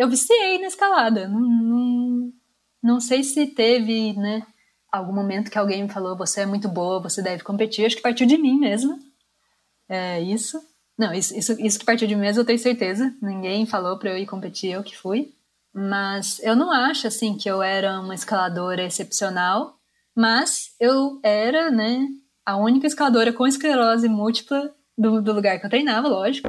eu viciei na escalada. Não, não, não sei se teve, né, algum momento que alguém me falou, você é muito boa, você deve competir. Acho que partiu de mim mesmo. É isso. Não, isso, isso, isso que partiu de mim mesmo eu tenho certeza. Ninguém falou para eu ir competir, eu que fui. Mas eu não acho, assim, que eu era uma escaladora excepcional. Mas eu era, né, a única escaladora com esclerose múltipla do, do lugar que eu treinava, lógico.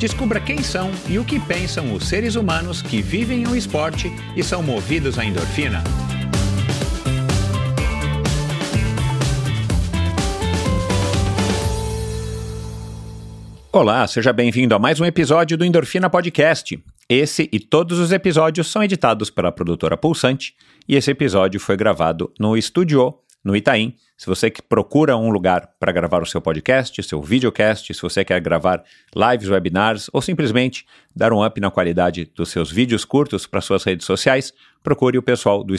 Descubra quem são e o que pensam os seres humanos que vivem o esporte e são movidos à endorfina. Olá, seja bem-vindo a mais um episódio do Endorfina Podcast. Esse e todos os episódios são editados pela produtora Pulsante e esse episódio foi gravado no Estúdio, no Itaim. Se você que procura um lugar para gravar o seu podcast, seu videocast, se você quer gravar lives, webinars ou simplesmente dar um up na qualidade dos seus vídeos curtos para suas redes sociais, procure o pessoal do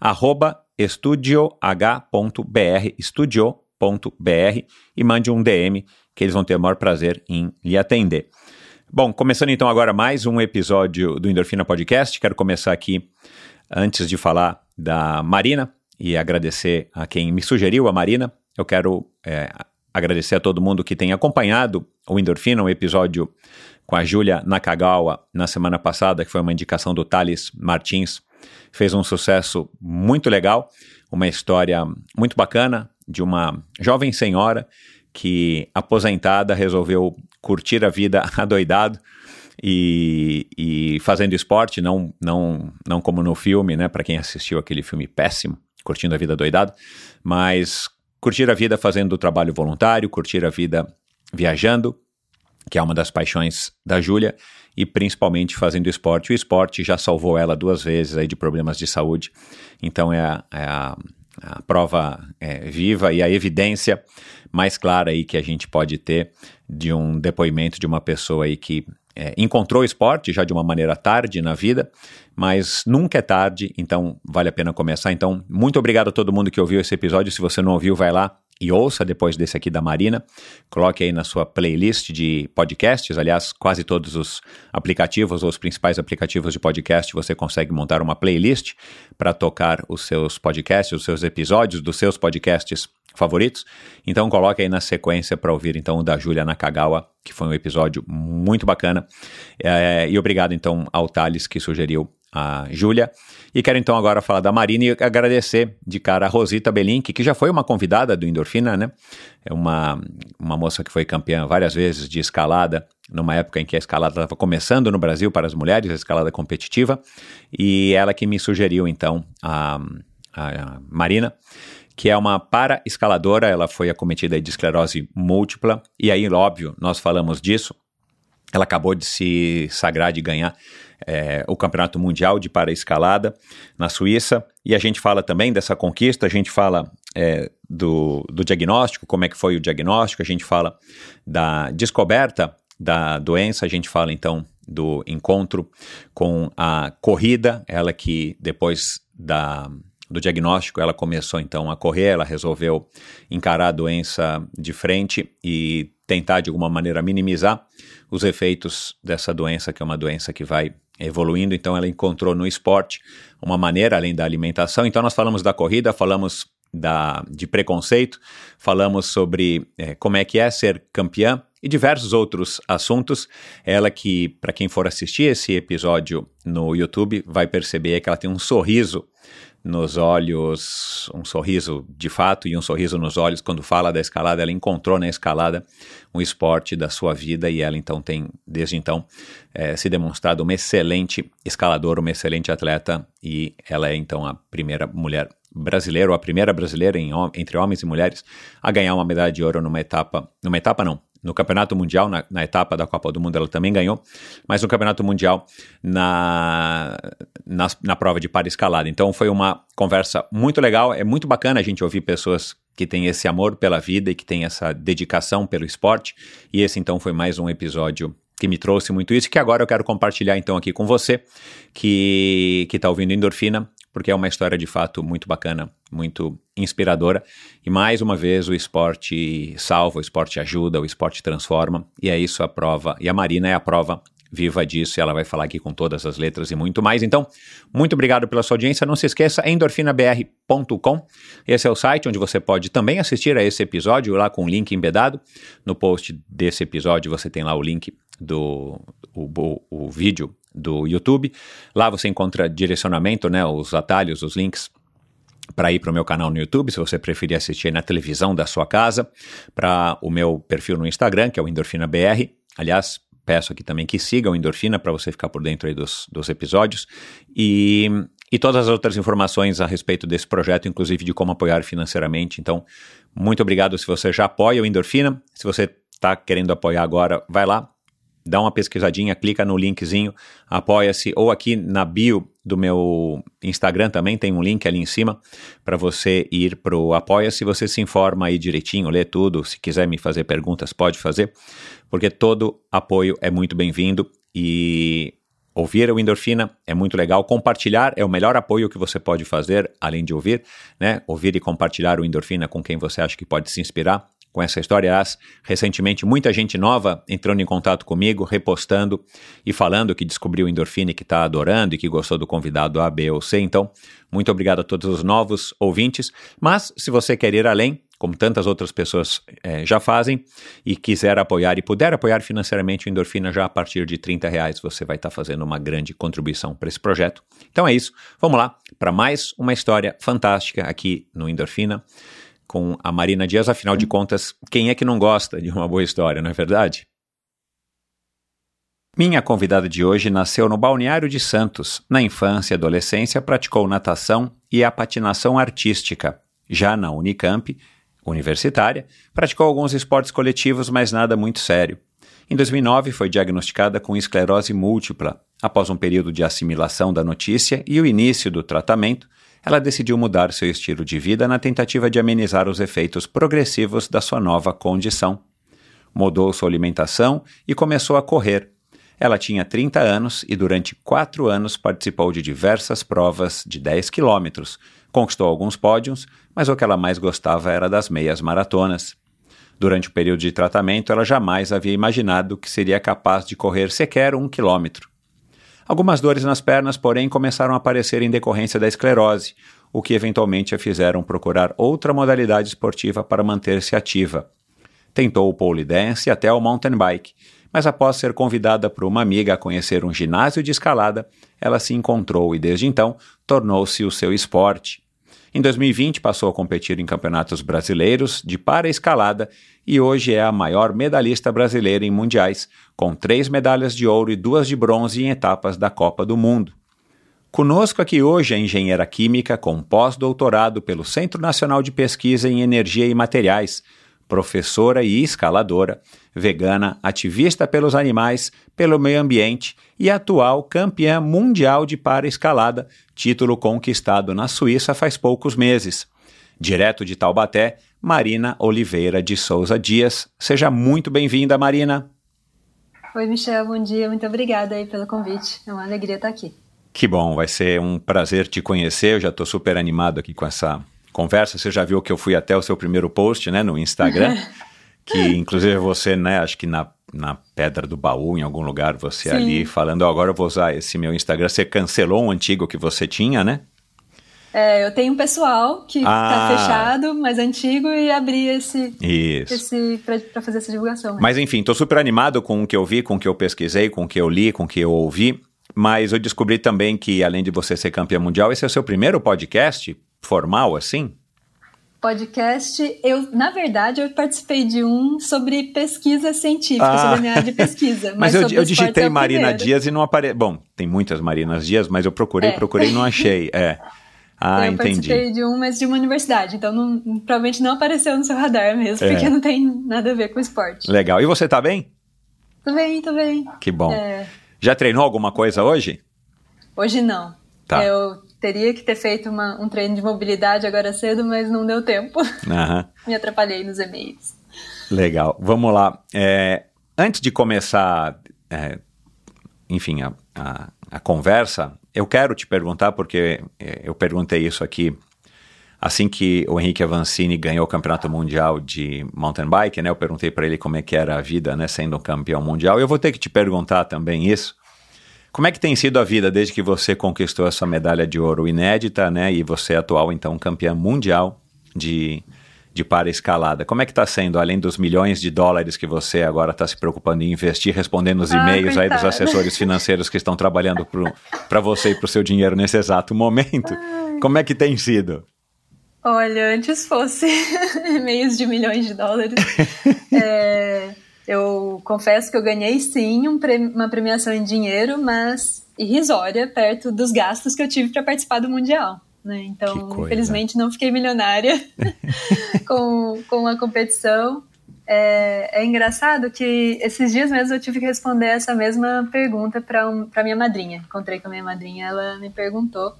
arroba estudioh.br, estudio.br e mande um DM que eles vão ter o maior prazer em lhe atender. Bom, começando então agora mais um episódio do Endorfina Podcast. Quero começar aqui, antes de falar da Marina e agradecer a quem me sugeriu, a Marina. Eu quero é, agradecer a todo mundo que tem acompanhado o Endorfina, um episódio com a Júlia Nakagawa na semana passada, que foi uma indicação do Thales Martins. Fez um sucesso muito legal, uma história muito bacana de uma jovem senhora que, aposentada, resolveu curtir a vida adoidado e, e fazendo esporte, não, não, não como no filme, né? Para quem assistiu aquele filme péssimo, curtindo a vida adoidado, mas curtir a vida fazendo trabalho voluntário, curtir a vida viajando, que é uma das paixões da Júlia, e principalmente fazendo esporte. O esporte já salvou ela duas vezes aí de problemas de saúde, então é a, é a, a prova é, viva e a evidência mais clara aí que a gente pode ter de um depoimento de uma pessoa aí que é, encontrou o esporte já de uma maneira tarde na vida, mas nunca é tarde, então vale a pena começar. Então, muito obrigado a todo mundo que ouviu esse episódio. Se você não ouviu, vai lá e ouça depois desse aqui da Marina. Coloque aí na sua playlist de podcasts. Aliás, quase todos os aplicativos, ou os principais aplicativos de podcast, você consegue montar uma playlist para tocar os seus podcasts, os seus episódios dos seus podcasts favoritos. Então coloque aí na sequência para ouvir então o da Júlia Nakagawa, que foi um episódio muito bacana. É, e obrigado então ao Thales que sugeriu a Júlia. E quero então agora falar da Marina e agradecer de cara a Rosita Belink, que já foi uma convidada do Endorfina, né? É uma, uma moça que foi campeã várias vezes de escalada, numa época em que a escalada estava começando no Brasil para as mulheres, a escalada competitiva, e ela que me sugeriu então a, a Marina que é uma para-escaladora, ela foi acometida de esclerose múltipla, e aí, óbvio, nós falamos disso, ela acabou de se sagrar de ganhar é, o Campeonato Mundial de Para-Escalada na Suíça, e a gente fala também dessa conquista, a gente fala é, do, do diagnóstico, como é que foi o diagnóstico, a gente fala da descoberta da doença, a gente fala então do encontro com a corrida, ela que depois da do diagnóstico, ela começou então a correr, ela resolveu encarar a doença de frente e tentar de alguma maneira minimizar os efeitos dessa doença, que é uma doença que vai evoluindo. Então, ela encontrou no esporte uma maneira além da alimentação. Então, nós falamos da corrida, falamos da, de preconceito, falamos sobre é, como é que é ser campeã e diversos outros assuntos. Ela que, para quem for assistir esse episódio no YouTube, vai perceber que ela tem um sorriso nos olhos, um sorriso de fato e um sorriso nos olhos quando fala da escalada. Ela encontrou na escalada um esporte da sua vida e ela então tem, desde então, é, se demonstrado uma excelente escaladora, uma excelente atleta e ela é então a primeira mulher brasileira, ou a primeira brasileira em, entre homens e mulheres a ganhar uma medalha de ouro numa etapa, numa etapa não, no Campeonato Mundial, na, na, etapa da Copa do Mundo ela também ganhou, mas no Campeonato Mundial na, na, na prova de para escalada. Então foi uma conversa muito legal, é muito bacana a gente ouvir pessoas que têm esse amor pela vida e que têm essa dedicação pelo esporte, e esse então foi mais um episódio que me trouxe muito isso, que agora eu quero compartilhar então aqui com você, que está ouvindo Endorfina, porque é uma história de fato muito bacana, muito inspiradora. E mais uma vez o esporte salva, o esporte ajuda, o esporte transforma, e é isso a prova. E a Marina é a prova viva disso e ela vai falar aqui com todas as letras e muito mais. Então, muito obrigado pela sua audiência. Não se esqueça, endorfinabr.com. Esse é o site onde você pode também assistir a esse episódio, lá com o link embedado. No post desse episódio você tem lá o link do o, o, o vídeo do YouTube. Lá você encontra direcionamento, né, os atalhos, os links para ir para o meu canal no YouTube, se você preferir assistir na televisão da sua casa, para o meu perfil no Instagram, que é o Endorfina BR. Aliás, peço aqui também que siga o Endorfina para você ficar por dentro dos, dos episódios. E, e todas as outras informações a respeito desse projeto, inclusive de como apoiar financeiramente. Então, muito obrigado se você já apoia o Endorfina. Se você está querendo apoiar agora, vai lá, dá uma pesquisadinha, clica no linkzinho, apoia-se, ou aqui na bio do meu Instagram também tem um link ali em cima para você ir para o Apoia-se, você se informa aí direitinho, lê tudo, se quiser me fazer perguntas pode fazer, porque todo apoio é muito bem-vindo e ouvir o Endorfina é muito legal, compartilhar é o melhor apoio que você pode fazer, além de ouvir, né? Ouvir e compartilhar o Endorfina com quem você acha que pode se inspirar com essa história. Aliás, recentemente, muita gente nova entrando em contato comigo, repostando e falando que descobriu endorfina e que está adorando e que gostou do convidado A, B ou C. Então, muito obrigado a todos os novos ouvintes. Mas, se você quer ir além, como tantas outras pessoas é, já fazem, e quiser apoiar e puder apoiar financeiramente o Endorfina já a partir de 30 reais, você vai estar tá fazendo uma grande contribuição para esse projeto. Então é isso, vamos lá para mais uma história fantástica aqui no Endorfina com a Marina Dias. Afinal de contas, quem é que não gosta de uma boa história, não é verdade? Minha convidada de hoje nasceu no Balneário de Santos. Na infância e adolescência, praticou natação e a patinação artística. Já na Unicamp, universitária, praticou alguns esportes coletivos, mas nada muito sério. Em 2009, foi diagnosticada com esclerose múltipla. Após um período de assimilação da notícia e o início do tratamento, ela decidiu mudar seu estilo de vida na tentativa de amenizar os efeitos progressivos da sua nova condição. Mudou sua alimentação e começou a correr. Ela tinha 30 anos e durante quatro anos participou de diversas provas de 10 quilômetros. Conquistou alguns pódios, mas o que ela mais gostava era das meias maratonas. Durante o período de tratamento, ela jamais havia imaginado que seria capaz de correr sequer um quilômetro. Algumas dores nas pernas, porém, começaram a aparecer em decorrência da esclerose, o que eventualmente a fizeram procurar outra modalidade esportiva para manter-se ativa. Tentou o pole dance até o mountain bike, mas após ser convidada por uma amiga a conhecer um ginásio de escalada, ela se encontrou e desde então tornou-se o seu esporte. Em 2020 passou a competir em campeonatos brasileiros de para-escalada e hoje é a maior medalhista brasileira em mundiais, com três medalhas de ouro e duas de bronze em etapas da Copa do Mundo. Conosco aqui hoje a engenheira química com pós-doutorado pelo Centro Nacional de Pesquisa em Energia e Materiais, professora e escaladora, vegana, ativista pelos animais, pelo meio ambiente e atual campeã mundial de para-escalada, título conquistado na Suíça faz poucos meses. Direto de Taubaté, Marina Oliveira de Souza Dias. Seja muito bem-vinda, Marina. Oi, Michel, bom dia. Muito obrigada aí pelo convite. É uma alegria estar aqui. Que bom, vai ser um prazer te conhecer. Eu já estou super animado aqui com essa conversa. Você já viu que eu fui até o seu primeiro post, né, no Instagram, que inclusive você, né, acho que na, na Pedra do Baú, em algum lugar, você Sim. ali falando, oh, agora eu vou usar esse meu Instagram. Você cancelou um antigo que você tinha, né? É, eu tenho um pessoal que tá ah. fechado, mas antigo, e abri esse, Isso. esse para fazer essa divulgação. Né? Mas enfim, tô super animado com o que eu vi, com o que eu pesquisei, com o que eu li, com o que eu ouvi. Mas eu descobri também que, além de você ser campeã mundial, esse é o seu primeiro podcast formal, assim? Podcast, eu, na verdade, eu participei de um sobre pesquisa científica, ah. sobre a minha área de pesquisa. Mas, mas eu, eu digitei é Marina primeiro. Dias e não apareceu. Bom, tem muitas Marinas Dias, mas eu procurei, é. procurei e não achei. É. Ah, eu entendi. participei de um, mas de uma universidade, então não, provavelmente não apareceu no seu radar mesmo, É. porque não tem nada a ver com esporte. Legal. E você tá bem? Tô bem, tô bem. Que bom. É, Já treinou alguma coisa hoje? hoje não. Tá. Eu teria que ter feito uma- um treino de mobilidade agora cedo, mas não deu tempo. Aham. Me atrapalhei nos e-mails. Legal. Vamos lá. É, antes de começar, é, enfim, a, a, a conversa, eu quero te perguntar, porque é, eu perguntei isso aqui assim que o Henrique Avancini ganhou o campeonato mundial de mountain bike, né? Eu perguntei para ele como é que era a vida, né, sendo um campeão mundial. Eu vou ter que te perguntar também isso. Como é que tem sido a vida desde que você conquistou essa medalha de ouro inédita, né? E você é atual, então, campeã mundial de, de para-escalada. Como é que está sendo, além dos milhões de dólares que você agora está se preocupando em investir, respondendo os Ah, e-mails aí dos assessores financeiros que estão trabalhando para você e para o seu dinheiro nesse exato momento? Como é que tem sido? Olha, antes fosse e-mails de milhões de dólares. É, eu confesso que eu ganhei sim um pre- uma premiação em dinheiro, mas irrisória perto dos gastos que eu tive para participar do Mundial. Né? Então, infelizmente, não fiquei milionária com, com a competição. É, é engraçado que esses dias mesmo eu tive que responder essa mesma pergunta para um, minha madrinha. Encontrei com a minha madrinha, ela me perguntou.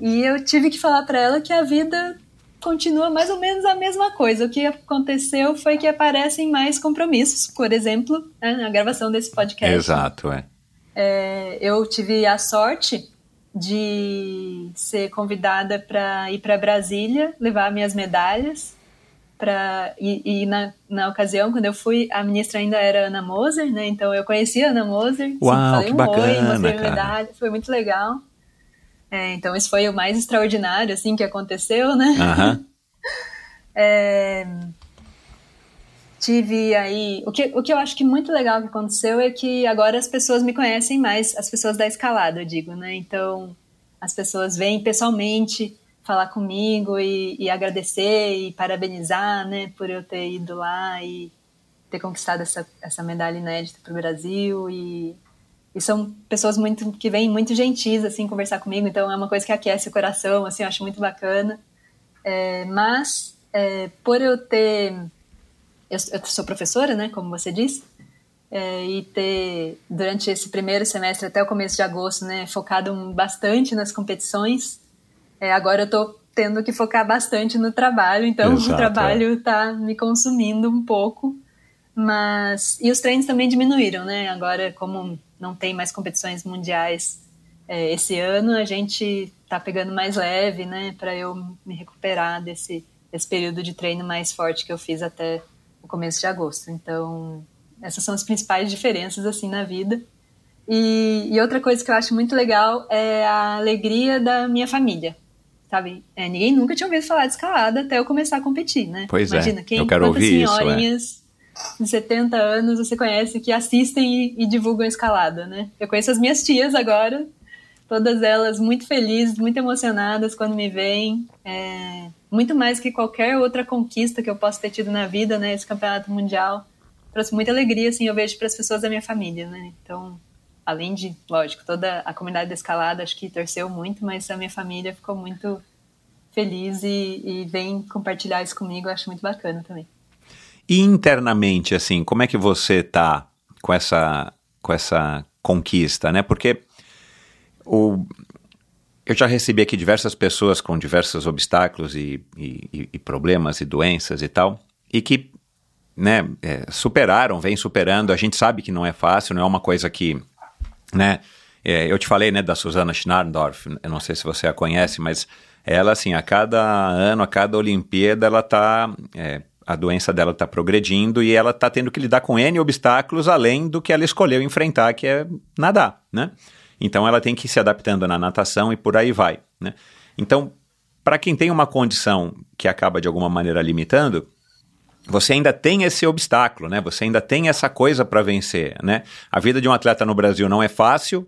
E eu tive que falar para ela que a vida continua mais ou menos a mesma coisa. O que aconteceu foi que aparecem mais compromissos, por exemplo, né, na gravação desse podcast. Exato, é. É, eu tive a sorte de ser convidada para ir para Brasília, levar minhas medalhas. Pra, e e na, na ocasião, quando eu fui, a ministra ainda era Ana Moser, né? Então eu conhecia a Ana Moser. Uau, falei que um bacana, oi, mostrei cara. medalha, foi muito legal. É, então isso foi o mais extraordinário, assim, que aconteceu, né? Aham. É, tive aí. O que, o que eu acho que muito legal que aconteceu é que agora as pessoas me conhecem mais, as pessoas da escalada, eu digo, né? Então as pessoas vêm pessoalmente falar comigo e, e agradecer e parabenizar, né, por eu ter ido lá e ter conquistado essa, essa medalha inédita para o Brasil e, e são pessoas muito que vêm muito gentis assim conversar comigo, então é uma coisa que aquece o coração, assim, eu acho muito bacana. É, mas é, por eu ter eu, eu sou professora, né, como você disse, é, e ter durante esse primeiro semestre até o começo de agosto, né, focado bastante nas competições. É, agora eu estou tendo que focar bastante no trabalho, então Exato, o trabalho está me consumindo um pouco. Mas e os treinos também diminuíram, né? Agora como não tem mais competições mundiais é, esse ano, a gente tá pegando mais leve, né, para eu me recuperar desse desse período de treino mais forte que eu fiz até o começo de agosto. Então, essas são as principais diferenças assim na vida. E, e outra coisa que eu acho muito legal é a alegria da minha família, sabe? É, ninguém nunca tinha ouvido falar de escalada até eu começar a competir, né? Pois é, Imagina, quem, eu quero ouvir isso, é. senhorinhas de 70 anos você conhece que assistem e, e divulgam escalada, né? Eu conheço as minhas tias agora, todas elas muito felizes, muito emocionadas quando me veem. É, muito mais que qualquer outra conquista que eu possa ter tido na vida, né? Esse campeonato mundial trouxe muita alegria, assim, eu vejo para as pessoas da minha família, né? Então, além de, lógico, toda a comunidade da escalada acho que torceu muito, mas a minha família ficou muito feliz e, e vem compartilhar isso comigo, acho muito bacana também. E internamente, assim, como é que você tá com essa, com essa conquista, né? Porque o, eu já recebi aqui diversas pessoas com diversos obstáculos e, e, e problemas e doenças e tal, e que né, é, superaram, vem superando. A gente sabe que não é fácil, não é uma coisa que, né? é, eu te falei, né, da Susana Schnarndorf, eu não sei se você a conhece, mas ela, assim, a cada ano, a cada Olimpíada, ela tá, é, a doença dela tá progredindo e ela tá tendo que lidar com N obstáculos além do que ela escolheu enfrentar, que é nadar, né? Então ela tem que ir se adaptando na natação e por aí vai, né? Então, para quem tem uma condição que acaba de alguma maneira limitando, você ainda tem esse obstáculo, né? Você ainda tem essa coisa para vencer, né? A vida de um atleta no Brasil não é fácil,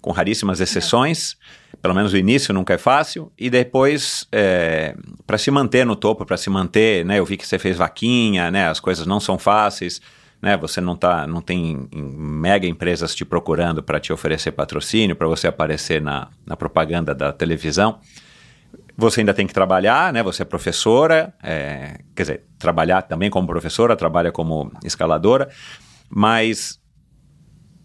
com raríssimas exceções. Pelo menos o início nunca é fácil. E depois, é, para se manter no topo, para se manter, né? Eu vi que você fez vaquinha, né? As coisas não são fáceis, né? Você não tá, não tem mega empresas te procurando para te oferecer patrocínio, para você aparecer na, na propaganda da televisão. você ainda tem que trabalhar, né? Você é professora, é, quer dizer, trabalhar também como professora, trabalha como escaladora, mas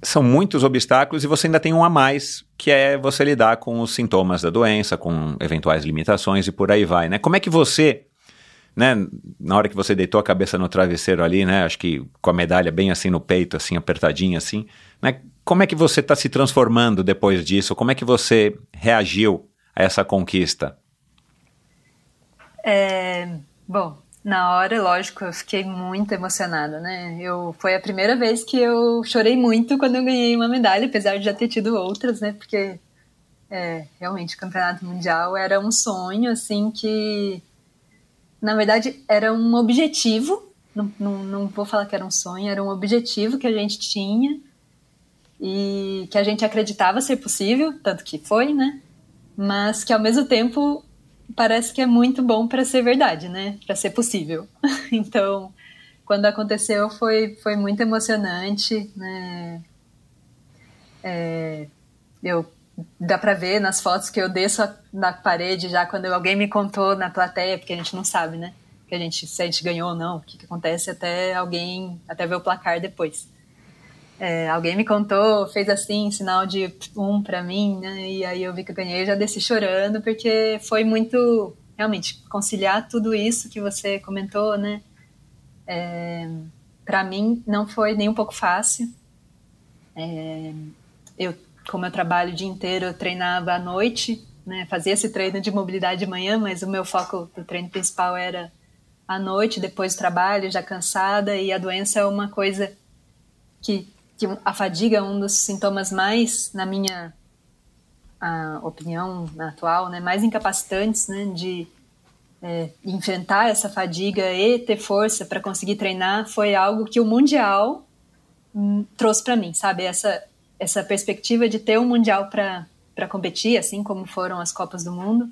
são muitos obstáculos e você ainda tem um a mais, que é você lidar com os sintomas da doença, com eventuais limitações e por aí vai, né? Como é que você, né, na hora que você deitou a cabeça no travesseiro ali, né, acho que com a medalha bem assim no peito, assim, apertadinha assim, né, como é que você está se transformando depois disso? Como é que você reagiu a essa conquista? É, bom, na hora, lógico, eu fiquei muito emocionada, né? Eu, foi a primeira vez que eu chorei muito quando eu ganhei uma medalha, apesar de já ter tido outras, né? Porque é, realmente o campeonato mundial era um sonho, assim, que na verdade era um objetivo. Não, não, não vou falar que era um sonho, era um objetivo que a gente tinha e que a gente acreditava ser possível, tanto que foi, né? Mas que ao mesmo tempo parece que é muito bom para ser verdade, né? Para ser possível. então, quando aconteceu foi, foi muito emocionante, né? É, eu dá para ver nas fotos que eu desço na parede já quando alguém me contou na plateia, porque a gente não sabe, né? Que a gente se a gente ganhou ou não, o que, que acontece até alguém até ver o placar depois. É, alguém me contou, fez assim, sinal de um para mim, né? E aí eu vi que eu ganhei, já desci chorando, porque foi muito, realmente, conciliar tudo isso que você comentou, né? É, para mim não foi nem um pouco fácil. É, eu, como eu trabalho o dia inteiro, eu treinava à noite, né? Fazia esse treino de mobilidade de manhã, mas o meu foco do treino principal era à noite, depois do trabalho, já cansada, e a doença é uma coisa que que a fadiga é um dos sintomas mais, na minha opinião atual, né, mais incapacitantes né, de é, enfrentar essa fadiga e ter força para conseguir treinar foi algo que o mundial hum, trouxe para mim, sabe? Essa essa perspectiva de ter um mundial para competir, assim como foram as Copas do Mundo,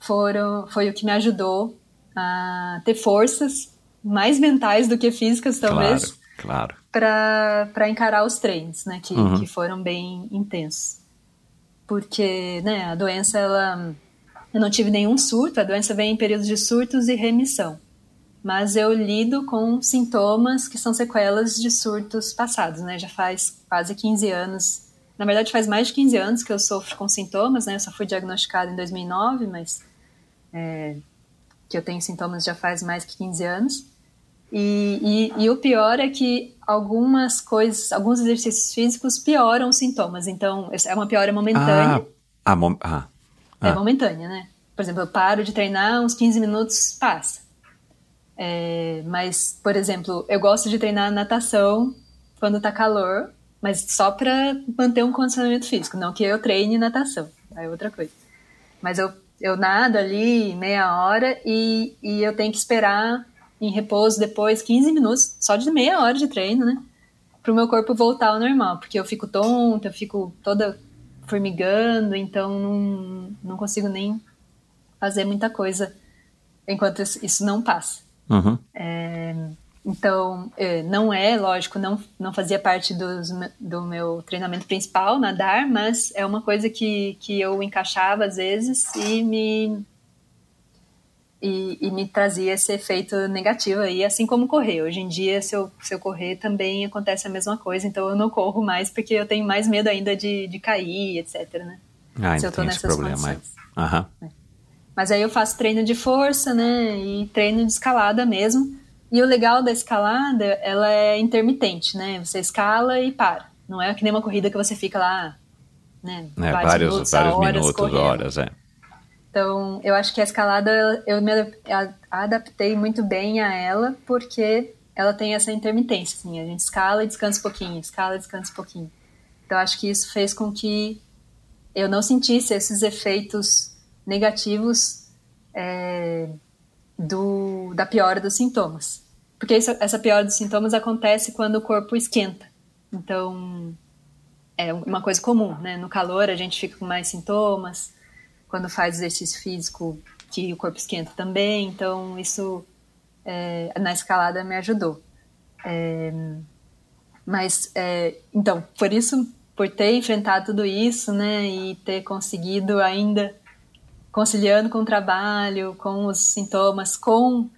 foram foi o que me ajudou a ter forças mais mentais do que físicas, talvez. Claro Claro. Para encarar os treinos, né? Que, uhum. que foram bem intensos. Porque, né, a doença, ela... Eu não tive nenhum surto, a doença vem em períodos de surtos e remissão. Mas eu lido com sintomas que são sequelas de surtos passados, né? Já faz quase 15 anos. Na verdade, faz mais de 15 anos que eu sofro com sintomas, né? Eu só fui diagnosticada em 2009, mas... É, que eu tenho sintomas já faz mais que 15 anos. E, e, e, o pior é que algumas coisas, alguns exercícios físicos pioram os sintomas. Então, é uma piora momentânea. Ah, ah, ah, ah. É momentânea, né? Por exemplo, eu paro de treinar, uns 15 minutos passa. É, mas, por exemplo, eu gosto de treinar natação quando tá calor, mas só para manter um condicionamento físico, não que eu treine natação, é outra coisa. Mas eu, eu nado ali meia hora e, e eu tenho que esperar em repouso depois 15 minutos, só de meia hora de treino, né? Para o meu corpo voltar ao normal, porque eu fico tonta, eu fico toda formigando, então não, não consigo nem fazer muita coisa enquanto isso não passa. Uhum. É, então, é, não é, lógico, não, não fazia parte dos, do meu treinamento principal, nadar, mas é uma coisa que, que eu encaixava às vezes e me, e, e, me trazia esse efeito negativo aí, assim como correr. Hoje em dia, se eu, se eu correr, também acontece a mesma coisa, então eu não corro mais porque eu tenho mais medo ainda de, de cair, etc, né? Ah, se eu tô nessas problema, é. condições. Aham. É. Mas aí eu faço treino de força, né, e treino de escalada mesmo. E o legal da escalada, ela é intermitente, né? Você escala e para. Não é que nem uma corrida que você fica lá, né? É, vários, vários minutos, vários horas, minutos horas, é. Então, eu acho que a escalada eu me adaptei muito bem a ela, porque ela tem essa intermitência, assim, a gente escala e descansa um pouquinho, escala e descansa um pouquinho. Então, acho que isso fez com que eu não sentisse esses efeitos negativos é, do, da piora dos sintomas. Porque isso, essa piora dos sintomas acontece quando o corpo esquenta. Então, é uma coisa comum, né? No calor a gente fica com mais sintomas, quando faz exercício físico que o corpo esquenta também, então isso é, na escalada me ajudou. É, mas, é, então, por isso, por ter enfrentado tudo isso, né, e ter conseguido ainda conciliando com o trabalho, com os sintomas, com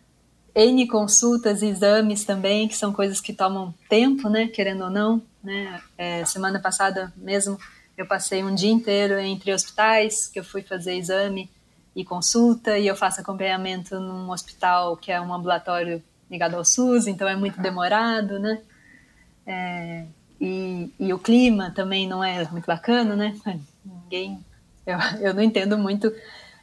N consultas e exames também, que são coisas que tomam tempo, né, querendo ou não. Né? É, semana passada mesmo eu passei um dia inteiro entre hospitais, que eu fui fazer exame e consulta, e eu faço acompanhamento num hospital que é um ambulatório ligado ao SUS, então é muito demorado, né? É, e, e, o clima também não é muito bacana, né? Ninguém, eu, eu não entendo muito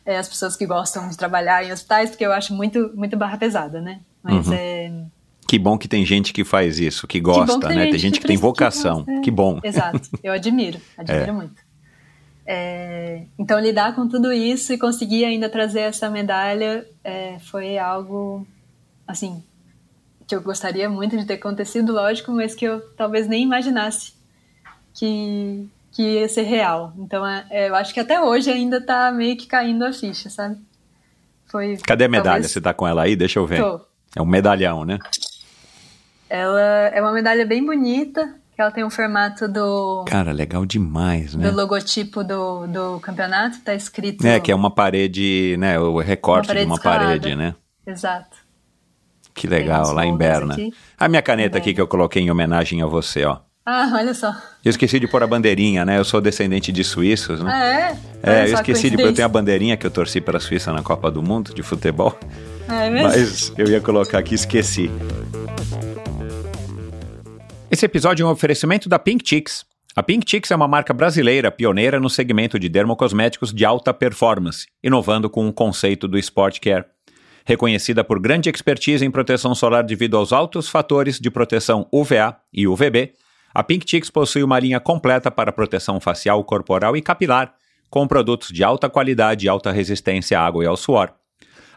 é, as pessoas que gostam de trabalhar em hospitais, porque eu acho muito, muito barra pesada, né? Mas uhum. é. Que bom que tem gente que faz isso, que gosta, que que né? Tem gente que, tem vocação. Que, que bom. Exato, eu admiro, admiro é. muito. É, então, lidar com tudo isso e conseguir ainda trazer essa medalha é, foi algo, assim, que eu gostaria muito de ter acontecido, lógico, mas que eu talvez nem imaginasse que, que ia ser real. Então, é, é, eu acho que até hoje ainda tá meio que caindo a ficha, sabe? Foi, Cadê a medalha? Talvez... Você tá com ela aí? Deixa eu ver. Tô. É um medalhão, né? Ela é uma medalha bem bonita, que ela tem um formato do. Cara, legal demais, né? Do logotipo do, do campeonato, tá escrito. É, que é uma parede, né? O recorte parede de uma escalada. parede, né? Exato. Que legal, lá em Berna. Aqui. A minha caneta aqui que eu coloquei em homenagem a você, ó. Ah, olha só. Eu esqueci de pôr a bandeirinha, né? Eu sou descendente de suíços, né? Ah, é? É, eu esqueci de pôr. Eu tenho a bandeirinha que eu torci para a Suíça na Copa do Mundo de futebol. É mesmo? Mas eu ia colocar aqui, esqueci. Esse episódio é um oferecimento da Pink Chicks. A Pink Chicks é uma marca brasileira pioneira no segmento de dermocosméticos de alta performance, inovando com o conceito do Sport Care. Reconhecida por grande expertise em proteção solar devido aos altos fatores de proteção UVA e UVB, a Pink Chicks possui uma linha completa para proteção facial, corporal e capilar, com produtos de alta qualidade e alta resistência à água e ao suor.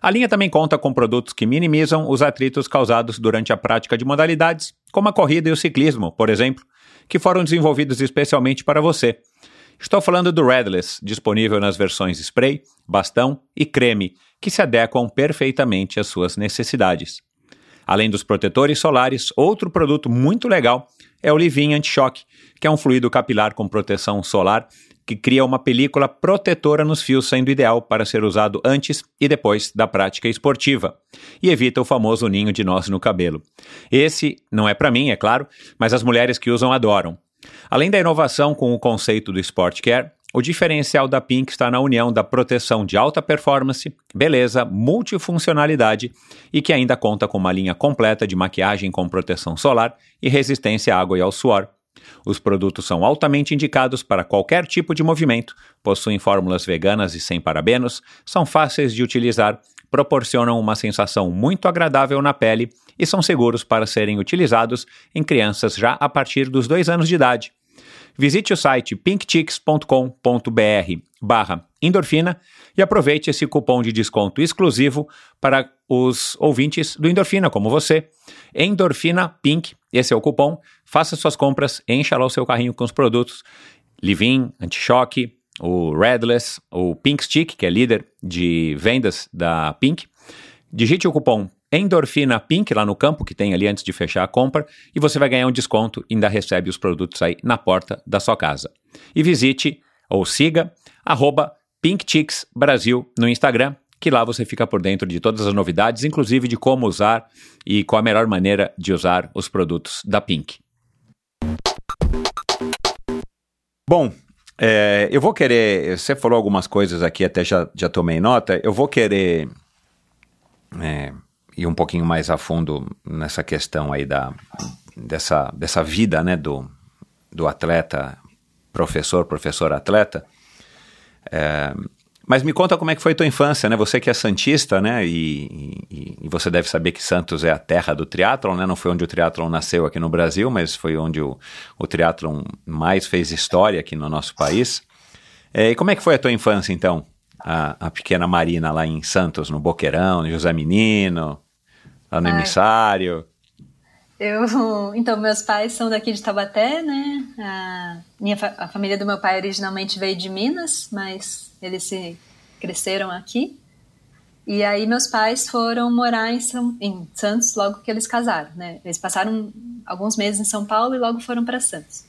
A linha também conta com produtos que minimizam os atritos causados durante a prática de modalidades, como a corrida e o ciclismo, por exemplo, que foram desenvolvidos especialmente para você. Estou falando do Redless, disponível nas versões spray, bastão e creme, que se adequam perfeitamente às suas necessidades. Além dos protetores solares, outro produto muito legal é o Livin Anti-Choque, que é um fluido capilar com proteção solar que cria uma película protetora nos fios, sendo ideal para ser usado antes e depois da prática esportiva, e evita o famoso ninho de nós no cabelo. Esse não é para mim, é claro, mas as mulheres que usam adoram. Além da inovação com o conceito do Sport Care, o diferencial da Pink está na união da proteção de alta performance, beleza, multifuncionalidade e que ainda conta com uma linha completa de maquiagem com proteção solar e resistência à água e ao suor. Os produtos são altamente indicados para qualquer tipo de movimento, possuem fórmulas veganas e sem parabenos, são fáceis de utilizar, proporcionam uma sensação muito agradável na pele e são seguros para serem utilizados em crianças já a partir dos dois anos de idade. Visite o site pinkchicks.com.br barra endorfina e aproveite esse cupom de desconto exclusivo para os ouvintes do Endorfina, como você. Endorfina Pink, esse é o cupom. Faça suas compras, encha lá o seu carrinho com os produtos. Livin, Anti-Choque, o Redless, o Pink Stick, que é líder de vendas da Pink. Digite o cupom Endorfina Pink lá no campo que tem ali antes de fechar a compra e você vai ganhar um desconto e ainda recebe os produtos aí na porta da sua casa. E visite ou siga arroba Brasil no Instagram, que lá você fica por dentro de todas as novidades, inclusive de como usar e qual a melhor maneira de usar os produtos da Pink. Bom, é, eu vou querer. Você falou algumas coisas aqui, até já, já tomei nota. Eu vou querer é, ir um pouquinho mais a fundo nessa questão aí da, dessa, dessa vida né, do, do atleta, professor, professor atleta. É, mas me conta como é que foi tua infância, né? Você que é santista, né? E, e, e, você deve saber que Santos é a terra do triatlon, né? Não foi onde o triatlon nasceu aqui no Brasil, mas foi onde o, o triatlon mais fez história aqui no nosso país. É, e como é que foi a tua infância, então? A, a pequena Marina lá em Santos, no Boqueirão, no José Menino, lá no Ai. emissário. Eu, então, meus pais são daqui de Taubaté, né? A, minha, a família do meu pai originalmente veio de Minas, mas eles se cresceram aqui. E aí meus pais foram morar em, São, em Santos logo que eles casaram, né? Eles passaram alguns meses em São Paulo e logo foram para Santos.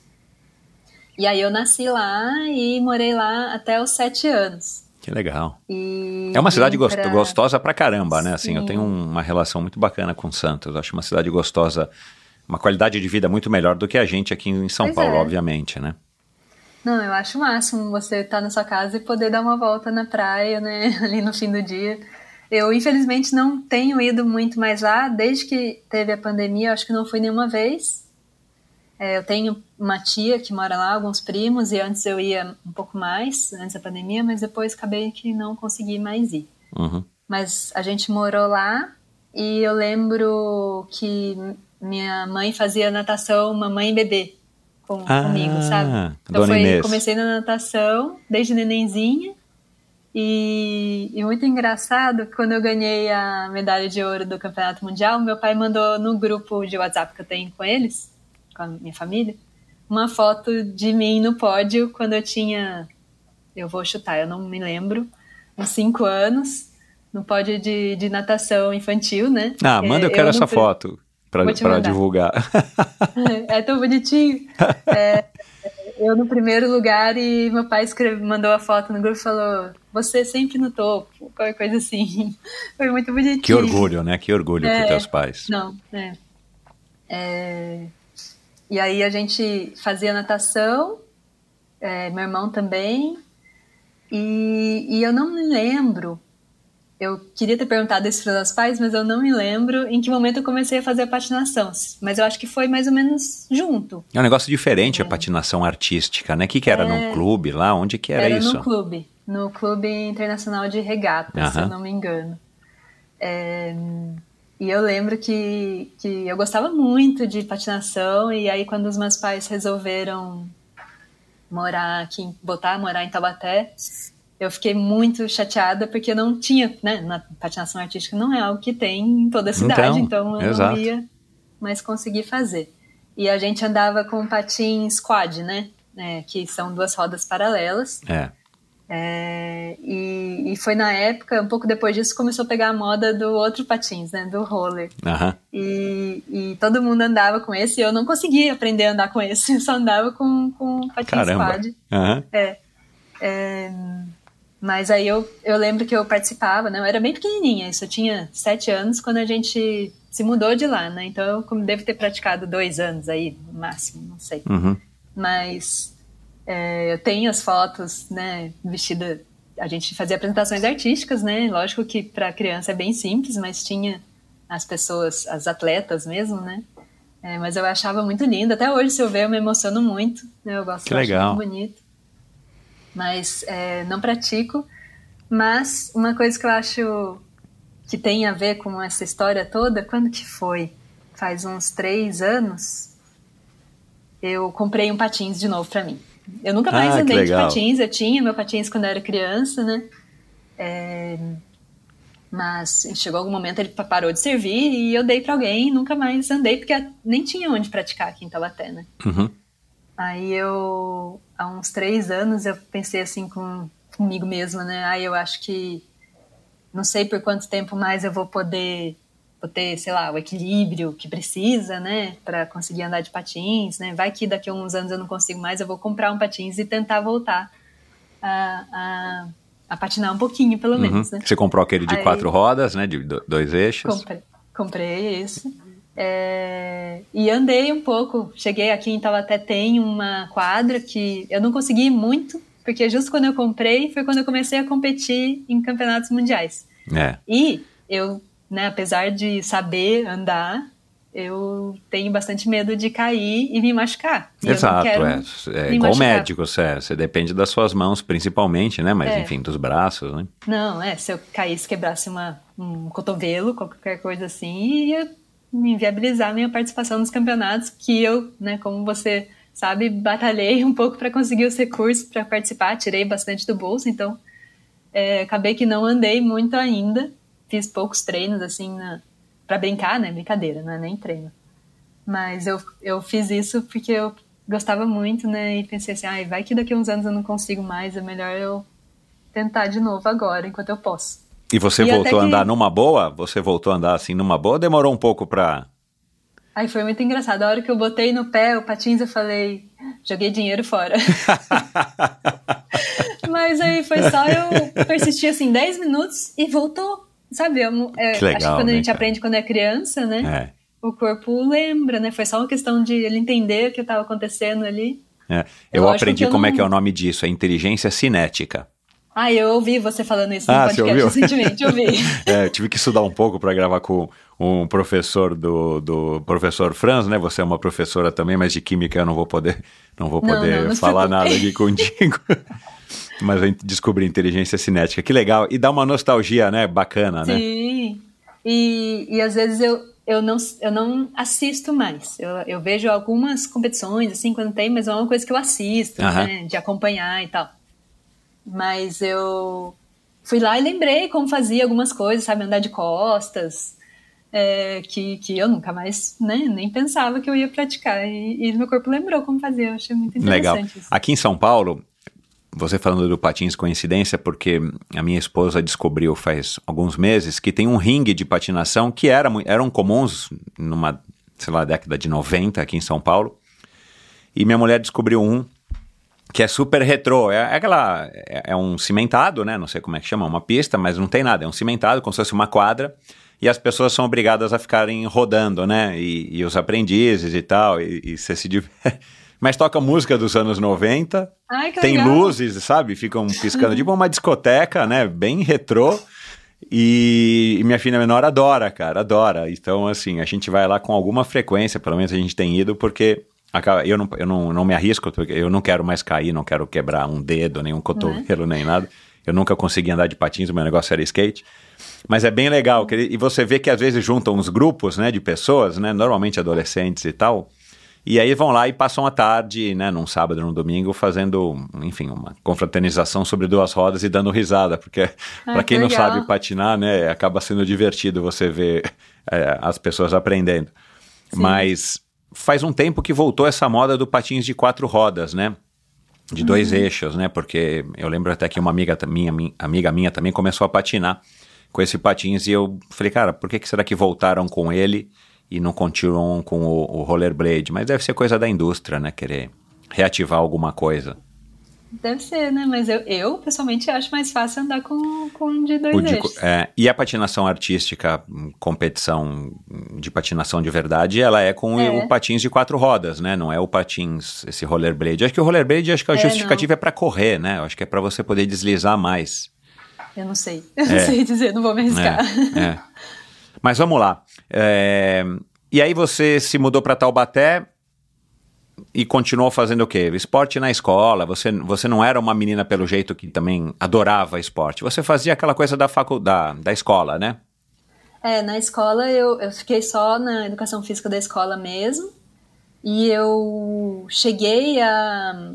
E aí eu nasci lá e morei lá até os sete anos. Que legal. E É uma cidade pra- gostosa pra caramba, né? Assim, eu Sim. tenho uma relação muito bacana com Santos. Eu acho uma cidade gostosa, uma qualidade de vida muito melhor do que a gente aqui em São Pois Paulo, é. obviamente, né? Não, eu acho o máximo você estar na sua casa e poder dar uma volta na praia, né? Ali no fim do dia. Eu, infelizmente, não tenho ido muito mais lá. Desde que teve a pandemia, eu acho que não fui nenhuma vez. É, eu tenho uma tia que mora lá, alguns primos, e antes eu ia um pouco mais, antes da pandemia, mas depois acabei que não consegui mais ir. Uhum. Mas a gente morou lá e eu lembro que minha mãe fazia natação mamãe e bebê com, Ah, comigo, sabe? Então Dona foi, Inês. comecei na natação desde nenenzinha e, e muito engraçado, quando eu ganhei a medalha de ouro do Campeonato Mundial, meu pai mandou no grupo de WhatsApp que eu tenho com eles, com a minha família, uma foto de mim no pódio quando eu tinha, eu vou chutar, eu não me lembro, uns cinco anos, no pódio de, de natação infantil, né? Ah, manda, eu quero no essa foto mandar. divulgar. É tão bonitinho. É, eu no primeiro lugar e meu pai escreve, mandou a foto no grupo e falou: Você sempre no topo, qualquer coisa assim. Foi muito bonitinho. que orgulho, né? Que orgulho É. pros teus pais. Não, é. É, E aí a gente fazia natação, é, meu irmão também, e, e eu não me lembro. Eu queria ter perguntado isso para os meus pais, mas eu não me lembro em que momento eu comecei a fazer a patinação. Mas eu acho que foi mais ou menos junto. É um negócio diferente a patinação artística, né? O que, que era? Num clube lá? Onde que era, isso? no clube, no Clube Internacional de Regatas, se eu não me engano. É, e eu lembro que, que eu gostava muito de patinação, e aí quando os meus pais resolveram morar aqui, em- botar morar em Taubaté, eu fiquei muito chateada porque não tinha, né, na patinação artística não é algo que tem em toda a cidade, Então, então, eu exato. não ia mais conseguir fazer. E a gente andava com patins quad, né, é, que são duas rodas paralelas, É. é, e, e foi na época, um pouco depois disso, começou a pegar a moda do outro patins, né? Do roller. Aham. E, e todo mundo andava com esse e eu não conseguia aprender a andar com esse, eu só andava com, com patins Caramba. quad. Aham. É, mas aí eu, eu lembro que eu participava, né? Eu era bem pequenininha, isso eu tinha sete anos quando a gente se mudou de lá, né? Então eu como devo ter praticado dois anos aí, no máximo, não sei. Uhum. Mas é, eu tenho as fotos, né, vestida. A gente fazia apresentações artísticas, né? Lógico que para criança é bem simples, mas tinha as pessoas, as atletas mesmo, né? É, mas eu achava muito lindo. Até hoje, se eu ver, eu me emociono muito. Né? Eu gosto Que legal. muito bonito. Mas é, não pratico. Mas uma coisa que eu acho que tem a ver com essa história toda, quando que foi? Faz uns três anos, eu comprei um patins de novo pra mim. Eu nunca mais Ah, andei de patins, eu tinha meu patins quando eu era criança, né? É, Mas chegou algum momento ele pa- parou de servir e eu dei pra alguém e nunca mais andei, porque nem tinha onde praticar aqui em Taubaté, né? Uhum. Aí eu, há uns três anos, eu pensei assim com, comigo mesma, né? Aí eu acho que não sei por quanto tempo mais eu vou poder, ter, sei lá, o equilíbrio que precisa, né? Para conseguir andar de patins, né? Vai que daqui a uns anos eu não consigo mais, eu vou comprar um patins e tentar voltar a, a, a patinar um pouquinho, pelo Uhum. menos, né? Você comprou aquele de Aí- quatro rodas, né? De do- dois eixos. Comprei, comprei isso. É, e andei um pouco. Cheguei aqui em Taubaté, tem uma quadra que eu não consegui muito, porque justo quando eu comprei foi quando eu comecei a competir em campeonatos mundiais. É. E eu, né, apesar de saber andar, eu tenho bastante medo de cair e me machucar. E Exato, é. É igual machucar. médico, você, você depende das suas mãos, principalmente, né? Mas É. enfim, dos braços, né? Não, é, se eu caísse, quebrasse uma, um cotovelo, qualquer coisa assim, ia me inviabilizar a minha participação nos campeonatos, que eu, né, como você sabe, batalhei um pouco para conseguir os recursos para participar, tirei bastante do bolso, então é, acabei que não andei muito ainda, fiz poucos treinos, assim, na, para brincar, né, brincadeira, não é nem treino. Mas eu, eu fiz isso porque eu gostava muito, né, e pensei assim, ai, vai que daqui a uns anos eu não consigo mais, é melhor eu tentar de novo agora, enquanto eu posso. E você E voltou a que- andar numa boa? Você voltou a andar assim numa boa ou demorou um pouco pra. Aí foi muito engraçado. A hora que eu botei no pé o patins, eu falei, joguei dinheiro fora. Mas Mas aí foi só eu persistir assim 10 minutos e voltou. Sabe? Eu, é, Que legal, acho que quando né, a gente cara? aprende quando é criança, né? É. O corpo lembra, né? Foi só uma questão de ele entender o que estava acontecendo ali. É. Eu Lógico aprendi eu como é não- que é o nome disso, é inteligência cinética. Ah, eu ouvi você falando isso no Ah, você podcast ouviu? recentemente, eu vi. É, eu tive que estudar um pouco para gravar com um professor do, do professor Franz, né? Você é uma professora também, mas de química eu não vou poder, não vou Não, poder não, falar nada aqui contigo. mas eu descobri inteligência cinética, que legal. E dá uma nostalgia, né? Bacana, né? Sim. E, e às vezes eu, eu, não, eu não assisto mais. Eu, eu vejo algumas competições, assim, quando tem, mas é uma coisa que eu assisto, né? De acompanhar e tal. Mas eu fui lá e lembrei como fazia algumas coisas, sabe? Andar de costas, é, que, que eu nunca mais né, nem pensava que eu ia praticar. E, e meu corpo lembrou como fazia. Eu achei muito Legal. interessante isso. Aqui em São Paulo, você falando do patins, coincidência, porque a minha esposa descobriu faz alguns meses que tem um ringue de patinação que era, eram comuns numa, sei lá, década de 90 aqui em São Paulo. E minha mulher descobriu um que é super retrô. É, é aquela. É, é um cimentado, né? Não sei como é que chama, uma pista, mas não tem nada. É um cimentado, como se fosse uma quadra. E as pessoas são obrigadas a ficarem rodando, né? E, e os aprendizes e tal. E, e você se diverte. Mas toca música dos anos 90. Ai, que tem legal. luzes, sabe? Ficam piscando, tipo uma discoteca, né? Bem retrô. E, e minha filha menor adora, cara, adora. Então, assim, a gente vai lá com alguma frequência, pelo menos a gente tem ido, porque acaba- eu, não, eu não, não me arrisco, porque eu não quero mais cair, não quero quebrar um dedo, nem um cotovelo, nem nada. Eu nunca consegui andar de patins, o meu negócio era skate. Mas é bem legal, e você vê que às vezes juntam uns grupos, né, de pessoas, né, normalmente adolescentes e tal, e aí vão lá e passam a tarde, né, num sábado, num domingo, fazendo, enfim, uma confraternização sobre duas rodas e dando risada, porque Ah, para quem que não legal. sabe patinar, né, acaba sendo divertido você ver é, as pessoas aprendendo. Mas faz um tempo que voltou essa moda do patins de quatro rodas, né? De dois Uhum. eixos, né? Porque eu lembro até que uma amiga minha, minha amiga minha também começou a patinar com esse patins e eu falei, cara, por que, que será que voltaram com ele e não continuam com o, o rollerblade? Mas deve ser coisa da indústria, né? Querer reativar alguma coisa. Deve ser, né? Mas eu, eu pessoalmente acho mais fácil andar com, com um de dois O de- é, e a patinação artística, competição de patinação de verdade, ela é com É. o patins de quatro rodas, né? Não é o patins, esse rollerblade. Acho que o rollerblade, acho que a É, justificativa é para correr, né? Acho que é para você poder deslizar mais. Eu não sei. Eu não sei dizer, não vou me arriscar. Mas vamos lá. É, e aí você se mudou para Taubaté e continuou fazendo o quê? Esporte na escola. Você, você não era uma menina pelo jeito que também adorava esporte. Você fazia aquela coisa da faculdade, da escola, né? É, na escola eu, eu fiquei só na educação física da escola mesmo. E eu cheguei a,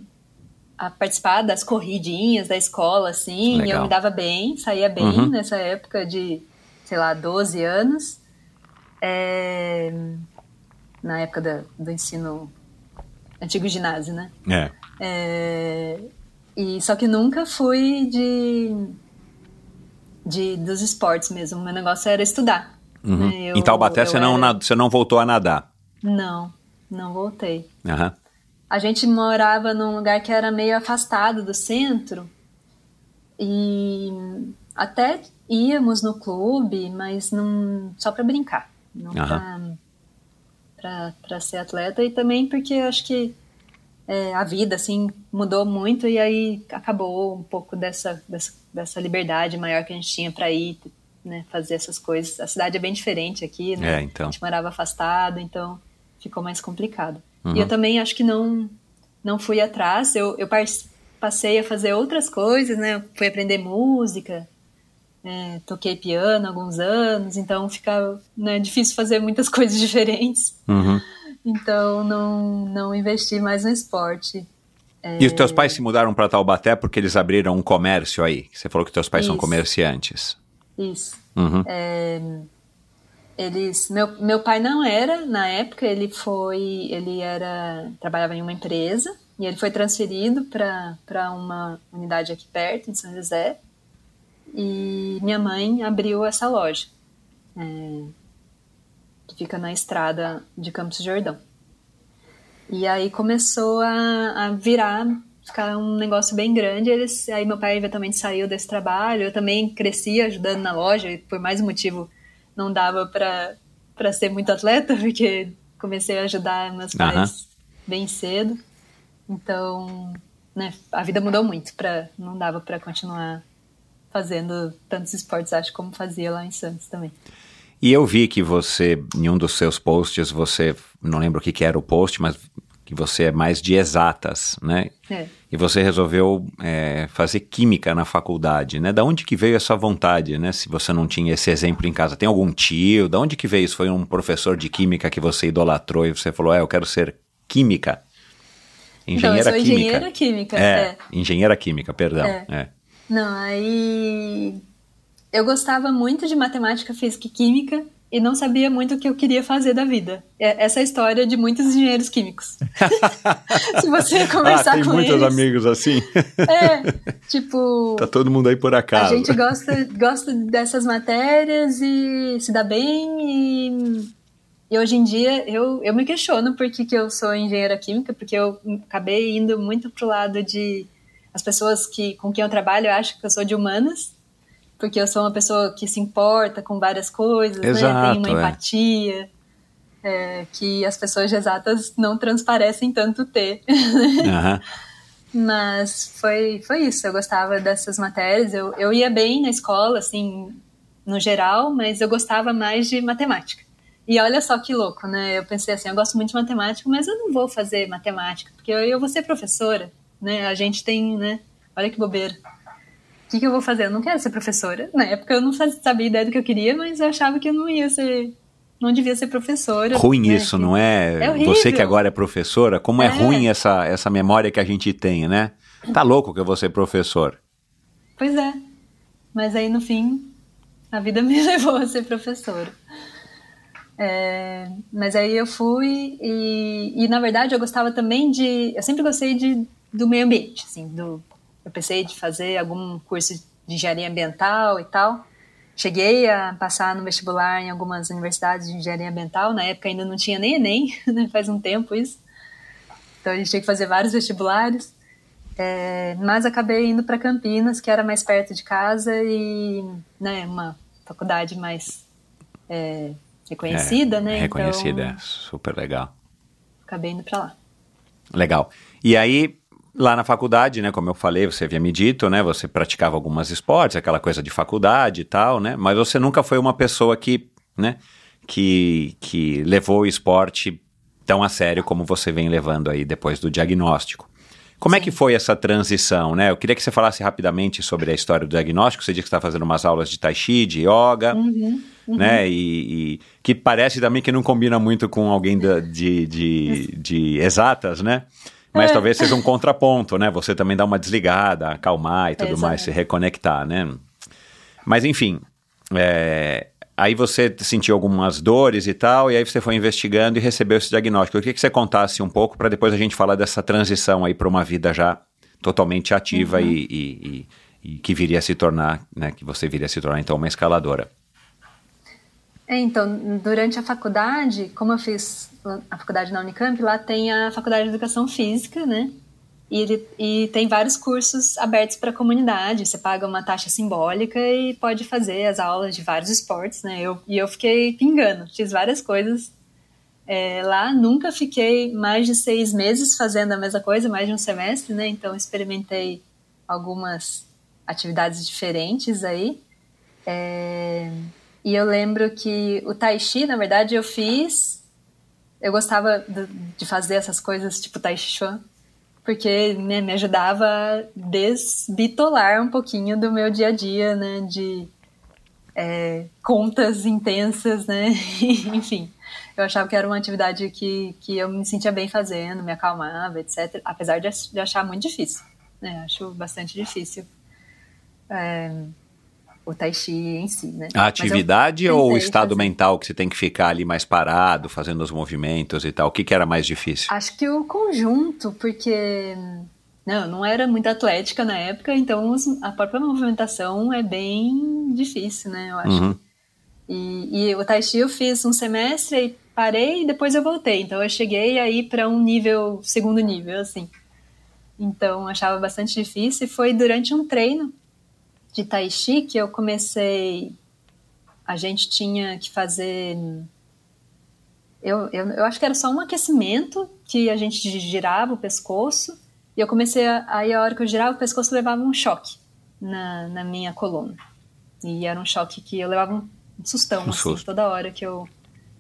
a participar das corridinhas da escola, assim, e Legal. eu me dava bem, saía bem Uhum. nessa época de, sei lá, 12 anos. É, na época da- do ensino antigo ginásio, né? É. É, e só que nunca fui de, de dos esportes mesmo. Meu negócio era estudar. Uhum. né? Eu- em Taubaté você, não, era- você não voltou a nadar. Não, não voltei. Aham. A gente morava num lugar que era meio afastado do centro e até íamos no clube, mas não só para brincar, não para ser atleta e também porque eu acho que é, a vida assim mudou muito e aí acabou um pouco dessa dessa, dessa liberdade maior que a gente tinha para ir né, fazer essas coisas. A cidade é bem diferente aqui, né? É, então. A gente morava afastado, então ficou mais complicado. Uhum. E eu também acho que não não fui atrás. Eu, eu passei a fazer outras coisas, né? Eu fui aprender música, é, toquei piano há alguns anos, então fica né, difícil fazer muitas coisas diferentes. Uhum. Então não não investi mais no esporte. E os teus pais se mudaram para Taubaté porque eles abriram um comércio aí. Você falou que teus pais são Isso. comerciantes. Isso. Uhum. Eles, meu, meu pai não era na época, ele foi, ele era trabalhava em uma empresa e ele foi transferido para uma unidade aqui perto em São José e minha mãe abriu essa loja é, que fica na estrada de Campos do Jordão. E aí começou a, a virar ficar um negócio bem grande. Eles, aí meu pai eventualmente saiu desse trabalho. Eu também cresci ajudando na loja e por mais um motivo não dava para para ser muito atleta, porque comecei a ajudar meus pais uhum. bem cedo. Então, né, a vida mudou muito, para não dava para continuar fazendo tantos esportes, acho, como fazia lá em Santos também. E eu vi que você, em um dos seus posts, você, não lembro o que, que era o post, mas que você é mais de exatas, né? É. E você resolveu é, fazer química na faculdade, né? Da onde que veio essa vontade, né? Se você não tinha esse exemplo em casa, tem algum tio? Da onde que veio isso? Foi um professor de química que você idolatrou e você falou, é, eu quero ser química? Engenheira então, eu sou química. engenheira química. É, é, engenheira química, perdão. É. Não, aí eu gostava muito de matemática, física e química e não sabia muito o que eu queria fazer da vida. É, essa é a história de muitos engenheiros químicos. Se você conversar ah, tem com muitos eles, amigos assim. é, tipo. Tá todo mundo aí por acaso. A gente gosta, gosta dessas matérias e se dá bem e, e hoje em dia eu, eu me questiono por que, que eu sou engenheira química, porque eu acabei indo muito pro lado de as pessoas que com quem eu trabalho acham que eu sou de humanas porque eu sou uma pessoa que se importa com várias coisas, Exato, né? Tem uma é. empatia é, que as pessoas de exatas não transparecem tanto ter. Uhum. Mas foi, foi isso, eu gostava dessas matérias. Eu, eu ia bem na escola, assim, no geral, mas eu gostava mais de matemática. E olha só que louco, né? Eu pensei assim, eu gosto muito de matemática, mas eu não vou fazer matemática, porque eu, eu vou ser professora, né? A gente tem, né? Olha que bobeira que, que eu vou fazer? Eu não quero ser professora. Na época eu não sabia ideia do que eu queria, mas eu achava que eu não ia ser. Não devia ser professora. Ruim né? isso, não é? é Você que agora é professora, como é, é ruim essa, essa memória que a gente tem, né? Tá louco que eu vou ser professor. Pois é. Mas aí no fim, a vida me levou a ser professora. É, mas aí eu fui e, e, na verdade eu gostava também de. Eu sempre gostei de, do meio ambiente, assim, do eu pensei de fazer algum curso de engenharia ambiental e tal. Cheguei a passar no vestibular em algumas universidades de engenharia ambiental. Na época ainda não tinha nem Enem, né? faz um tempo isso. Então a gente tinha que fazer vários vestibulares. É, mas acabei indo para Campinas, que era mais perto de casa e né, uma faculdade mais é, reconhecida, é, né? Reconhecida, então, super legal. Acabei indo para lá. Legal. E aí, Lá na faculdade, né, como eu falei, você havia me dito, né, você praticava algumas esportes, aquela coisa de faculdade e tal, né, mas você nunca foi uma pessoa que, né, que, que levou o esporte tão a sério como você vem levando aí depois do diagnóstico. Como é que foi essa transição, né? Eu queria que você falasse rapidamente sobre a história do diagnóstico. Você disse que está fazendo umas aulas de tai chi, de yoga, uhum, uhum. né? E, e, que parece também que não combina muito com alguém da, de, de, de exatas, né? Mas é. talvez seja um contraponto, né? Você também dá uma desligada, acalmar e tudo mais, se reconectar, né? Mas enfim, é, aí você sentiu algumas dores e tal, e aí você foi investigando e recebeu esse diagnóstico. Eu queria que você contasse um pouco para depois a gente falar dessa transição aí para uma vida já totalmente ativa uhum. e, e, e, e, que viria a se tornar, né? Que você viria a se tornar então uma escaladora. É, então, durante a faculdade, como eu fiz a faculdade na Unicamp, lá tem a faculdade de educação física, né? E, e tem vários cursos abertos para a comunidade. Você paga uma taxa simbólica e pode fazer as aulas de vários esportes, né? Eu, e eu fiquei pingando, fiz várias coisas é, lá. Nunca fiquei mais de seis meses fazendo a mesma coisa, mais de um semestre, né? Então experimentei algumas atividades diferentes aí. É, e eu lembro que o tai chi, na verdade, eu fiz. Eu gostava de fazer essas coisas tipo tai chi chuan, porque né, me ajudava a desbitolar um pouquinho do meu dia a dia, né? De é, contas intensas, né? Enfim, eu achava que era uma atividade que, que eu me sentia bem fazendo, me acalmava, etc. Apesar de, de achar muito difícil, né? Acho bastante difícil. É, o tai chi em si, né? A atividade ou o estado fazer. mental que você tem que ficar ali mais parado, fazendo os movimentos e tal? O que, que era mais difícil? Acho que o conjunto, porque não, não era muito atlética na época, então a própria movimentação é bem difícil, né? Eu acho. Uhum. E, e o tai chi eu fiz um semestre e parei e depois eu voltei. Então eu cheguei aí para um nível, segundo nível, assim. Então achava bastante difícil. E foi durante um treino de Tai Chi que eu comecei. A gente tinha que fazer. Eu, eu, eu acho que era só um aquecimento que a gente girava o pescoço. E eu comecei a. Aí a hora que eu girava o pescoço levava um choque na, na minha coluna. E era um choque que eu levava um sustão, Um assim, susto. toda hora que eu,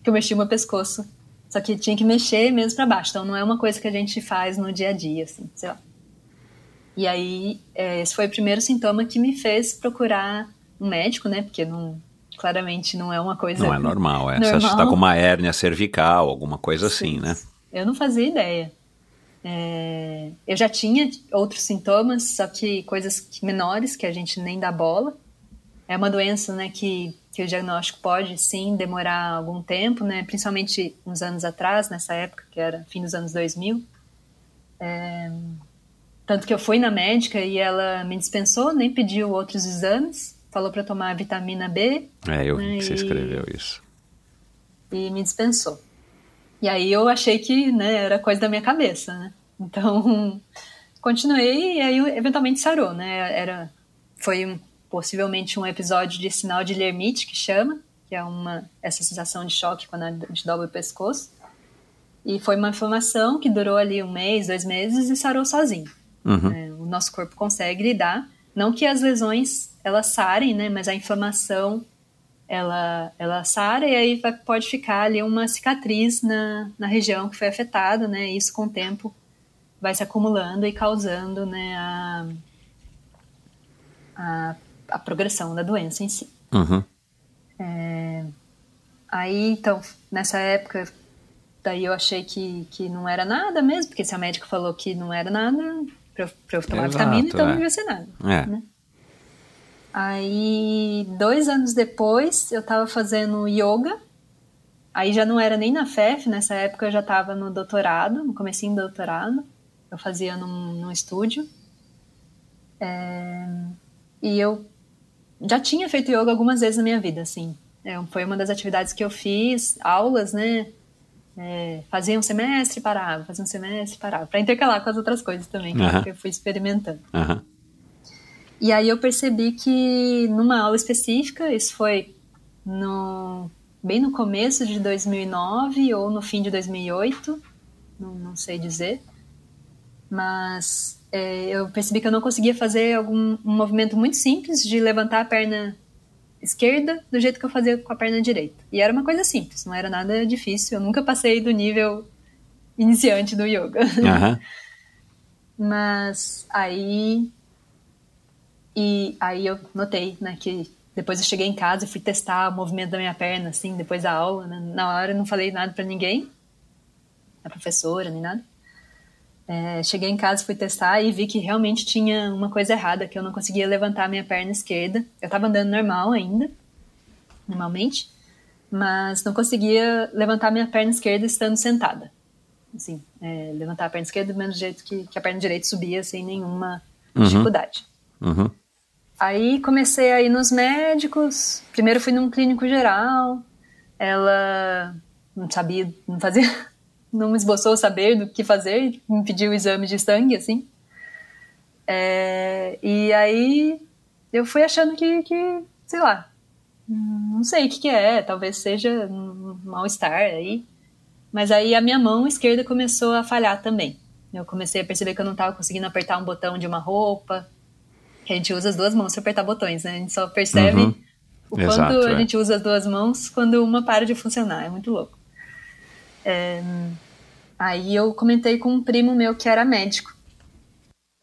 que eu mexia o meu pescoço. Só que tinha que mexer mesmo para baixo. Então não é uma coisa que a gente faz no dia a dia, assim, sei lá. E aí, é, esse foi o primeiro sintoma que me fez procurar um médico, né? Porque não, claramente não é uma coisa. Não é normal, é. Você Normal. está com uma hérnia cervical, alguma coisa assim, né? Eu não fazia ideia. É, eu já tinha outros sintomas, só que coisas menores que a gente nem dá bola. É uma doença, né, que, que o diagnóstico pode sim demorar algum tempo, né, principalmente uns anos atrás, nessa época que era fim dos anos 2000. É, tanto que eu fui na médica e ela me dispensou, nem pediu outros exames, falou para tomar vitamina B É, eu vi que você escreveu isso. e me dispensou. E aí eu achei que né, era coisa da minha cabeça, né? Então continuei e aí eventualmente sarou, né? Era foi um- possivelmente um episódio de sinal de Lermite que chama, que é uma essa sensação de choque quando a gente dobra o pescoço. E foi uma inflamação que durou ali um mês, dois meses e sarou sozinho. Uhum. né? O nosso corpo consegue lidar, não que as lesões elas sarem, né? Mas a inflamação ela, ela sara e aí vai, pode ficar ali uma cicatriz na, na região que foi afetada, né? E isso com o tempo vai se acumulando e causando, né, a, a, a progressão da doença em si. Uhum. Aí, então, nessa época, daí eu achei que, que não era nada mesmo, porque se a médica falou que não era nada, pra eu, pra eu tomar Exato, vitamina, então é. ser nada. É. né? Aí, dois anos depois, eu tava fazendo yoga. Aí já não era nem na FEF, nessa época eu já tava no doutorado, no comecinho do doutorado. Eu fazia num, num estúdio. É, E eu já tinha feito yoga algumas vezes na minha vida, assim. É, foi uma das atividades que eu fiz, aulas, né? É, fazia um semestre e parava, fazia um semestre e parava. Pra intercalar com as outras coisas também, que Aham. eu fui experimentando. E aí eu percebi que numa aula específica, isso foi no, bem no começo de 2009 ou no fim de 2008, não, não sei dizer, mas é, eu percebi que eu não conseguia fazer algum um movimento muito simples de levantar a perna esquerda do jeito que eu fazia com a perna direita. E era uma coisa simples, não era nada difícil, eu nunca passei do nível iniciante do yoga. Aham. Mas aí. E aí eu notei, né, que depois eu cheguei em casa e fui testar o movimento da minha perna, assim, depois da aula. né? Na hora eu não falei nada pra ninguém, a professora, nem nada. É, cheguei em casa, fui testar e vi que realmente tinha uma coisa errada, que eu não conseguia levantar a minha perna esquerda. Eu tava andando normal ainda, normalmente, mas não conseguia levantar a minha perna esquerda estando sentada assim, é, levantar a perna esquerda do mesmo jeito que, que a perna direita subia sem nenhuma dificuldade. Uhum. Aí comecei a ir nos médicos. Primeiro fui num clínico geral. Ela não sabia, não fazia, não esboçou saber do que fazer, me pediu o exame de sangue, assim. É, e aí eu fui achando que, que, sei lá, não sei o que, que é, talvez seja um mal-estar aí. Mas aí a minha mão esquerda começou a falhar também. Eu comecei a perceber que eu não estava conseguindo apertar um botão de uma roupa. Que a gente usa as duas mãos para apertar botões, né? A gente só percebe Uhum. o Exato, quanto a é. gente usa as duas mãos quando uma para de funcionar. É muito louco. É, Aí eu comentei com um primo meu que era médico.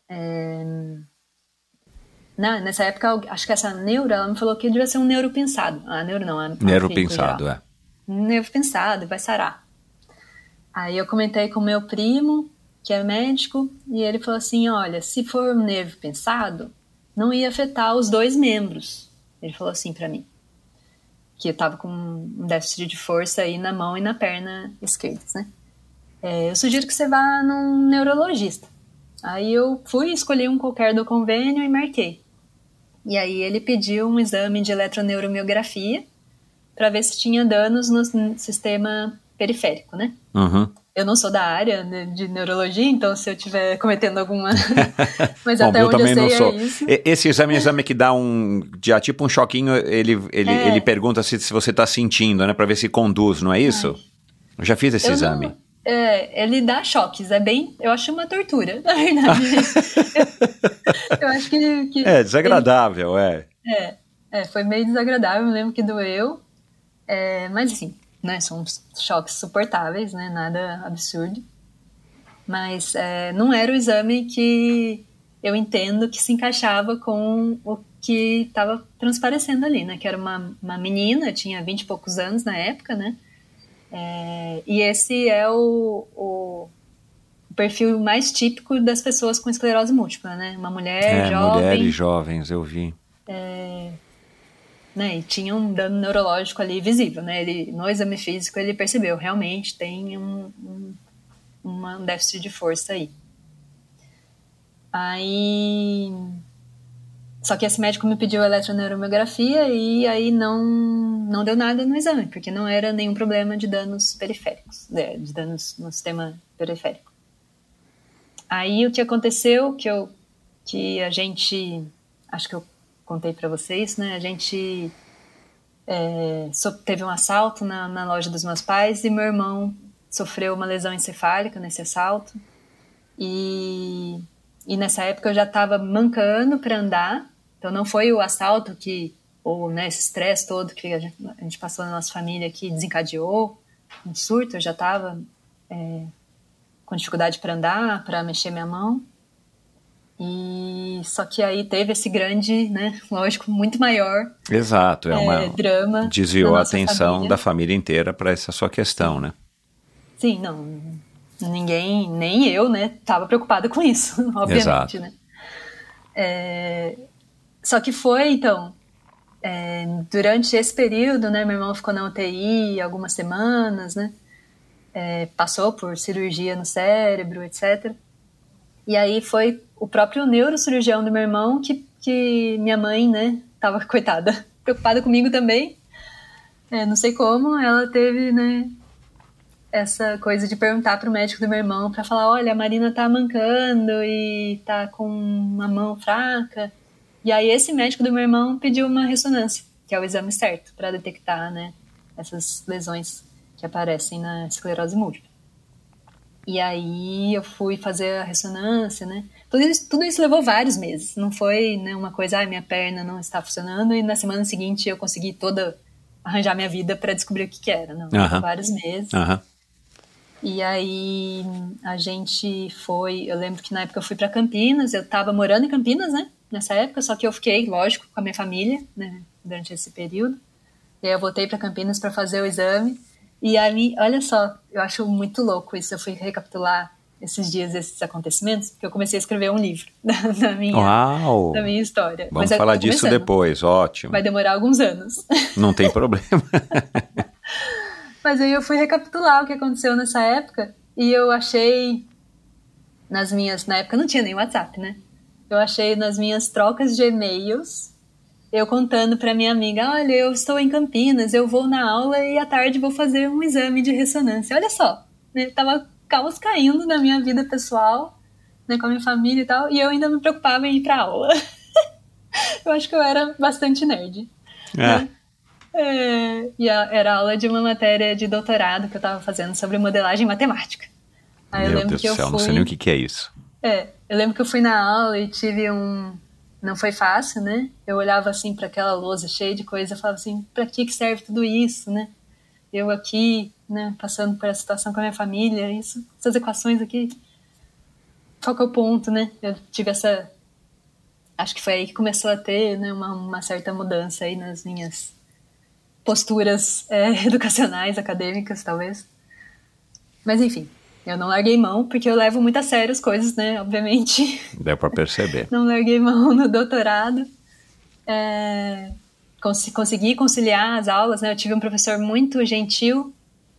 É, na- nessa época, acho que essa neuro, ela me falou que devia ser um neuropensado. Ah, neuro não, a- a Neuro clínico pensado, geral é. nervo pensado, vai sarar. Aí eu comentei com meu primo, que é médico, e ele falou assim: olha, se for um nervo pensado, não ia afetar os dois membros. Ele falou assim pra mim. Que eu tava com um déficit de força aí na mão e na perna esquerdas, né? É, eu sugiro que você vá num neurologista. Aí eu fui, escolhi um qualquer do convênio e marquei. E aí ele pediu um exame de eletroneuramiografia para ver se tinha danos no sistema periférico, né? Uhum. Eu não sou da área né, de neurologia, então se eu estiver cometendo alguma. Mas Bom, até eu onde também eu não sei sou. é isso. Esse exame é um exame que dá um. Já tipo um choquinho, ele, ele, É. ele pergunta se, se você tá sentindo, né? Pra ver se conduz, não é isso? Eu já fiz esse Eu exame. não- é, ele dá choques, é bem. Eu acho uma tortura, na verdade. eu acho que. que É, desagradável, é. É, é, foi meio desagradável, lembro que doeu. É, mas assim, né, são choques suportáveis, né, nada absurdo. Mas é, não era o exame que eu entendo que se encaixava com o que estava transparecendo ali, né, que era uma, uma menina, tinha 20 e poucos anos na época, né, é, e esse é o, o perfil mais típico das pessoas com esclerose múltipla, né, uma mulher É, jovem, mulheres jovens, eu vi. Né, e tinha um dano neurológico ali visível, né? Ele no exame físico ele percebeu realmente tem um, um, um déficit de força aí. Aí, só que esse médico me pediu eletroneuromiografia e aí não não deu nada no exame, porque não era nenhum problema de danos periféricos, né, de danos no sistema periférico. Aí o que aconteceu que eu que a gente acho que eu contei para vocês, né? A gente é, teve um assalto na, na loja dos meus pais e meu irmão sofreu uma lesão encefálica nesse assalto. E, e nessa época eu já estava mancando para andar, então não foi o assalto que, ou né, esse estresse todo que a gente, a gente passou na nossa família que desencadeou um surto, eu já estava com dificuldade para andar, para mexer minha mão. E só que aí teve esse grande, né, lógico, muito maior Exato, é uma. é, drama. Desviou a atenção família. da família inteira para essa sua questão, né? Sim, não. Ninguém, nem eu, né, tava preocupada com isso, obviamente, Exato. né. É, só que foi, então, é, durante esse período, né, meu irmão ficou na UTI algumas semanas, né, é, passou por cirurgia no cérebro, etc. E aí foi o próprio neurocirurgião do meu irmão que, que minha mãe, né, tava, coitada, preocupada comigo também. É, não sei como, ela teve, né, essa coisa de perguntar pro médico do meu irmão para falar, olha, a Marina tá mancando e tá com uma mão fraca. E aí esse médico do meu irmão pediu uma ressonância, que é o exame certo para detectar, né, essas lesões que aparecem na esclerose múltipla. E aí eu fui fazer a ressonância, né? Tudo isso, tudo isso levou vários meses. Não foi né, uma coisa, ah, minha perna não está funcionando e na semana seguinte eu consegui toda arranjar minha vida para descobrir o que, que era. Não, levou Aham. vários meses. Aham. E aí a gente foi, eu lembro que na época eu fui para Campinas, eu tava morando em Campinas, né? Nessa época, só que eu fiquei, lógico, com a minha família, né, durante esse período. E aí eu voltei para Campinas para fazer o exame. E aí, olha só, eu acho muito louco isso. Eu fui recapitular esses dias esses acontecimentos, porque eu comecei a escrever um livro da, minha, Uau! da minha história. Vamos Mas falar disso começando. depois, ótimo. Vai demorar alguns anos. Não tem problema. Mas aí eu fui recapitular o que aconteceu nessa época e eu achei nas minhas, na época não tinha nem WhatsApp, né? Eu achei nas minhas trocas de e-mails eu contando para minha amiga, olha, eu estou em Campinas, eu vou na aula e à tarde vou fazer um exame de ressonância. Olha só, né? tava caos caindo na minha vida pessoal, né, com a minha família e tal, e eu ainda me preocupava em ir para aula. eu acho que eu era bastante nerd. É. É, e a- era aula de uma matéria de doutorado que eu estava fazendo sobre modelagem matemática. Aí eu Meu lembro Deus que do eu céu, fui. não sei nem o que, que é isso. É, eu lembro que eu fui na aula e tive um. Não foi fácil, né? Eu olhava assim para aquela lousa cheia de coisa falava assim: para que que serve tudo isso, né? Eu aqui, né, passando por essa situação com a minha família, isso, essas equações aqui. Qual que é o ponto, né? Eu tive essa. Acho que foi aí que começou a ter né, uma, uma certa mudança aí nas minhas posturas é, educacionais, acadêmicas, talvez. Mas enfim, eu não larguei mão, porque eu levo muito a sério as coisas, né? Obviamente. Deu pra perceber. Não larguei mão no doutorado. É, cons- consegui conciliar as aulas, né? Eu tive um professor muito gentil,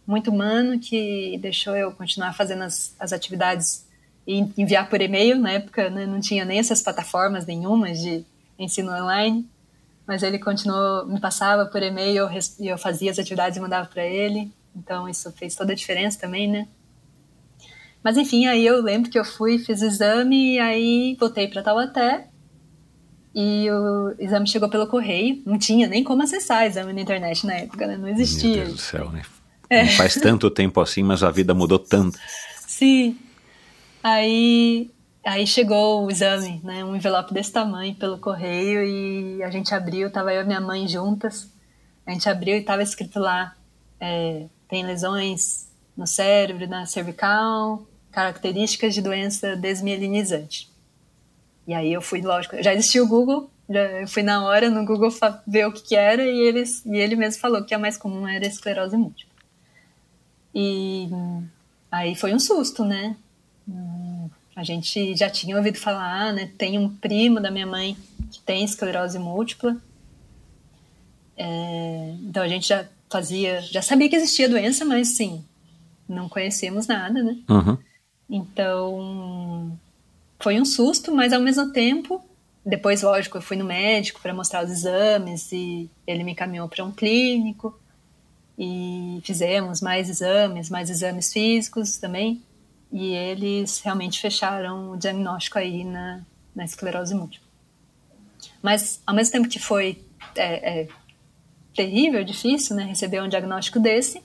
muito humano, que deixou eu continuar fazendo as, as atividades e enviar por e-mail. Na época né, não tinha nem essas plataformas nenhumas de ensino online, mas ele continuou, me passava por e-mail eu e eu fazia as atividades e mandava para ele. Então isso fez toda a diferença também, né? Mas enfim, aí eu lembro que eu fui, fiz o exame, e aí voltei para Taubaté. E o exame chegou pelo correio. Não tinha nem como acessar o exame na internet na época, né? Não existia. Meu Deus do céu, né? É. Não faz tanto tempo assim, mas a vida mudou tanto. Sim. Aí, aí chegou o exame, né? Um envelope desse tamanho pelo correio e a gente abriu, tava eu e minha mãe juntas. A gente abriu e tava escrito lá: é, tem lesões no cérebro, na cervical, características de doença desmielinizante. E aí eu fui, lógico, já existia o Google, já fui na hora no Google ver o que, que era e, eles, e ele mesmo falou que a mais comum era esclerose múltipla. E aí foi um susto, né? A gente já tinha ouvido falar, né? Tem um primo da minha mãe que tem esclerose múltipla. É, então a gente já fazia, já sabia que existia doença, mas sim, não conhecíamos nada, né? Uhum. Então foi um susto, mas ao mesmo tempo, depois, lógico, eu fui no médico para mostrar os exames e ele me encaminhou para um clínico e fizemos mais exames, mais exames físicos também. E eles realmente fecharam o diagnóstico aí na, na esclerose múltipla. Mas, ao mesmo tempo que foi é, é, terrível, difícil, né, receber um diagnóstico desse,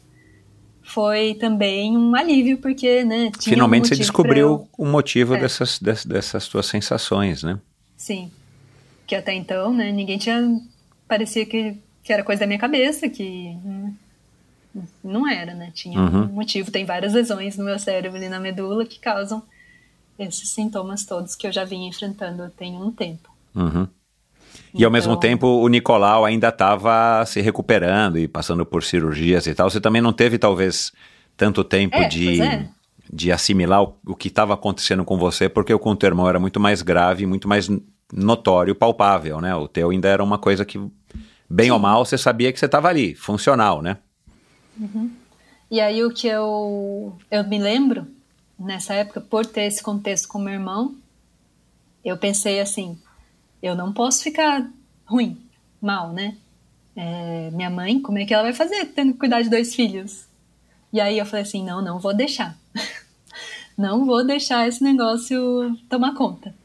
foi também um alívio, porque, né, Finalmente um você descobriu eu... o motivo é. dessas, dessas, dessas suas sensações, né? Sim. Que até então, né, ninguém tinha... Parecia que, que era coisa da minha cabeça, que... Hum, não era, né? Tinha uhum. um motivo. Tem várias lesões no meu cérebro e na medula que causam esses sintomas todos que eu já vinha enfrentando tem um tempo. Uhum. E então... ao mesmo então tempo o Nicolau ainda estava se recuperando e passando por cirurgias e tal. Você também não teve talvez tanto tempo é, de, é. de assimilar o, o que estava acontecendo com você, porque o com o teu irmão era muito mais grave, muito mais notório, palpável, né? O teu ainda era uma coisa que, bem Sim. ou mal, você sabia que você estava ali, funcional, né? Uhum. E aí o que eu, eu me lembro, nessa época, por ter esse contexto com meu irmão, eu pensei assim, eu não posso ficar ruim, mal, né? É, minha mãe, como é que ela vai fazer tendo que cuidar de dois filhos? E aí eu falei assim, não, não vou deixar. não vou deixar esse negócio tomar conta.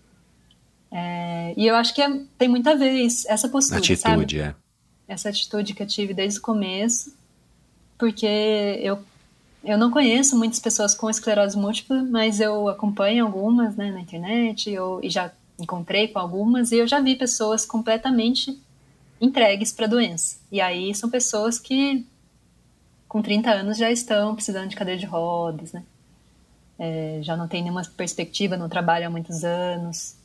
É, e eu acho que é, tem muito a ver isso, essa postura, Atitude, sabe? é. Essa atitude que eu tive desde o começo porque eu, eu não conheço muitas pessoas com esclerose múltipla, mas eu acompanho algumas né, na internet eu, e já encontrei com algumas e eu já vi pessoas completamente entregues para a doença. E aí são pessoas que com 30 anos já estão precisando de cadeira de rodas, né? É, já não tem nenhuma perspectiva, não trabalham há muitos anos.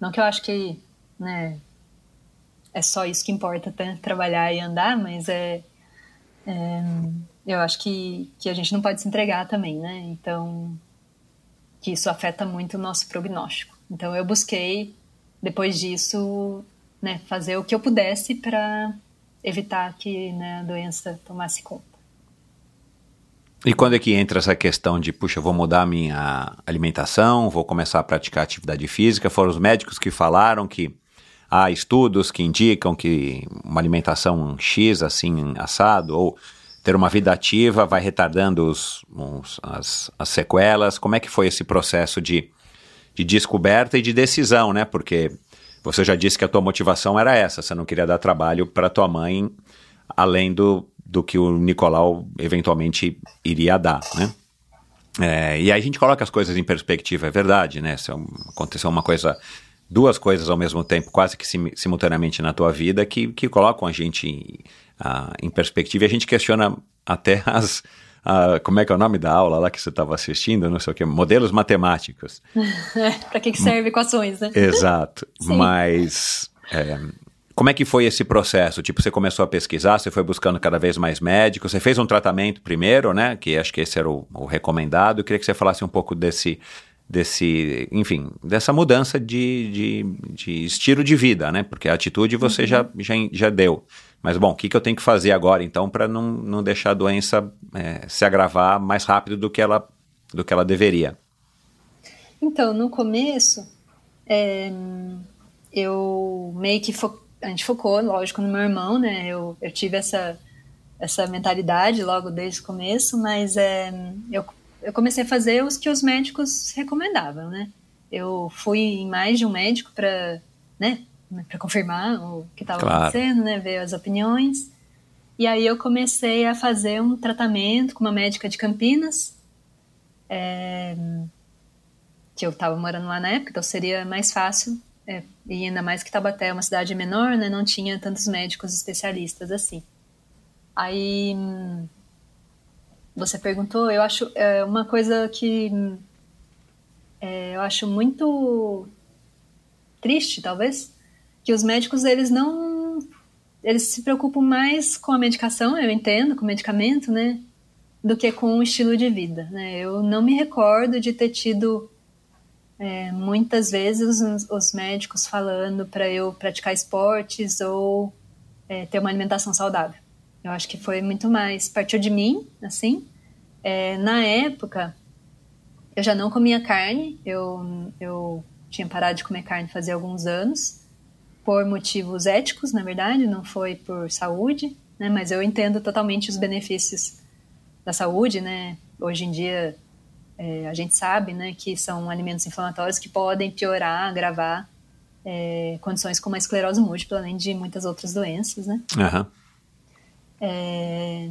Não que eu acho que né, é só isso que importa, trabalhar e andar, mas é é, eu acho que, que a gente não pode se entregar também, né? Então, que isso afeta muito o nosso prognóstico. Então, eu busquei, depois disso, né, fazer o que eu pudesse para evitar que né, a doença tomasse conta. E quando é que entra essa questão de, puxa, vou mudar minha alimentação, vou começar a praticar atividade física? Foram os médicos que falaram que há estudos que indicam que uma alimentação X, assim, assado, ou ter uma vida ativa vai retardando os, os, as, as, sequelas. Como é que foi esse processo de, de descoberta e de decisão, né? Porque você já disse que a tua motivação era essa, você não queria dar trabalho para tua mãe, além do, do que o Nicolau eventualmente iria dar, né? É, e aí a gente coloca as coisas em perspectiva, é verdade, né? Se aconteceu uma coisa duas coisas ao mesmo tempo, quase que sim, simultaneamente na tua vida, que, que colocam a gente em, uh, em perspectiva. E a gente questiona até as. Uh, como é que é o nome da aula lá que você estava assistindo? Não sei o que, modelos matemáticos. Para que, que serve equações, né? Exato. Mas. É, como é que foi esse processo? Tipo, você começou a pesquisar, você foi buscando cada vez mais médicos, você fez um tratamento primeiro, né? Que acho que esse era o, o recomendado. Eu queria que você falasse um pouco desse, desse, enfim, dessa mudança de, de, de, estilo de vida, né? Porque a atitude você uhum. já, já, já deu. Mas, bom, o que, que eu tenho que fazer agora, então, para não, não deixar a doença é, se agravar mais rápido do que ela, do que ela deveria? Então, no começo, é, eu meio que fo a gente focou, lógico, no meu irmão, né? Eu, eu tive essa, essa mentalidade logo desde o começo, mas é, eu eu comecei a fazer os que os médicos recomendavam, né? Eu fui em mais de um médico para, né, para confirmar o que estava Claro. acontecendo, né, ver as opiniões. E aí eu comecei a fazer um tratamento com uma médica de Campinas, é, que eu estava morando lá na época, então seria mais fácil. é, e ainda mais que Taubaté é uma cidade menor, né, não tinha tantos médicos especialistas assim. Aí você perguntou, eu acho é, uma coisa que eu acho muito triste, talvez, que os médicos eles não eles se preocupam mais com a medicação, eu entendo, com o medicamento, né, do que com o estilo de vida, né? Eu não me recordo de ter tido é, muitas vezes os, os médicos falando para eu praticar esportes ou é, ter uma alimentação saudável. Eu acho que foi muito mais partiu de mim, assim. É, na época, eu já não comia carne. Eu eu tinha parado de comer carne fazia alguns anos por motivos éticos, na verdade, não foi por saúde, né? Mas eu entendo totalmente os benefícios da saúde, né? Hoje em dia é, a gente sabe, né, que são alimentos inflamatórios que podem piorar, agravar é, condições como a esclerose múltipla, além de muitas outras doenças, né? Aham. É,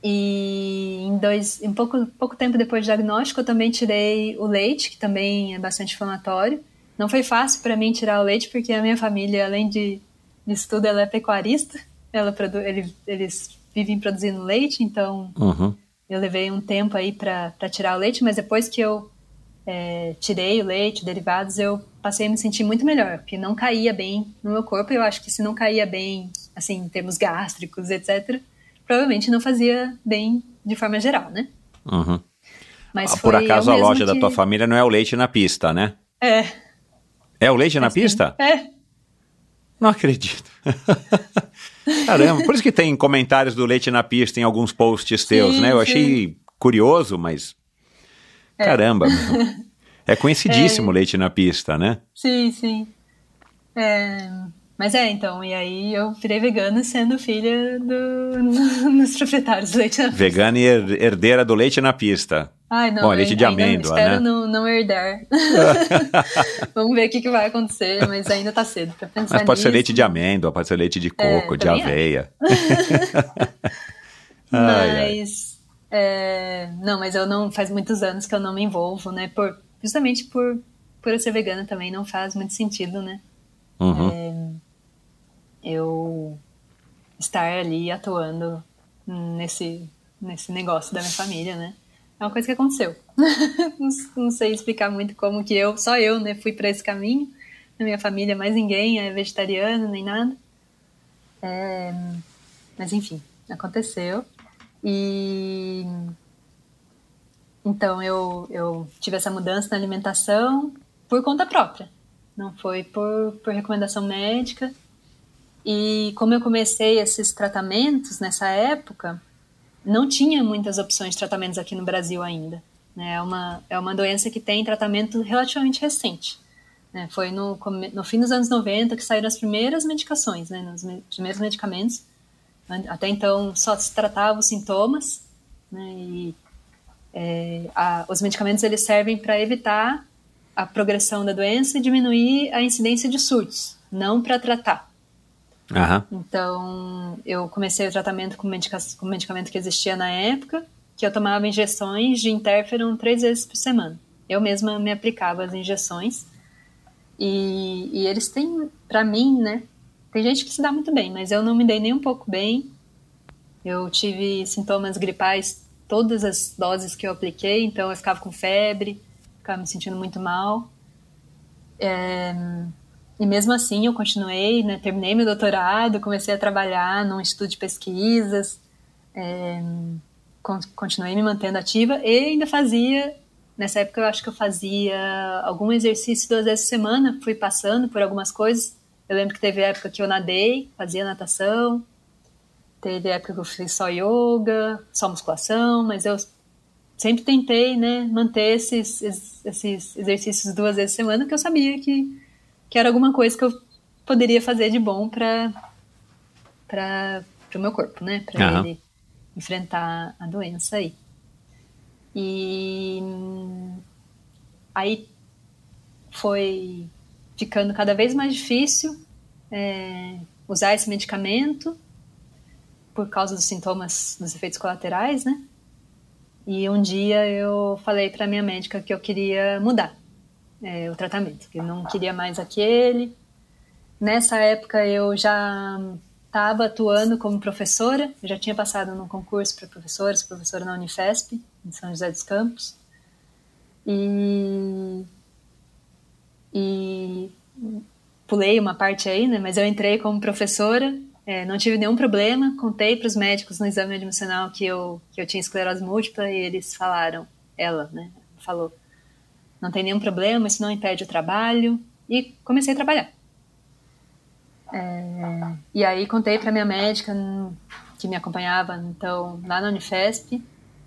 e em dois, em pouco, pouco tempo depois do diagnóstico, eu também tirei o leite, que também é bastante inflamatório. Não foi fácil para mim tirar o leite, porque a minha família, além de, disso tudo, ela é pecuarista. Ela produ, ele, eles vivem produzindo leite, então Uhum. eu levei um tempo aí para tirar o leite, mas depois que eu é, tirei o leite, derivados, eu passei a me sentir muito melhor, porque não caía bem no meu corpo. Eu acho que se não caía bem, assim, em termos gástricos, etc., provavelmente não fazia bem de forma geral, né? Uhum. Mas Ah, Por acaso a loja da que- tua família não é o leite na pista, né? É. É o leite na assim, pista? É. Não acredito. Caramba, por isso que tem comentários do leite na pista em alguns posts teus, Sim, né? Eu sim. achei curioso, mas. Caramba. meu. É conhecidíssimo o leite na pista, né? Sim, sim. É, Mas é, então, e aí eu virei vegana sendo filha do... dos proprietários do leite na pista. Vegana e her- herdeira do leite na pista. Ai, não, Bom, leite de ainda amêndoa, espero né? não, não herdar. Vamos ver o que, que vai acontecer, mas ainda tá cedo pra pensar Mas pode ser nisso. leite de amêndoa, pode ser leite de coco, de É, também aveia. Mas, é, não, mas eu não, faz muitos anos que eu não me envolvo, né, por, justamente por, por eu ser vegana também, não faz muito sentido, né, Uhum. eu estar ali atuando nesse, nesse negócio da minha família, né? É uma coisa que aconteceu. não, sei explicar muito como que eu, só eu, né, fui para esse caminho. Na minha família, mais ninguém é vegetariano, nem nada. É, mas enfim, aconteceu. E então eu, eu tive essa mudança na alimentação por conta própria. Não foi por, por recomendação médica. E como eu comecei esses tratamentos nessa época, não tinha muitas opções de tratamentos aqui no Brasil ainda. né? É uma, é uma doença que tem tratamento relativamente recente. né? Foi no, no fim dos anos 90 que saíram as primeiras medicações, né? nos me- primeiros medicamentos. Até então só se tratava os sintomas, né? e é, a- os medicamentos eles servem para evitar a progressão da doença e diminuir a incidência de surtos, não para tratar. Aham. Então, eu comecei o tratamento com, medica com medicamento que existia na época, que eu tomava injeções de interferon três vezes por semana. Eu mesma me aplicava as injeções. E, e eles têm, pra mim, né? Tem gente que se dá muito bem, mas eu não me dei nem um pouco bem. Eu tive sintomas gripais todas as doses que eu apliquei, então eu ficava com febre, ficava me sentindo muito mal. É, e mesmo assim eu continuei, né, terminei meu doutorado, comecei a trabalhar num instituto de pesquisas, é, con- continuei me mantendo ativa e ainda fazia, nessa época eu acho que eu fazia algum exercício duas vezes por semana, fui passando por algumas coisas. Eu lembro que teve época que eu nadei, fazia natação, teve época que eu fiz só yoga, só musculação, mas eu sempre tentei, né, manter esses- esses exercícios duas vezes por semana, porque eu sabia que, que era alguma coisa que eu poderia fazer de bom para para o meu corpo, né, para Aham. ele enfrentar a doença aí. E aí foi ficando cada vez mais difícil é, usar esse medicamento por causa dos sintomas, dos efeitos colaterais, né? E um dia eu falei para minha médica que eu queria mudar é, o tratamento, que eu não queria mais aquele. Nessa época eu já estava atuando como professora, eu já tinha passado num concurso para professora, professora na Unifesp, em São José dos Campos. E, e pulei uma parte aí, né? Mas eu entrei como professora, é, não tive nenhum problema. Contei para os médicos no exame admissional que eu que eu tinha esclerose múltipla e eles falaram, ela, né? Falou, não tem nenhum problema, isso não impede o trabalho. E comecei a trabalhar. É, e aí contei para minha médica que me acompanhava, então lá na Unifesp,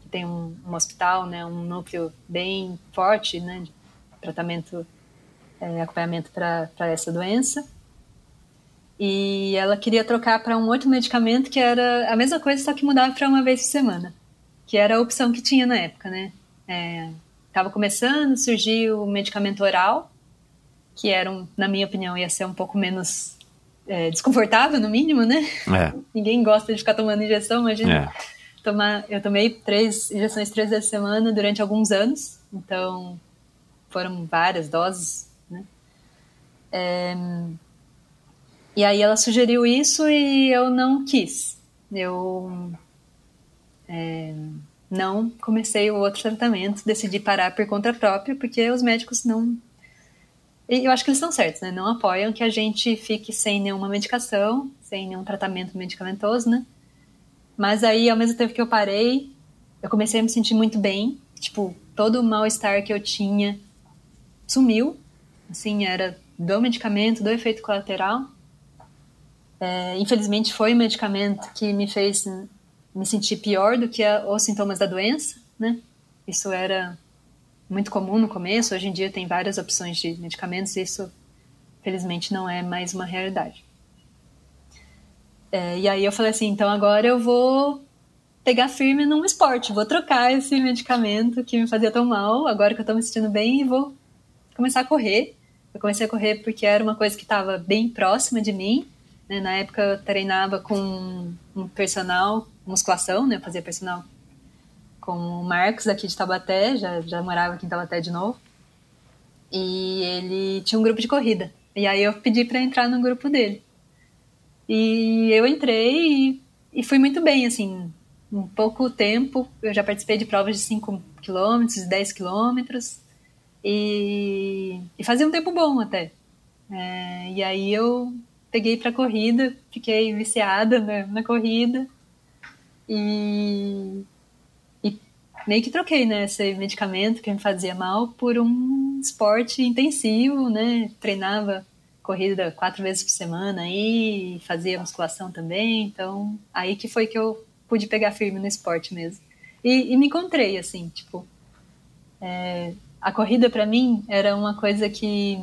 tem um, um hospital, né, um núcleo bem forte, né, de tratamento, é, acompanhamento para essa doença. E ela queria trocar para um outro medicamento que era a mesma coisa, só que mudava para uma vez por semana, que era a opção que tinha na época, né? Estava começando, surgiu o medicamento oral, que era, um, na minha opinião, ia ser um pouco menos é, desconfortável, no mínimo, né? É. Ninguém gosta de ficar tomando injeção, imagina. É tomar, eu tomei três injeções três vezes por semana durante alguns anos, então foram várias doses, né? É, e aí ela sugeriu isso e eu não quis. Eu é, não comecei o outro tratamento, decidi parar por conta própria, porque os médicos não. Eu acho que eles estão certos, né? Não apoiam que a gente fique sem nenhuma medicação, sem nenhum tratamento medicamentoso, né? Mas aí, ao mesmo tempo que eu parei, eu comecei a me sentir muito bem. Tipo, todo o mal-estar que eu tinha sumiu. Assim, era do medicamento, do efeito colateral. É, infelizmente, foi o medicamento que me fez me sentir pior do que a, os sintomas da doença, né? Isso era muito comum no começo. Hoje em dia tem várias opções de medicamentos e isso, felizmente, não é mais uma realidade. É, e aí eu falei assim, então agora eu vou pegar firme num esporte, vou trocar esse medicamento que me fazia tão mal, agora que eu tô me sentindo bem, e vou começar a correr. Eu comecei a correr porque era uma coisa que estava bem próxima de mim. Né? Na época eu treinava com um personal, musculação, né? Eu fazia personal com o Marcos aqui de Taubaté, já, já morava aqui em Taubaté de novo. E ele tinha um grupo de corrida. E aí eu pedi para entrar no grupo dele. E eu entrei e, e fui muito bem, assim, em pouco tempo. Eu já participei de provas de 5 quilômetros, 10 quilômetros. E, e fazia um tempo bom até. É, e aí eu peguei para corrida, fiquei viciada na, na corrida e, e, meio que troquei né, esse medicamento que me fazia mal por um esporte intensivo, né? Treinava corrida quatro vezes por semana e fazia musculação também. Então, aí que foi que eu pude pegar firme no esporte mesmo. E, e me encontrei, assim, tipo. É, a corrida para mim era uma coisa que.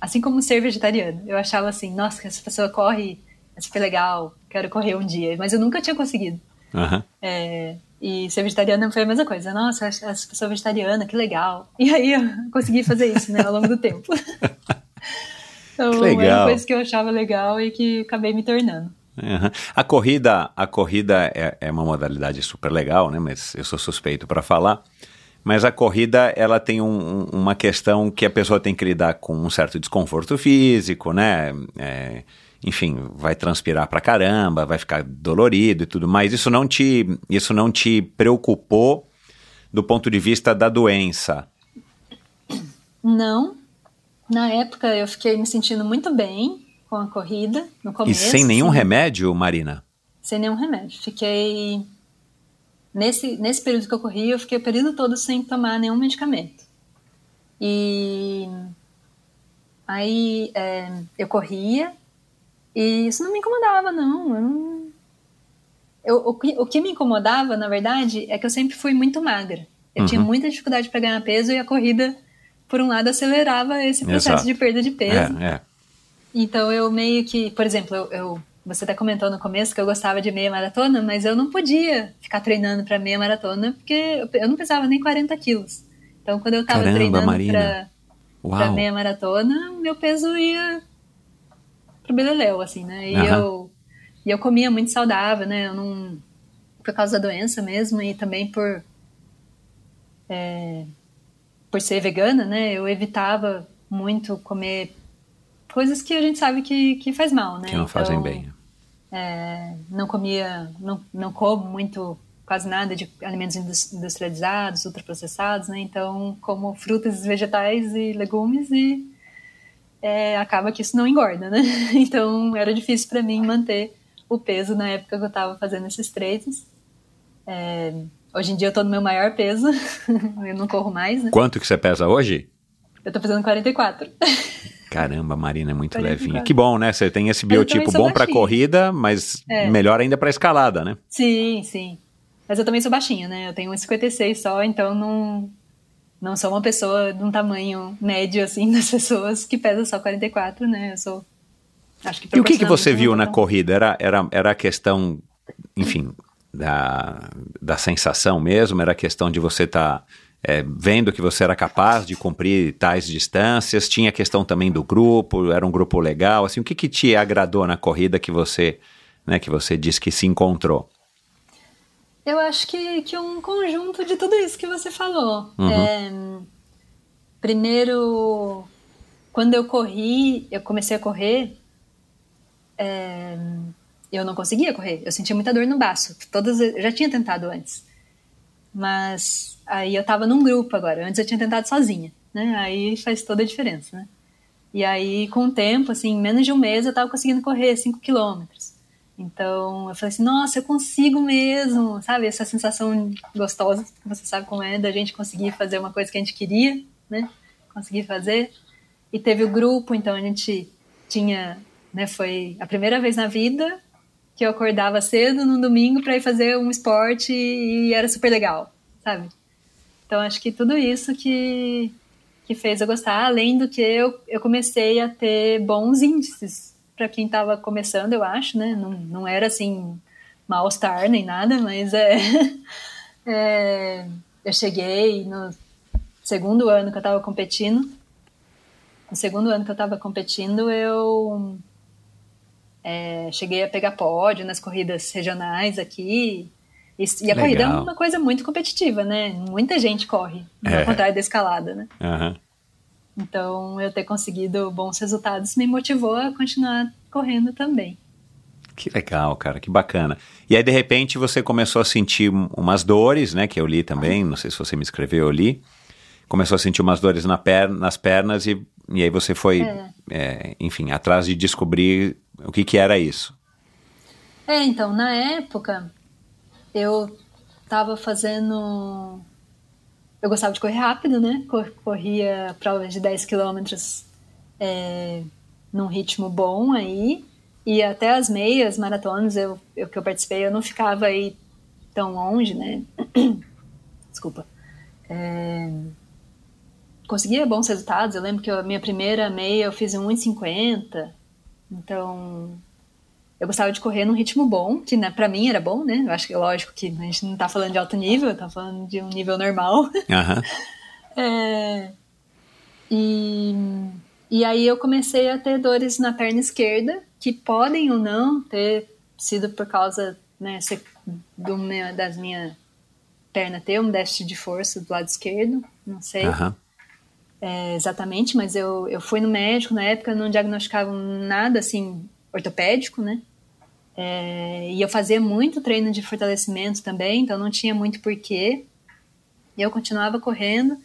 Assim como ser vegetariano, eu achava assim, nossa, essa pessoa corre, é super legal, quero correr um dia, mas eu nunca tinha conseguido. Uhum. É, e ser vegetariana foi a mesma coisa. Nossa, essa pessoa vegetariana, que legal. E aí eu consegui fazer isso, né, ao longo do tempo. Então, que legal. era uma coisa que eu achava legal e que acabei me tornando. Uhum. A corrida, a corrida é, é, uma modalidade super legal, né? Mas eu sou suspeito para falar. Mas a corrida, ela tem um, uma questão que a pessoa tem que lidar com um certo desconforto físico, né? É, enfim, vai transpirar pra caramba, vai ficar dolorido e tudo mais. Isso não te, isso não te preocupou do ponto de vista da doença? Não, na época eu fiquei me sentindo muito bem com a corrida no começo. E sem nenhum remédio, Marina? Sem nenhum remédio. Fiquei nesse nesse período que eu corri, eu fiquei o período todo sem tomar nenhum medicamento. E aí é, eu corria e isso não me incomodava, não. Eu não... Eu, o, que, o que me incomodava, na verdade, é que eu sempre fui muito magra. Eu uhum. tinha muita dificuldade para ganhar peso e a corrida por um lado, acelerava esse processo Exato. de perda de peso. É, é. Então eu meio que, por exemplo, eu, eu você até comentou no começo que eu gostava de meia maratona, mas eu não podia ficar treinando para meia maratona porque eu não pesava nem 40 quilos. Então, quando eu estava treinando para meia maratona, meu peso ia pro beleléu, assim, né? E, uhum. eu, e eu comia muito saudável, né? Eu não, por causa da doença mesmo e também por, é, por ser vegana, né? Eu evitava muito comer coisas que a gente sabe que, que faz mal, né? Que não então, fazem bem. É, não comia, não, não como muito, quase nada de alimentos industrializados, ultraprocessados, né? Então, como frutas, vegetais e legumes e é, acaba que isso não engorda, né? Então, era difícil para mim manter o peso na época que eu estava fazendo esses treinos. É, hoje em dia eu tô no meu maior peso, eu não corro mais, né? Quanto que você pesa hoje? Eu tô pesando 44. Caramba, Marina é muito levinha. Que bom, né? Você tem esse biotipo bom para corrida, mas é. melhor ainda para escalada, né? Sim, sim. Mas eu também sou baixinha, né? Eu tenho 1,56 só, então não não sou uma pessoa de um tamanho médio assim das pessoas que pesa só 44, né? Eu sou acho que E o que que você viu na corrida? Era era era a questão, enfim, da da sensação mesmo, era a questão de você estar tá é, vendo que você era capaz de cumprir tais distâncias? Tinha a questão também do grupo, era um grupo legal, assim, o que, que te agradou na corrida que você, né, que você disse que se encontrou? Eu acho que, que um conjunto de tudo isso que você falou. Uhum. É, primeiro, quando eu corri, eu comecei a correr, é, eu não conseguia correr. Eu sentia muita dor no baço. Todas, eu já tinha tentado antes. Mas Aí eu tava num grupo agora. Antes eu tinha tentado sozinha, né? Aí faz toda a diferença, né? E aí, com o tempo, assim, menos de um mês eu tava conseguindo correr 5 quilômetros. Então, eu falei assim, nossa, eu consigo mesmo, sabe? Essa sensação gostosa, você sabe como é, da gente conseguir fazer uma coisa que a gente queria, né? Conseguir fazer. E teve o grupo, então a gente tinha, né? Foi a primeira vez na vida que eu acordava cedo no domingo para ir fazer um esporte e era super legal, sabe? Então acho que tudo isso que, que fez eu gostar, além do que eu, eu comecei a ter bons índices para quem estava começando, eu acho, né? Não, não era assim mal star nem nada, mas é, é eu cheguei no segundo ano que eu estava competindo. No segundo ano que eu estava competindo, eu é, cheguei a pegar pódio nas corridas regionais aqui. E, a Legal. corrida é uma coisa muito competitiva, né? Muita gente corre, é. ao contrário da escalada, né? Uhum. Então, eu ter conseguido bons resultados me motivou a continuar correndo também. Que legal, cara, que bacana. E aí, de repente, você começou a sentir umas dores, né? Que eu li também, não sei se você me escreveu, eu li. Começou a sentir umas dores na per nas pernas e, e aí você foi, é. É, enfim, atrás de descobrir o que, que era isso. É, então, na época, eu estava fazendo. Eu gostava de correr rápido, né? Corria provas de 10 quilômetros é, num ritmo bom aí. E até as meias maratonas eu, eu, que eu participei, eu não ficava aí tão longe, né? Desculpa. É, conseguia bons resultados. Eu lembro que a minha primeira meia eu fiz em 1,50. Então, eu gostava de correr num ritmo bom, que né, para mim era bom, né? Eu acho que é lógico que a gente não tá falando de alto nível, tá falando de um nível normal. Uhum. é, e, e aí eu comecei a ter dores na perna esquerda, que podem ou não ter sido por causa né, do meu, das minha perna ter um déficit de força do lado esquerdo, não sei. Uhum. É, exatamente, mas eu, eu fui no médico na época, não diagnosticavam nada assim ortopédico, né? É, e eu fazia muito treino de fortalecimento também, então não tinha muito porquê. E eu continuava correndo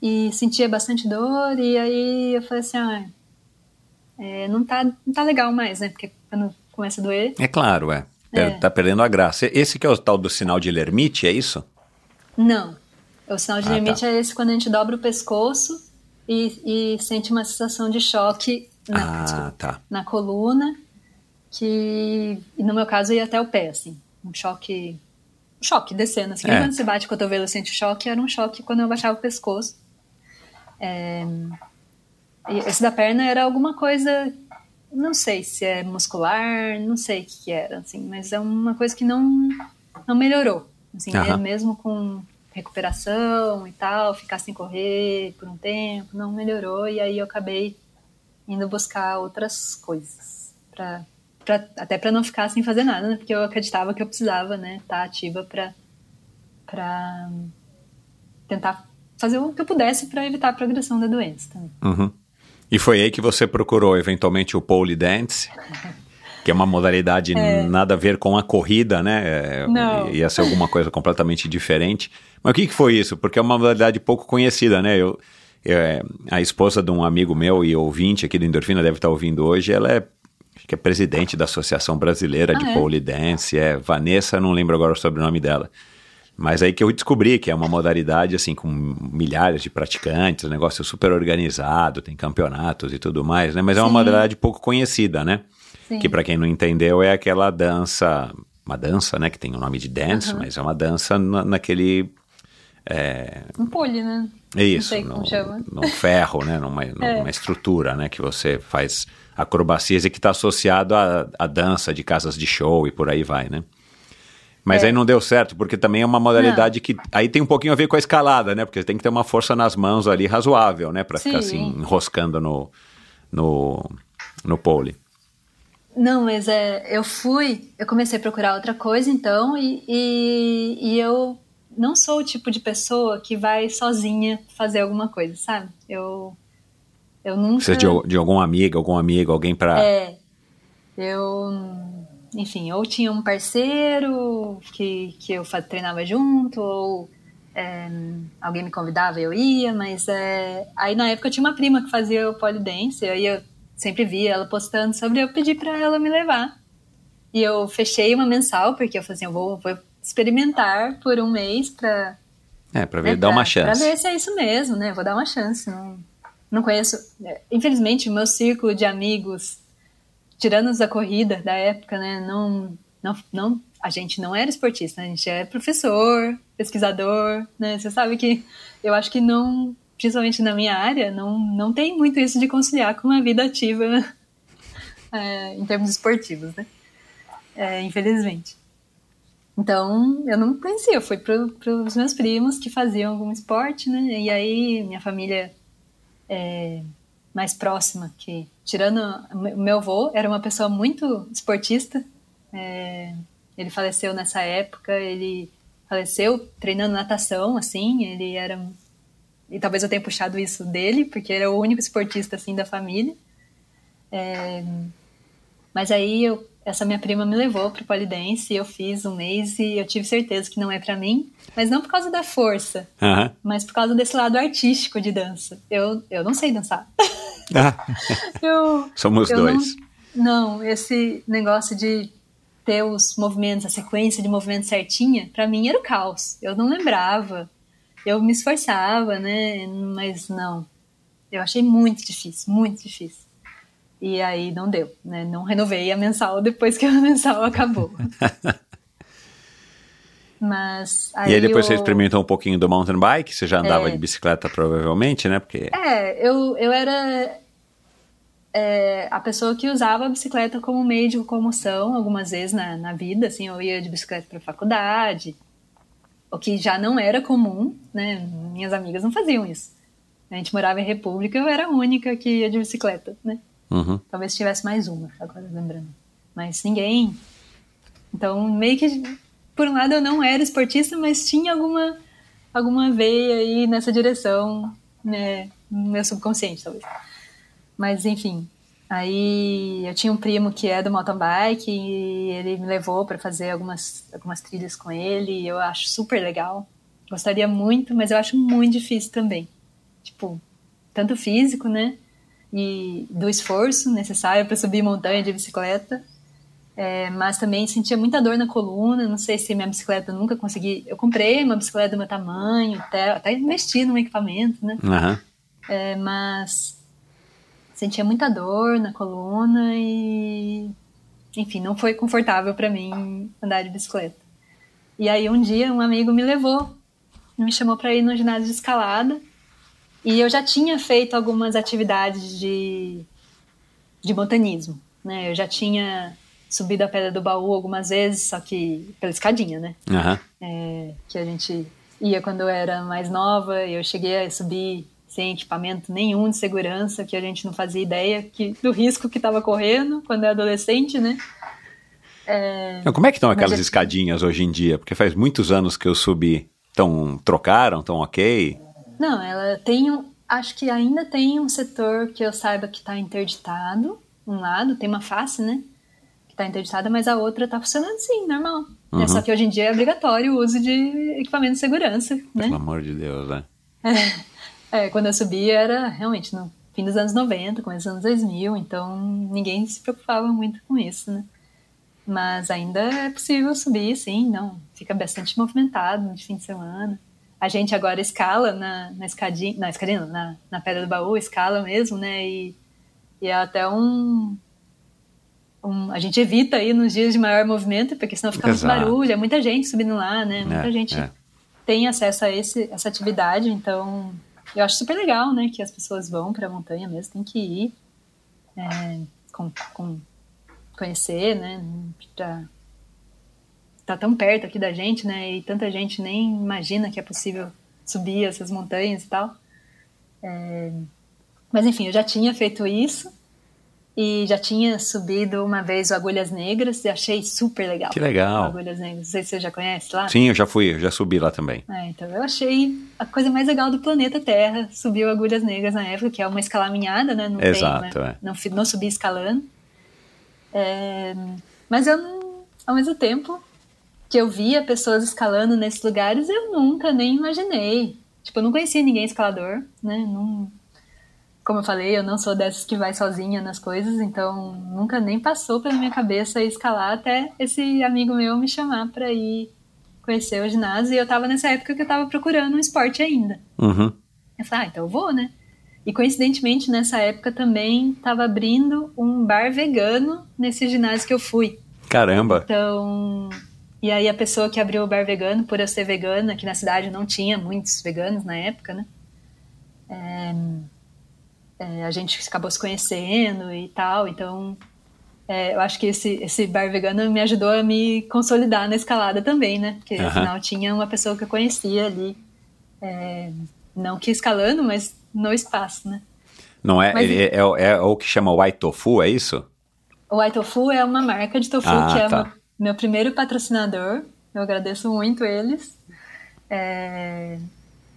e sentia bastante dor, e aí eu falei assim: ah, é, não, tá, não tá legal mais, né? Porque quando começa a doer. É claro, é. é. Tá perdendo a graça. Esse que é o tal do sinal de Lermite, é isso? Não. O sinal de ah, Lermite tá. é esse quando a gente dobra o pescoço e, e sente uma sensação de choque na, ah, desculpa, tá. na coluna, que no meu caso ia até o pé, assim, um choque, um choque descendo, assim, é. quando você bate o cotovelo sente o choque, era um choque quando eu baixava o pescoço. É, esse da perna era alguma coisa não sei se é muscular, não sei o que, que era, assim, mas é uma coisa que não, não melhorou. Assim, Aham. mesmo com recuperação e tal, ficar sem correr por um tempo, não melhorou, e aí eu acabei indo buscar outras coisas, pra, pra- até para não ficar sem fazer nada, né? porque eu acreditava que eu precisava né, estar ativa para para tentar fazer o que eu pudesse para evitar a progressão da doença também. Uhum. E foi aí que você procurou eventualmente o pole dance, que é uma modalidade nada a ver com a corrida, né? É, Não. Ia ser alguma coisa completamente diferente. Mas o que, que foi isso? Porque é uma modalidade pouco conhecida, né? Eu, é, a esposa de um amigo meu e ouvinte aqui do Endorfina deve estar ouvindo hoje, ela é, que é presidente da Associação Brasileira de Ah, é? Pole Dance, é Vanessa, não lembro agora o sobrenome dela. Mas aí que eu descobri que é uma modalidade assim com milhares de praticantes, um negócio super organizado, tem campeonatos e tudo mais, né? Mas é uma modalidade pouco conhecida, né? Sim. Que para quem não entendeu é aquela dança, uma dança, né, que tem o nome de dance, mas é uma dança na- naquele Um pole, né? É isso, sei no, como chama. no ferro, né? Numa, numa É. estrutura, né? Que você faz acrobacias e que está associado à, à dança de casas de show e por aí vai, né? Mas É. aí não deu certo, porque também é uma modalidade que aí tem um pouquinho a ver com a escalada, né? Porque tem que ter uma força nas mãos ali razoável, né? Para ficar Sim. assim, enroscando no, no, no pole. Não, mas é, eu fui, eu comecei a procurar outra coisa então, e, e, e eu não sou o tipo de pessoa que vai sozinha fazer alguma coisa, sabe? Eu, eu nunca. Precisa de, de algum amigo, algum amigo, alguém para É, eu, enfim, ou tinha um parceiro que, que eu treinava junto, ou é, alguém me convidava e eu ia, mas é, aí na época eu tinha uma prima que fazia o polidense, aí eu sempre via ela postando sobre, eu pedi pra ela me levar. E eu fechei uma mensal, porque eu falei assim, eu vou, vou experimentar por um mês pra é, para ver, né, dar uma chance. Pra ver se é isso mesmo, né? Vou dar uma chance. Não, não conheço. é, Infelizmente, o meu círculo de amigos, tirando os da corrida da época, né? Não, não, não, a gente não era esportista, a gente é professor, pesquisador, né? Você sabe que eu acho que não, principalmente na minha área, não, não tem muito isso de conciliar com uma vida ativa é, em termos esportivos, né? É, infelizmente. Então, eu não conhecia, eu fui para os meus primos que faziam algum esporte, né? E aí, minha família é, mais próxima, que tirando o meu avô, era uma pessoa muito esportista. é, ele faleceu nessa época, ele faleceu treinando natação, assim, ele era... E talvez eu tenha puxado isso dele, porque ele era o único esportista, assim, da família. É, mas aí eu, essa minha prima me levou pro polidense, eu fiz um mês e eu tive certeza que não é para mim, mas não por causa da força, mas por causa desse lado artístico de dança. Eu, eu não sei dançar. Eu, Somos eu dois. Não, não, esse negócio de ter os movimentos, a sequência de movimentos certinha, para mim era o caos. Eu não lembrava. Eu me esforçava, né? Mas não. Eu achei muito difícil, muito difícil. E aí não deu, né? Não renovei a mensal depois que a mensal acabou. Mas aí e aí depois você eu- experimentou um pouquinho do mountain bike, você já andava É. de bicicleta provavelmente, né? Porque É, eu, eu era é, a pessoa que usava a bicicleta como meio de locomoção algumas vezes na, na vida, assim, eu ia de bicicleta para faculdade, o que já não era comum, né? Minhas amigas não faziam isso. A gente morava em República, eu era a única que ia de bicicleta, né? Uhum. Talvez tivesse mais uma, agora lembrando. Mas ninguém. Então, meio que, por um lado, eu não era esportista, mas tinha alguma, alguma veia aí nessa direção, né? No meu subconsciente, talvez. Mas, enfim. Aí eu tinha um primo que é do mountain bike e ele me levou para fazer algumas, algumas trilhas com ele. E eu acho super legal. Gostaria muito, mas eu acho muito difícil também. Tipo, tanto físico, né? E do esforço necessário para subir montanha de bicicleta. É, mas também sentia muita dor na coluna. Não sei se minha bicicleta nunca consegui. Eu comprei uma bicicleta do meu tamanho, até, até investi no equipamento, né? Aham. É, mas sentia muita dor na coluna e enfim, não foi confortável para mim andar de bicicleta. E aí um dia um amigo me levou, me chamou para ir no ginásio de escalada e eu já tinha feito algumas atividades de de montanismo, né? Eu já tinha subido a Pedra do Baú algumas vezes, só que pela escadinha, né? Aham. É, que a gente ia quando eu era mais nova, e eu cheguei a subir sem equipamento nenhum de segurança, que a gente não fazia ideia que, do risco que estava correndo quando é adolescente, né? É, Então, como é que estão aquelas é- escadinhas hoje em dia? Porque faz muitos anos que eu subi. Tão, trocaram? Tão ok? Não, ela tem um. Acho que ainda tem um setor que eu saiba que está interditado. Um lado, tem uma face, né? Que está interditada, mas a outra está funcionando sim, normal. Uhum. É só que hoje em dia é obrigatório o uso de equipamento de segurança, né? Pelo amor de Deus, né? É, quando eu subi era realmente no fim dos anos 90, começo dos anos 2000, então ninguém se preocupava muito com isso, né? Mas ainda é possível subir, sim, não. Fica bastante movimentado de fim de semana. A gente agora escala na, na escadinha, na escadinha, na, na Pedra do Baú, escala mesmo, né? E, e é até um, um- A gente evita aí nos dias de maior movimento, porque senão fica Exato. muito barulho, é muita gente subindo lá, né? Muita É, gente é. tem acesso a esse, essa atividade, então eu acho super legal, né? Que as pessoas vão para a montanha mesmo, tem que ir, é, com, com- conhecer, né? Pra, tá tão perto aqui da gente, né? E tanta gente nem imagina que é possível subir essas montanhas e tal. É, mas enfim, eu já tinha feito isso e já tinha subido uma vez o Agulhas Negras e achei super legal. Que legal. O Agulhas Negras, não sei se você já conhece lá. Sim, eu já fui, eu já subi lá também. É, então eu achei a coisa mais legal do planeta Terra. Subiu Agulhas Negras na época, que é uma escalaminhada, né? Não Exato, tem, né? é. não, não subi escalando. É, mas eu ao mesmo tempo que eu via pessoas escalando nesses lugares, eu nunca nem imaginei. Tipo, eu não conhecia ninguém escalador, né? Não, como eu falei, eu não sou dessas que vai sozinha nas coisas, então nunca nem passou pela minha cabeça escalar até esse amigo meu me chamar para ir conhecer o ginásio. E eu tava nessa época que eu tava procurando um esporte ainda. Uhum. Eu falei, ah, então eu vou, né? E coincidentemente, nessa época também tava abrindo um bar vegano nesse ginásio que eu fui. Caramba. Então, e aí a pessoa que abriu o bar vegano, por eu ser vegana, aqui na cidade não tinha muitos veganos na época, né? É, é, a gente acabou se conhecendo e tal, então é, eu acho que esse, esse bar vegano me ajudou a me consolidar na escalada também, né? Porque Aham. afinal tinha uma pessoa que eu conhecia ali, é, não que escalando, mas no espaço, né? Não é, Mas- é, é, é o que chama White Tofu, é isso? O White Tofu é uma marca de tofu Ah, que é tá. meu, meu primeiro patrocinador. Eu agradeço muito eles. É,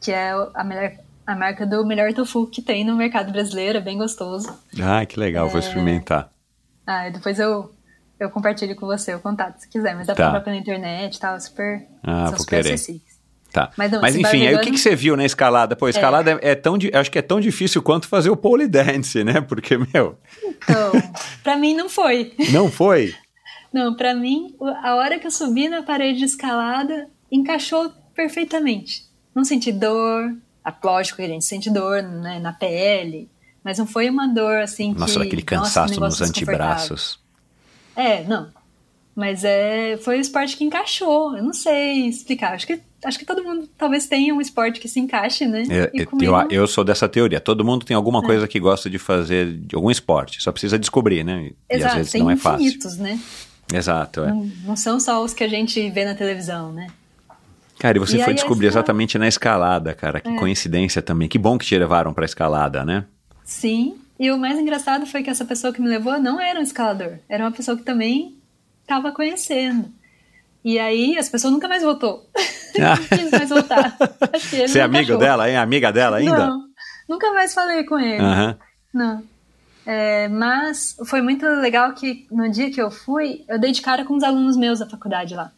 que é a, melhor, a marca do melhor tofu que tem no mercado brasileiro, é bem gostoso. Ah, que legal, É. vou experimentar. Ah, e depois eu, eu compartilho com você o contato se quiser, mas dá Tá. pra comprar pela internet e tal, super, Ah, são super querer. acessíveis. Tá. Mas não, Mas enfim, aí o que, que você viu na escalada? Pô, escalada é, é tão, di- acho que é tão difícil quanto fazer o pole dance, né? Porque, meu, Então, pra mim não foi. não foi? Não, pra mim, a hora que eu subi na parede de escalada, encaixou perfeitamente. Não senti dor, lógico que a gente sente dor né, na pele, mas não foi uma dor assim que... Nossa, aquele nossa, cansaço negócio nos antebraços. É, não. Mas é, foi o esporte que encaixou. Eu não sei explicar. Acho que, acho que todo mundo talvez tenha um esporte que se encaixe, né? Eu, E eu- eu, eu sou dessa teoria. Todo mundo tem alguma coisa que gosta de fazer, de algum esporte. Só precisa descobrir, né? E, e às Exato, vezes não é fácil. infinitos, né? Exato, é. Não, não são só os que a gente vê na televisão, né? Cara, e você E foi descobrir escalada- exatamente na escalada, cara. É. Que coincidência também. Que bom que te levaram pra escalada, né? Sim, e o mais engraçado foi que essa pessoa que me levou não era um escalador, era uma pessoa que também estava conhecendo. E aí as pessoas nunca mais voltou. Ah. não quis mais voltar. Você é amigo dela, hein? Amiga dela ainda? Não, nunca mais falei com ele. Não. É, mas foi muito legal que no dia que eu fui, eu dei de cara com os alunos meus da faculdade lá,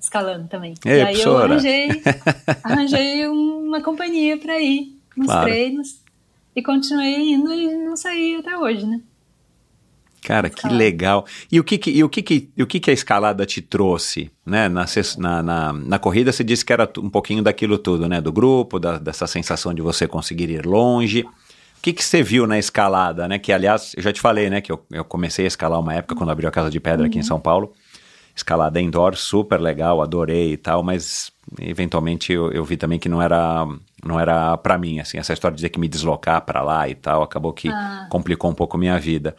escalando também. Ei, e aí eu arranjei, arranjei uma companhia para ir nos Claro. treinos e continuei indo e não saí até hoje, né? Cara, que legal. E o que que, e o que, que, o que, que a escalada te trouxe, né? Na, na, na, na corrida você disse que era um pouquinho daquilo tudo, né? Do grupo, da- dessa sensação de você conseguir ir longe. O que, que você viu na escalada, né? Que, aliás, eu já te falei, né? Que eu, eu comecei a escalar uma época quando abriu a Casa de Pedra aqui em São Paulo. Escalada indoor, super legal, adorei e tal, mas eventualmente eu, eu vi também que não era não era para mim, assim, essa história de dizer que me deslocar para lá e tal, acabou que Ah. complicou um pouco minha vida.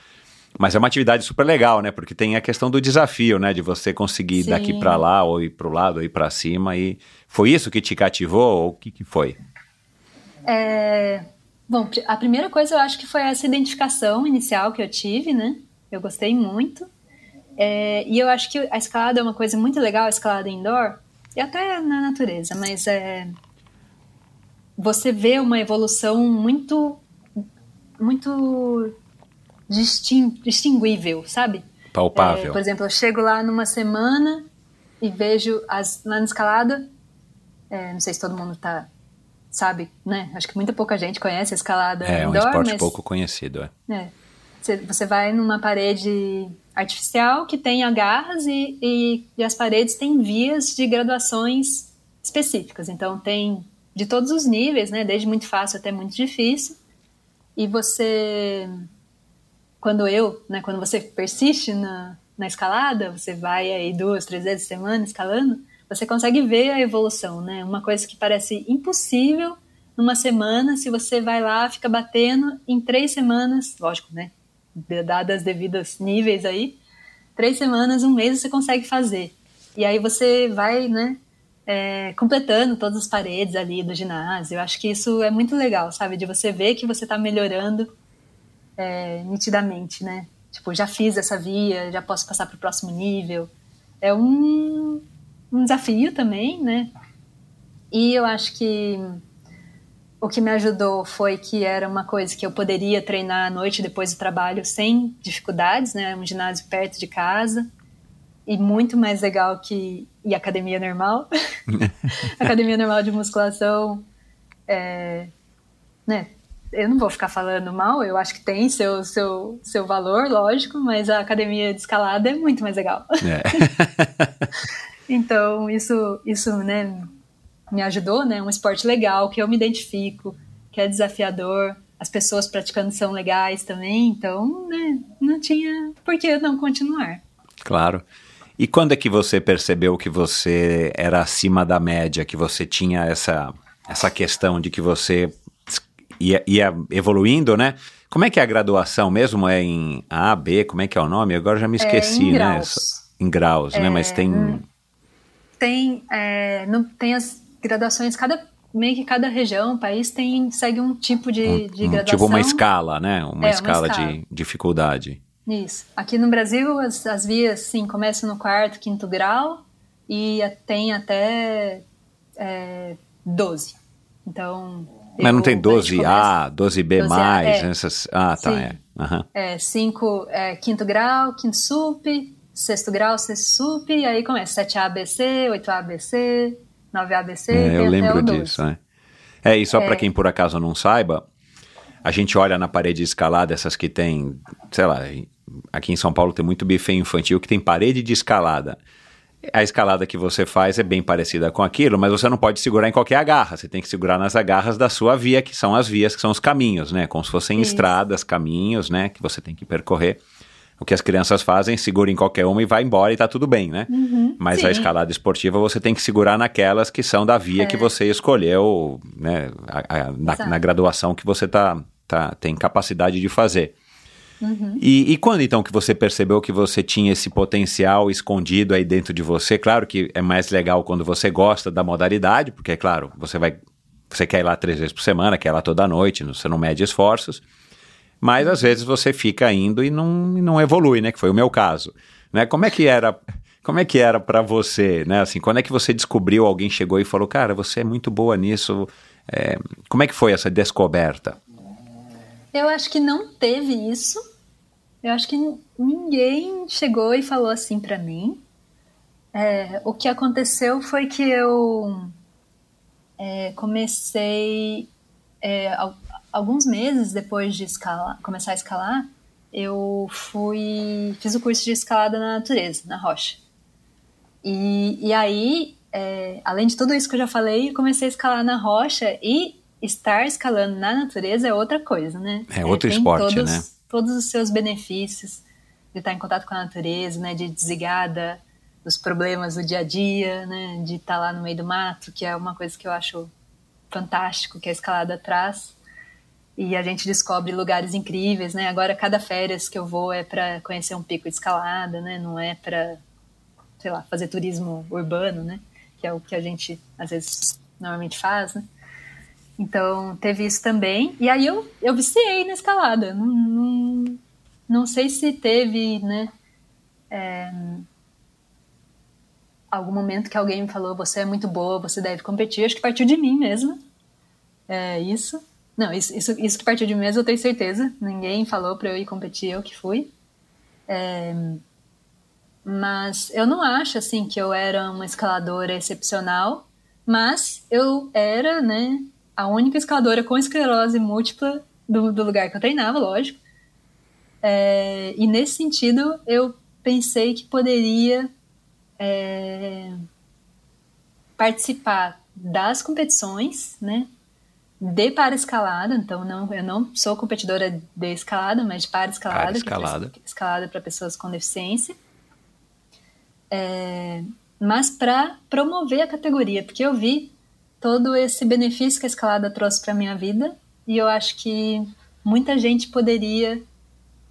Mas é uma atividade super legal, né? Porque tem a questão do desafio, né? De você conseguir ir Sim. daqui para lá, ou ir para o lado, ou ir para cima. E foi isso que te cativou, ou o que, que foi? É, bom, a primeira coisa eu acho que foi essa identificação inicial que eu tive, né? Eu gostei muito. É, e eu acho que a escalada é uma coisa muito legal, a escalada indoor, e até na natureza, mas é, você vê uma evolução muito, muito distin- distinguível, sabe? Palpável. É, por exemplo, eu chego lá numa semana e vejo as, lá na escalada, é, não sei se todo mundo tá, sabe, né? Acho que muita pouca gente conhece a escalada É um indoor, esporte mas pouco conhecido, é. é, você, você vai numa parede artificial que tem agarras e, e, e as paredes têm vias de graduações específicas. Então tem de todos os níveis, né? Desde muito fácil até muito difícil. E você, quando eu, né? Quando você persiste na, na escalada, você vai aí duas, três vezes por semana escalando, você consegue ver a evolução, né? Uma coisa que parece impossível numa semana, se você vai lá, fica batendo em três semanas, lógico, né? Dadas as devidas níveis aí, três semanas, um mês você consegue fazer. E aí você vai, né? é, completando todas as paredes ali do ginásio. Eu acho que isso é muito legal, sabe? De você ver que você está melhorando é, nitidamente, né? Tipo, já fiz essa via, já posso passar para o próximo nível. É um, um desafio também, né? E eu acho que o que me ajudou foi que era uma coisa que eu poderia treinar à noite depois do trabalho sem dificuldades, né? Um ginásio perto de casa e muito mais legal que e academia normal. academia normal de musculação, é, né? Eu não vou ficar falando mal, eu acho que tem seu, seu, seu valor, lógico, mas a academia de escalada é muito mais legal. É. então, isso, isso né, me ajudou, né? Um esporte legal, que eu me identifico, que é desafiador, as pessoas praticando são legais também, então, né, não tinha por que não continuar. Claro. E quando é que você percebeu que você era acima da média, que você tinha essa, essa questão de que você ia, ia evoluindo, né? Como é que é a graduação mesmo? É em A, B? Como é que é o nome? Agora já me esqueci, é em né? graus. Em graus, né? Mas tem. Tem, é, não, tem as graduações, cada, meio que cada região, país tem, segue um tipo de, de um- graduação. tipo uma escala, né? Uma É, uma escala escala. de dificuldade. Isso. Aqui no Brasil, as, as vias, sim, começam no quarto, quinto grau e tem até é, 12. Então. Mas não tem a gente 12A, 12B, 12A, mais, é. essas. Ah, tá, Sim. é. Aham. É, cinco, é, quinto grau, quinto sup, sexto grau, sexto sup, e aí começa 7A ABC, 8A ABC, 9A ABC, É, tem eu lembro o 12. disso, é. É, e só para É. quem por acaso não saiba, a gente olha na parede de escalada, essas que tem, sei lá, aqui em São Paulo tem muito buffet infantil que tem parede de escalada. A escalada que você faz é bem parecida com aquilo, mas você não pode segurar em qualquer agarra, você tem que segurar nas agarras da sua via, que são as vias, que são os caminhos, né? Como se fossem Isso. estradas, caminhos, né? Que você tem que percorrer. O que as crianças fazem, segura em qualquer uma e vai embora e tá tudo bem, né? Mas a Sim. escalada esportiva você tem que segurar naquelas que são da via que você escolheu, né? a- a- na, na graduação que você tá, tá, tem capacidade de fazer. E, e quando então que você percebeu que você tinha esse potencial escondido aí dentro de você? Claro que é mais legal quando você gosta da modalidade, porque é claro, você vai, você quer ir lá três vezes por semana, quer ir lá toda noite, você não mede esforços. Mas às vezes você fica indo e não, não evolui, né? Que foi o meu caso. Né? Como é que era? Como é que era para você, né? Assim, quando é que você descobriu? Alguém chegou e falou, cara, você é muito boa nisso. É, como é que foi essa descoberta? Eu acho que não teve isso. Eu acho que ninguém chegou e falou assim pra mim. É, o que aconteceu foi que eu é, comecei é, alguns meses depois de escalar, começar a escalar, eu fui fiz o curso de escalada na natureza, na rocha. E, e aí, é, além de tudo isso que eu já falei, comecei a escalar na rocha e estar escalando na natureza é outra coisa, né? É outro tem esporte, todos, né? Todos os seus benefícios de estar em contato com a natureza, né? De desligada dos problemas do dia a dia, né? De estar lá no meio do mato, que é uma coisa que eu acho fantástico que a escalada traz. E a gente descobre lugares incríveis, né? Agora cada férias que eu vou é para conhecer um pico de escalada, né? Não é para, sei lá, fazer turismo urbano, né? Que é o que a gente às vezes normalmente faz, né? Então teve isso também. E aí eu eu viciei na escalada. Não, não, não sei se teve, né? É, algum momento que alguém me falou você é muito boa, você deve competir. Acho que partiu de mim mesmo. É isso. Não, isso, isso, isso que partiu de mim eu tenho certeza. Ninguém falou para eu ir competir, eu que fui. É, mas eu não acho assim que eu era uma escaladora excepcional, mas eu era, né, a única escaladora com esclerose múltipla do, do lugar que eu treinava, lógico. É, e nesse sentido, eu pensei que poderia é, participar das competições, né, de para escalada, então não, eu não sou competidora de escalada, mas de para escalada, para escalada, que é escalada para pessoas com deficiência. É, mas para promover a categoria, porque eu vi todo esse benefício que a escalada trouxe para minha vida e eu acho que muita gente poderia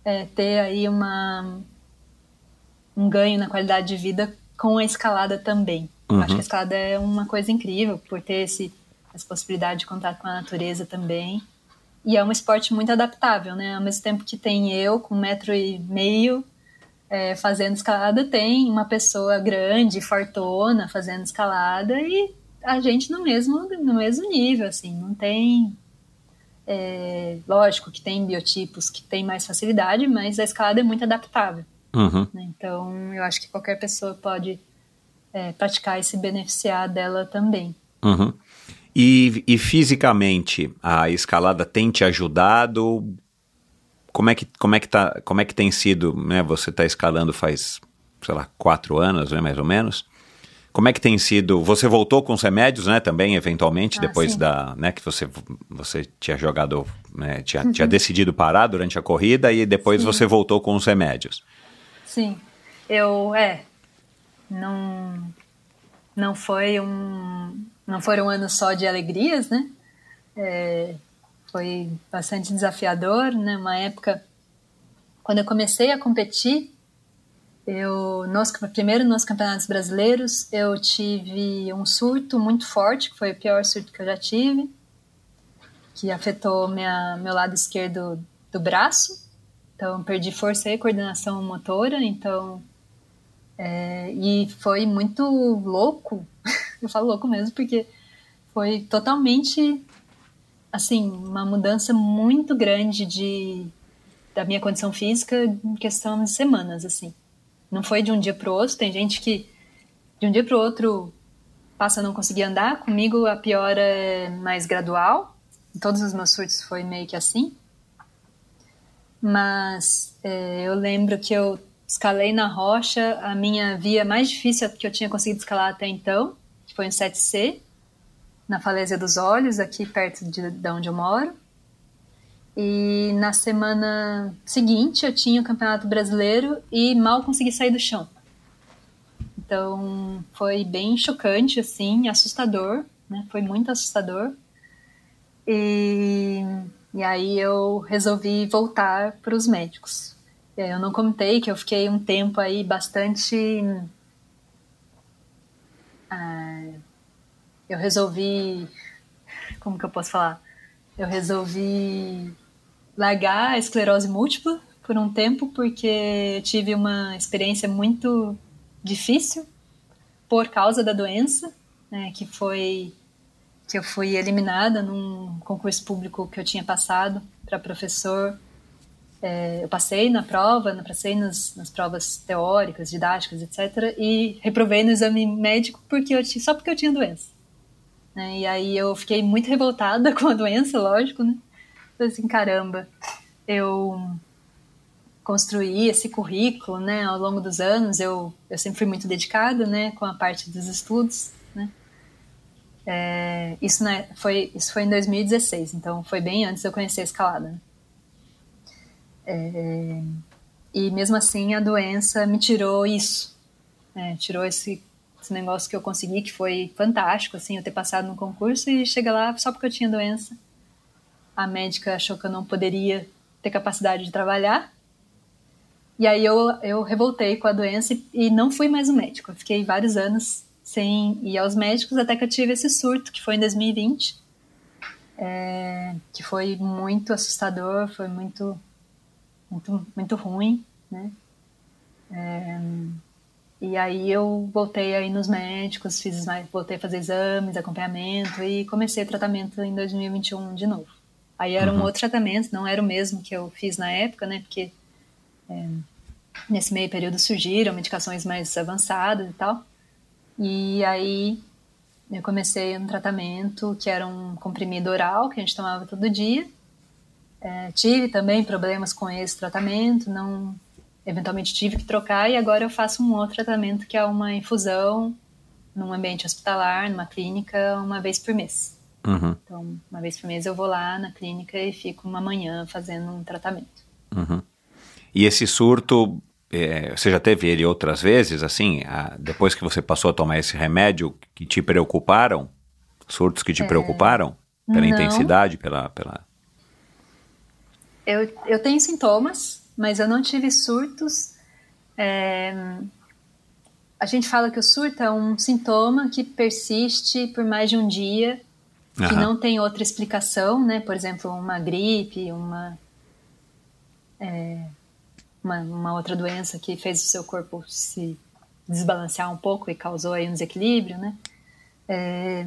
é, ter aí uma um ganho na qualidade de vida com a escalada também. Uhum. Acho que a escalada é uma coisa incrível por ter esse essa possibilidade de contato com a natureza também. E é um esporte muito adaptável, né? Ao mesmo tempo que tem eu com um metro e meio é, fazendo escalada, tem uma pessoa grande, fortona, fazendo escalada e a gente no mesmo, no mesmo nível, assim, não tem... É, lógico que tem biotipos que têm mais facilidade, mas a escalada é muito adaptável. Uhum. Né? Então, eu acho que qualquer pessoa pode é, praticar e se beneficiar dela também. Uhum. E, e fisicamente, a escalada tem te ajudado? Como é que, como é que, tá, como é que tem sido, né? Você está escalando faz, sei lá, quatro anos, né, mais ou menos. Como é que tem sido? Você voltou com os remédios, né? Também, eventualmente, ah, depois sim. da, né? Que você, você tinha jogado, né, tinha, uhum. tinha decidido parar durante a corrida e depois sim. você voltou com os remédios. Sim, eu é, não, não foi um, não foram anos só de alegrias, né? É, foi bastante desafiador, né? Uma época, quando eu comecei a competir, eu nos, primeiro nos campeonatos brasileiros eu tive um surto muito forte, que foi o pior surto que eu já tive, que afetou minha, meu lado esquerdo do braço. Então perdi força e coordenação motora, então é, e foi muito louco eu falo louco mesmo, porque foi totalmente, assim, uma mudança muito grande de, da minha condição física em questão de semanas, assim. Não foi de um dia para o outro, tem gente que de um dia para o outro passa a não conseguir andar, comigo a piora é mais gradual, em todos os meus surtos foi meio que assim. Mas é, eu lembro que eu escalei na rocha a minha via mais difícil que eu tinha conseguido escalar até então, que foi um 7C, na Falésia dos Olhos, aqui perto de, de onde eu moro. E na semana seguinte eu tinha o Campeonato Brasileiro e mal consegui sair do chão. Então foi bem chocante, assim, assustador, né? Foi muito assustador. E, e aí eu resolvi voltar para os médicos. Eu não comentei que eu fiquei um tempo aí bastante ah, eu resolvi. Como que eu posso falar? Eu resolvi largar a esclerose múltipla por um tempo, porque eu tive uma experiência muito difícil por causa da doença, né, que foi que eu fui eliminada num concurso público que eu tinha passado para professor é, eu passei na prova, passei nas, nas, provas teóricas, didáticas, etc. E reprovei no exame médico porque eu, só porque eu tinha doença. Né? E aí eu fiquei muito revoltada com a doença, lógico, né? Falei assim, caramba, eu construí esse currículo, né? Ao longo dos anos, eu, eu sempre fui muito dedicada, né? Com a parte dos estudos, né? É, isso, né, foi, isso foi em 2016, então foi bem antes de eu conhecer a escalada. Né? É, e mesmo assim a doença me tirou isso, né? tirou esse, esse, negócio que eu consegui, que foi fantástico, assim, eu ter passado no concurso e chegar lá só porque eu tinha doença. a médica achou que eu não poderia ter capacidade de trabalhar. E aí eu, eu revoltei com a doença e, e não fui mais um médico. Eu fiquei vários anos sem ir aos médicos até que eu tive esse surto, que foi em 2020, é, que foi muito assustador, foi muito, muito, muito ruim, né? É, e aí eu voltei aí nos médicos, fiz mais, voltei a fazer exames, acompanhamento e comecei o tratamento em 2021 de novo. Aí era uhum. um outro tratamento, não era o mesmo que eu fiz na época, né? Porque é, nesse meio período surgiram medicações mais avançadas e tal. E aí eu comecei um tratamento que era um comprimido oral que a gente tomava todo dia. É, tive também problemas com esse tratamento, não eventualmente tive que trocar e agora eu faço um outro tratamento que é uma infusão num ambiente hospitalar, numa clínica, uma vez por mês. Uhum. Então, uma vez por mês eu vou lá na clínica e fico uma manhã fazendo um tratamento. Uhum. E esse surto, é, você já teve ele outras vezes, assim, a, depois que você passou a tomar esse remédio, que te preocuparam? Surtos que te é, preocuparam? Pela não. intensidade, pela... pela... Eu, eu tenho sintomas, mas eu não tive surtos. É... A gente fala que o surto é um sintoma que persiste por mais de um dia, que não tem outra explicação, né? Por exemplo, uma gripe, uma, é... uma, uma outra doença que fez o seu corpo se desbalancear um pouco e causou aí um desequilíbrio, né? É,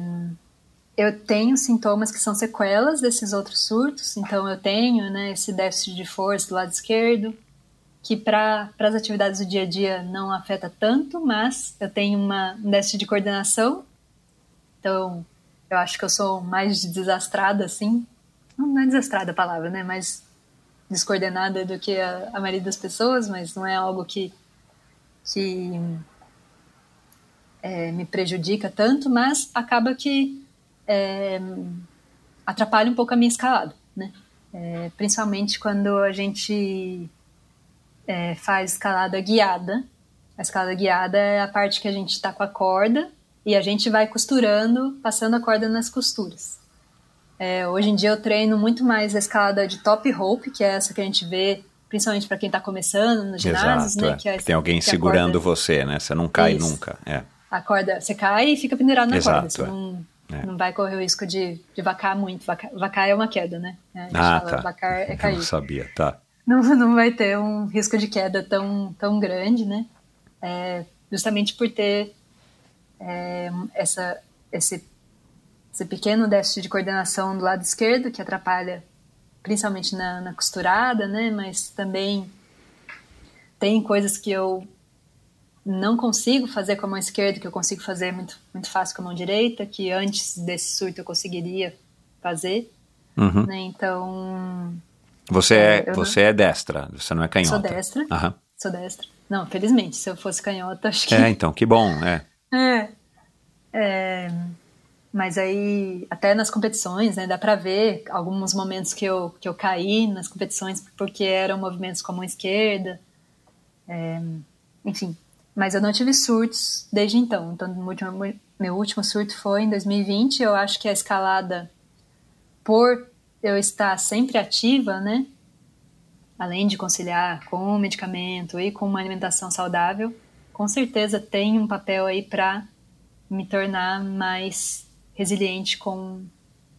eu tenho sintomas que são sequelas desses outros surtos, então eu tenho né, esse déficit de força do lado esquerdo, que para as atividades do dia a dia não afeta tanto, mas eu tenho uma, um déficit de coordenação, então eu acho que eu sou mais desastrada, assim, não é desastrada a palavra, né, mais descoordenada do que a, a maioria das pessoas, mas não é algo que, que é, me prejudica tanto, mas acaba que é, atrapalha um pouco a minha escalada, né? É, principalmente quando a gente é, faz escalada guiada. A escalada guiada é a parte que a gente está com a corda e a gente vai costurando, passando a corda nas costuras. É, hoje em dia eu treino muito mais a escalada de top rope, que é essa que a gente vê principalmente para quem está começando nos ginásios, né? É. Que, é, Tem alguém segurando corda... você, né? Você não cai Isso. nunca. É. A corda, você cai e fica pendurado na Exato, corda. Você é. não é. Não vai correr o risco de, de vacar muito. Vacar, vacar é uma queda, né? ah, fala, tá. Vacar é cair. Não sabia, tá. Não, não vai ter um risco de queda tão, tão grande, né? É, justamente por ter é, essa, esse, esse pequeno déficit de coordenação do lado esquerdo, que atrapalha principalmente na, na costurada, né? Mas também tem coisas que eu não consigo fazer com a mão esquerda, que eu consigo fazer muito, muito fácil com a mão direita, que antes desse surto eu conseguiria fazer. Uhum. Né? Então. Você é, você não... é destra, você não é canhota. Sou destra. Uhum. Sou destra. Não, felizmente, se eu fosse canhota, acho que. É, então, que bom, é. é. é mas aí, até nas competições, né, dá pra ver alguns momentos que eu, que eu caí nas competições porque eram movimentos com a mão esquerda. É, enfim, mas eu não tive surtos desde então. Então, último, meu último surto foi em 2020. Eu acho que a escalada, por eu estar sempre ativa, né? Além de conciliar com o medicamento e com uma alimentação saudável, com certeza tem um papel aí para me tornar mais resiliente com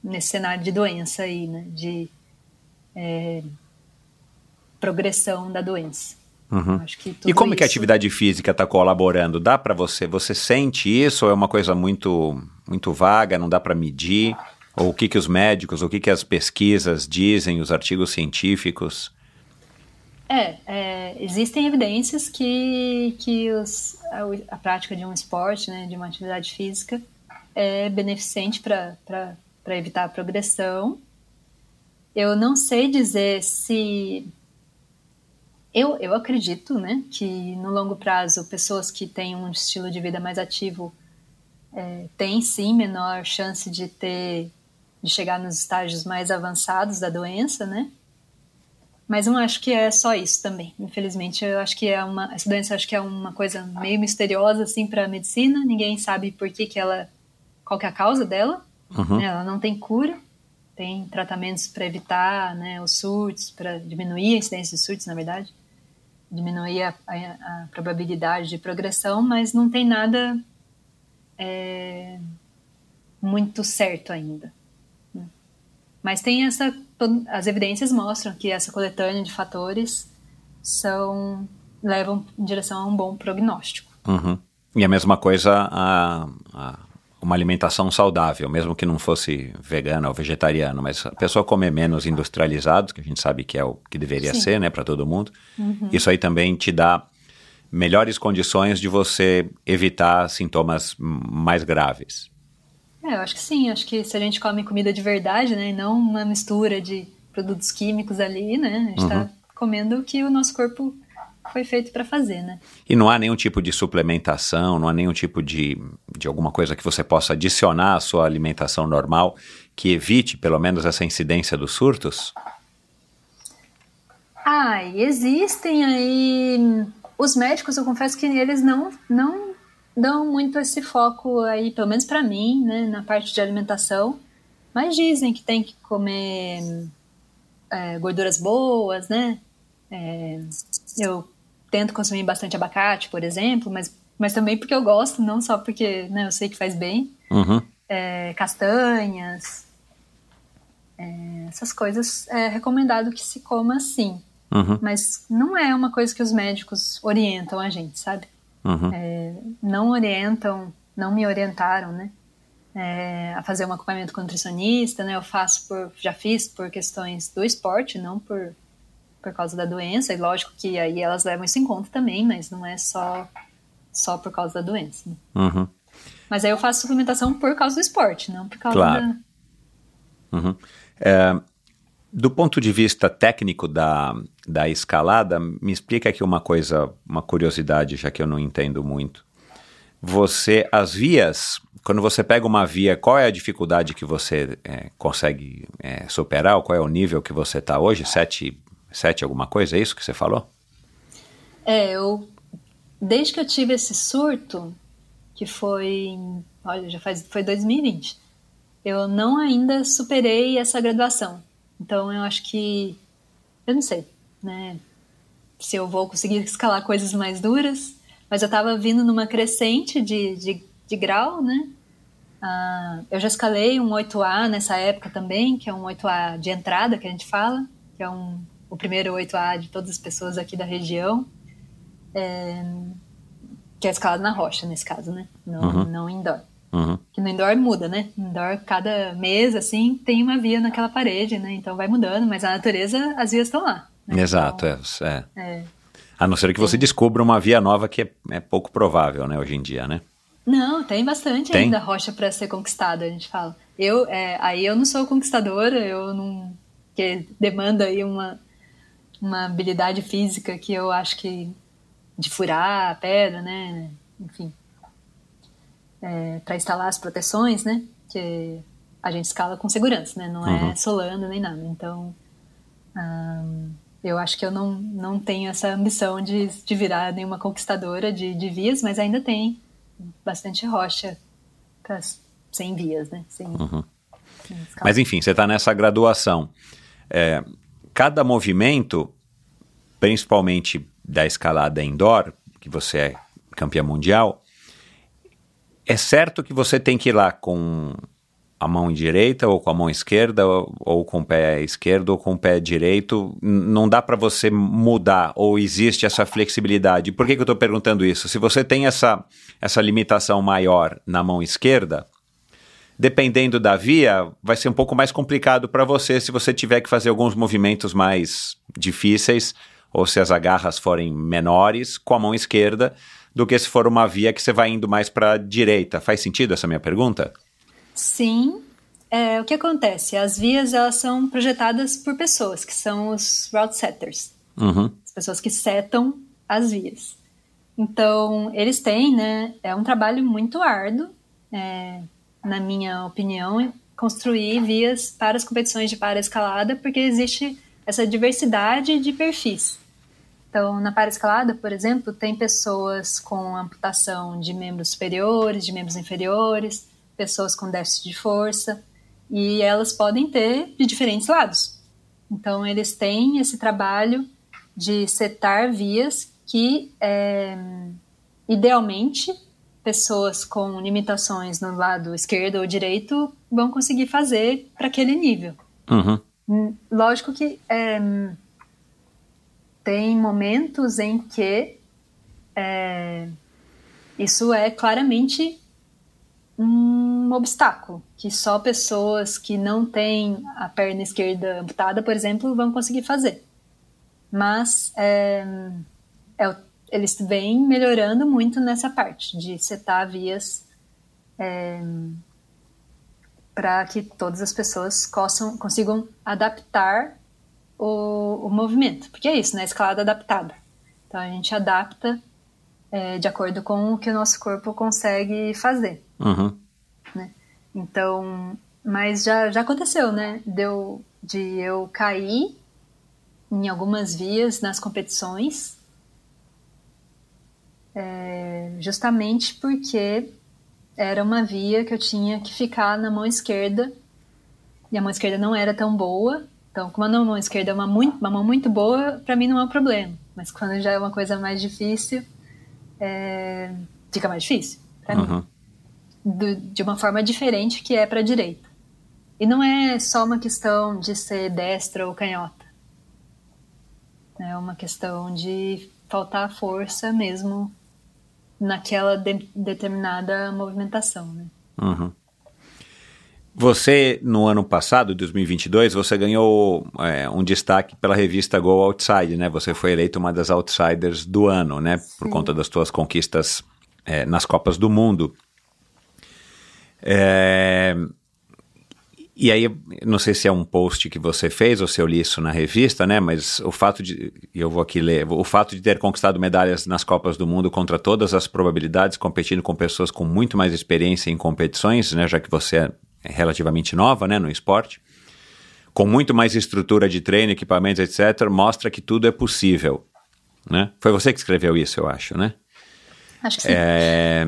nesse cenário de doença aí, né? De é, progressão da doença. Uhum. e como isso... que a atividade física está colaborando? Dá para você? Você sente isso ou é uma coisa muito muito vaga? Não dá para medir? Ou o que que os médicos, o que que as pesquisas dizem, os artigos científicos? É, é existem evidências que que os, a, a, prática de um esporte, né, de uma atividade física, é beneficente para para evitar a progressão. Eu não sei dizer se eu, eu acredito né, que no longo prazo pessoas que têm um estilo de vida mais ativo é, têm sim menor chance de ter de chegar nos estágios mais avançados da doença, né? Mas não acho que é só isso também. Infelizmente, eu acho que é uma essa doença acho que é uma coisa meio misteriosa assim para a medicina. Ninguém sabe por que, que ela qual que é a causa dela. Uhum. Né? Ela não tem cura. tem tratamentos para evitar né, os surtos, para diminuir a incidência de surtos, na verdade, diminuir a, a, a probabilidade de progressão, mas não tem nada é, muito certo ainda. Mas tem essa, as evidências mostram que essa coletânea de fatores são levam em direção a um bom prognóstico. Uhum. E a mesma coisa a, a, uma alimentação saudável, mesmo que não fosse vegana ou vegetariano, mas a pessoa comer menos industrializados, que a gente sabe que é o que deveria Sim. ser, né, para todo mundo. Uhum. Isso aí também te dá melhores condições de você evitar sintomas mais graves. É, eu acho que sim. Acho que se a gente come comida de verdade, né, e não uma mistura de produtos químicos ali, né, a gente está uhum. comendo o que o nosso corpo foi feito para fazer, né? E não há nenhum tipo de suplementação, não há nenhum tipo de, de alguma coisa que você possa adicionar à sua alimentação normal que evite pelo menos essa incidência dos surtos? Ah, existem aí os médicos, eu confesso que eles não não dão muito esse foco aí, pelo menos para mim, né, na parte de alimentação. Mas dizem que tem que comer é, gorduras boas, né? É, eu tento consumir bastante abacate, por exemplo, mas, mas também porque eu gosto, não só porque né, eu sei que faz bem. Uhum. É, castanhas, é, essas coisas é recomendado que se coma sim. Uhum. Mas não é uma coisa que os médicos orientam a gente, sabe? Uhum. É, não orientam, não me orientaram, né? É, a fazer um acompanhamento com nutricionista, né? Eu faço por, já fiz por questões do esporte, não por por causa da doença, e lógico que aí elas levam isso em conta também, mas não é só, só por causa da doença. Né? Uhum. Mas aí eu faço suplementação por causa do esporte, não por causa claro. da. Uhum. É, do ponto de vista técnico da, da escalada, me explica aqui uma coisa, uma curiosidade, já que eu não entendo muito. Você, as vias, quando você pega uma via, qual é a dificuldade que você é, consegue é, superar? Qual é o nível que você está hoje? Sete sete alguma coisa, é isso que você falou? É, eu desde que eu tive esse surto, que foi, olha, já faz foi 2020. Eu não ainda superei essa graduação. Então eu acho que eu não sei, né, se eu vou conseguir escalar coisas mais duras, mas eu tava vindo numa crescente de, de, de grau, né? Ah, eu já escalei um 8A nessa época também, que é um 8A de entrada que a gente fala, que é um o primeiro 8A de todas as pessoas aqui da região, é, que é escalado na rocha, nesse caso, né? Não, uhum. não indoor. Uhum. Que no indoor muda, né? Indoor, cada mês, assim, tem uma via naquela parede, né? Então vai mudando, mas a natureza, as vias estão lá. Né? Exato, então, é, é. é. A não ser que você descubra uma via nova que é, é pouco provável, né, hoje em dia, né? Não, tem bastante tem? ainda rocha para ser conquistada, a gente fala. Eu, é, aí eu não sou conquistadora, eu não que demanda aí uma uma habilidade física que eu acho que de furar a pedra, né? Enfim, é, para instalar as proteções, né? Que a gente escala com segurança, né? Não é uhum. solando nem nada. Então, hum, eu acho que eu não, não tenho essa ambição de, de virar nenhuma conquistadora de, de vias, mas ainda tem bastante rocha para sem vias, né? Sem, uhum. sem mas enfim, você está nessa graduação. É, cada movimento, principalmente da escalada indoor, que você é campeã mundial, é certo que você tem que ir lá com a mão direita ou com a mão esquerda ou, ou com o pé esquerdo ou com o pé direito, não dá para você mudar ou existe essa flexibilidade. Por que, que eu estou perguntando isso? Se você tem essa, essa limitação maior na mão esquerda, dependendo da via, vai ser um pouco mais complicado para você se você tiver que fazer alguns movimentos mais difíceis ou se as agarras forem menores com a mão esquerda do que se for uma via que você vai indo mais para a direita. Faz sentido essa minha pergunta? Sim. É, o que acontece? As vias elas são projetadas por pessoas que são os route setters, uhum. as pessoas que setam as vias. Então eles têm, né? É um trabalho muito árduo. É, na minha opinião, construir vias para as competições de para-escalada, porque existe essa diversidade de perfis. Então, na para-escalada, por exemplo, tem pessoas com amputação de membros superiores, de membros inferiores, pessoas com déficit de força. E elas podem ter de diferentes lados. Então, eles têm esse trabalho de setar vias que, é, idealmente, pessoas com limitações no lado esquerdo ou direito vão conseguir fazer para aquele nível. Uhum. Lógico que é, tem momentos em que é, isso é claramente um obstáculo, que só pessoas que não têm a perna esquerda amputada, por exemplo, vão conseguir fazer. Mas é, é, eles vêm melhorando muito nessa parte de setar vias é, para que todas as pessoas possam, consigam adaptar o, o, movimento. Porque é isso, né? Escalada adaptada. Então a gente adapta é, de acordo com o que o nosso corpo consegue fazer. Uhum. Né? Então, mas já, já aconteceu, né? Deu de eu cair em algumas vias nas competições, é, justamente porque era uma via que eu tinha que ficar na mão esquerda e a mão esquerda não era tão boa. Então, como a mão esquerda é uma, muito, uma mão muito boa, para mim não é um problema. Mas quando já é uma coisa mais difícil, é, fica mais difícil para Uhum. mim. Do- de uma forma diferente que é para direita. E não é só uma questão de ser destra ou canhota. É uma questão de faltar força mesmo naquela de- determinada movimentação, né? Uhum. Você, no ano passado, 2022, você ganhou é, um destaque pela revista Go Outside, né? Você foi eleita uma das outsiders do ano, né? Por Sim. conta das suas conquistas é, nas Copas do Mundo. É, E aí, não sei se é um post que você fez ou se eu li isso na revista, né? Mas o fato de, eu vou aqui ler, o fato de ter conquistado medalhas nas Copas do Mundo contra todas as probabilidades, competindo com pessoas com muito mais experiência em competições, né? Já que você é relativamente nova, né? No esporte, com muito mais estrutura de treino, equipamentos, etc., mostra que tudo é possível, né? Foi você que escreveu isso, eu acho, né? Acho que sim. É,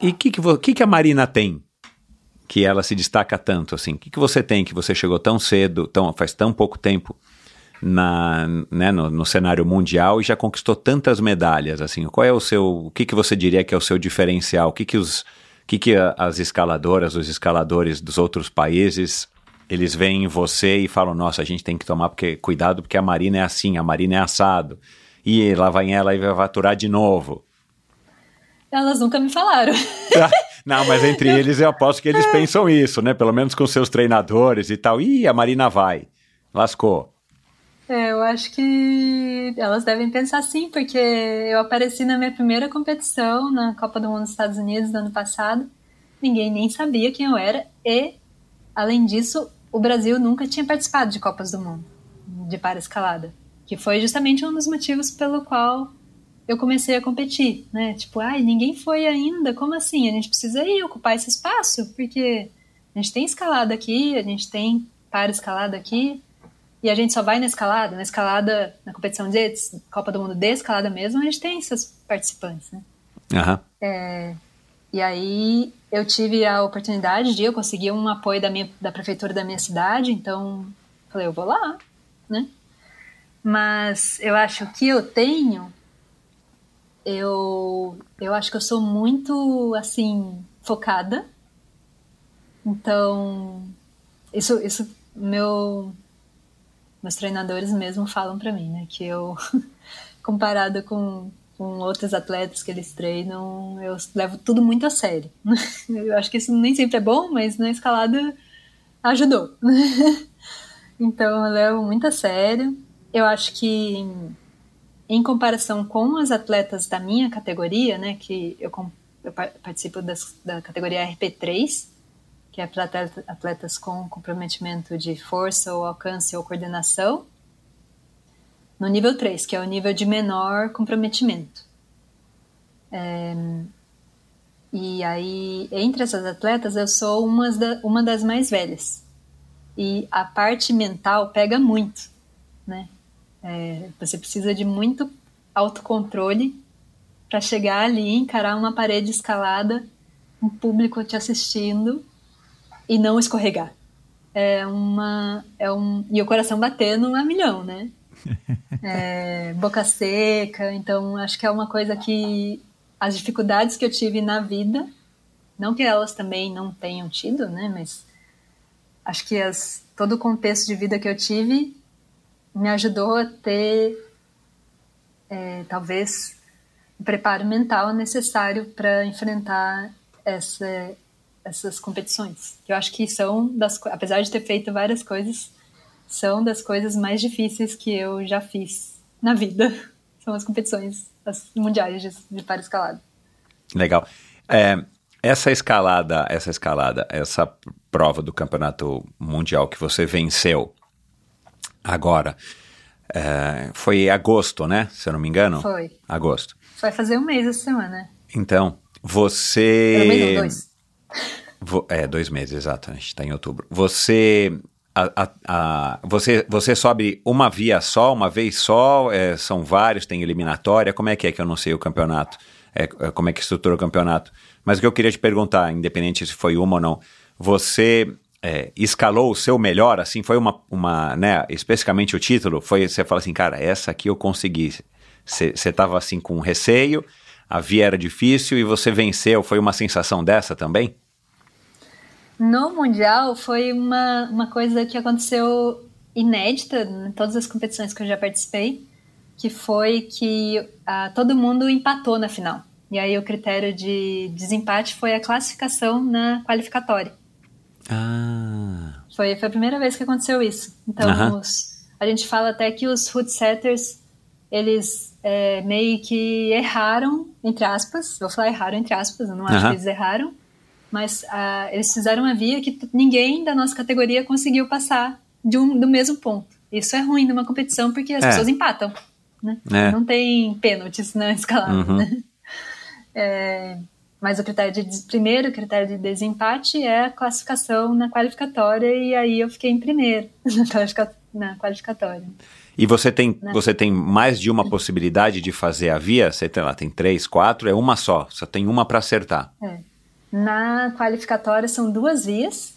E o que, que, vo- que, que a Marina tem que ela se destaca tanto assim? O que, que você tem que você chegou tão cedo, tão, faz tão pouco tempo na, né, no, no cenário mundial e já conquistou tantas medalhas assim? Qual é o seu, o que, que você diria que é o seu diferencial? O que que os, que que as escaladoras, os escaladores dos outros países eles veem em você e falam, nossa, a gente tem que tomar porque, cuidado porque a Marina é assim, a Marina é assado. E lá vai ela e vai aturar de novo. Elas nunca me falaram. Não, mas entre eles eu aposto que eles pensam isso, né? Pelo menos com seus treinadores e tal. Ih, a Marina vai. Lascou. É, eu acho que elas devem pensar sim, porque eu apareci na minha primeira competição na Copa do Mundo dos Estados Unidos no ano passado. Ninguém nem sabia quem eu era e, além disso, o Brasil nunca tinha participado de Copas do Mundo de para-escalada, que foi justamente um dos motivos pelo qual eu comecei a competir, né? Tipo, ai, ninguém foi ainda, como assim? A gente precisa ir ocupar esse espaço, porque a gente tem escalada aqui, a gente tem para-escalada aqui, e a gente só vai na escalada, na escalada, na competição de Copa do Mundo de escalada mesmo, a gente tem esses participantes, né? Aham. E aí eu tive a oportunidade de eu conseguir um apoio da minha da prefeitura da minha cidade, então falei, eu vou lá, né? Mas eu acho que eu tenho eu eu acho que eu sou muito assim focada. Então, isso isso meu meus treinadores mesmo falam para mim, né, que eu comparado com com outros atletas que eles treinam, eu levo tudo muito a sério. Eu acho que isso nem sempre é bom, mas na escalada ajudou. Então eu levo muito a sério. Eu acho que em, comparação com as atletas da minha categoria, né, que eu, eu par- participo das- da categoria RP3, que é para atleta- atletas com comprometimento de força ou alcance ou coordenação, no nível 3, que é o nível de menor comprometimento. É, e aí, entre essas atletas, eu sou uma, da, uma das mais velhas. E a parte mental pega muito, né? É, você precisa de muito autocontrole para chegar ali e encarar uma parede escalada, um público te assistindo e não escorregar. é uma. É um, e o coração batendo a milhão, né? É, boca seca, então acho que é uma coisa que as dificuldades que eu tive na vida, não que elas também não tenham tido, né? Mas acho que as, todo o contexto de vida que eu tive me ajudou a ter é, talvez o preparo mental necessário para enfrentar essa, essas competições. Eu acho que são das, apesar de ter feito várias coisas, são das coisas mais difíceis que eu já fiz na vida. São as competições as mundiais de, de para-escalada. Legal. É, essa escalada, essa escalada, essa prova do campeonato mundial que você venceu agora, é, foi agosto, né? Se eu não me engano. Foi. Agosto. Vai fazer um mês essa semana. Então, você. Mês, não, dois. Vo... É, dois meses, exato. A gente está em outubro. Você. A, a, a, você, você sobe uma via só, uma vez só? É, são vários, tem eliminatória? Como é que é que eu não sei o campeonato? É, é, como é que estrutura o campeonato? Mas o que eu queria te perguntar, independente se foi uma ou não, você é, escalou o seu melhor, assim, foi uma, uma, né, especificamente o título, foi, você fala assim, cara, essa aqui eu consegui. Você estava assim com receio, a via era difícil e você venceu, foi uma sensação dessa também? No Mundial foi uma, uma coisa que aconteceu inédita em todas as competições que eu já participei, que foi que uh, todo mundo empatou na final. E aí o critério de desempate foi a classificação na qualificatória. Ah. Foi, foi a primeira vez que aconteceu isso. Então, uh -huh. os, a gente fala até que os foot setters, eles é, meio que erraram, entre aspas, vou falar erraram entre aspas, eu não acho uh -huh. que eles erraram, mas uh, eles fizeram uma via que ninguém da nossa categoria conseguiu passar de um, do mesmo ponto. Isso é ruim numa competição porque as é. pessoas empatam, né? É. Não tem pênaltis na escalada, uhum. né? É, mas o critério de primeiro critério de desempate é a classificação na qualificatória e aí eu fiquei em primeiro na, qualificatória. E você tem, né? você tem mais de uma possibilidade de fazer a via? Você tem lá, tem três, quatro, é uma só, só tem uma para acertar. É. Na qualificatória são duas vias,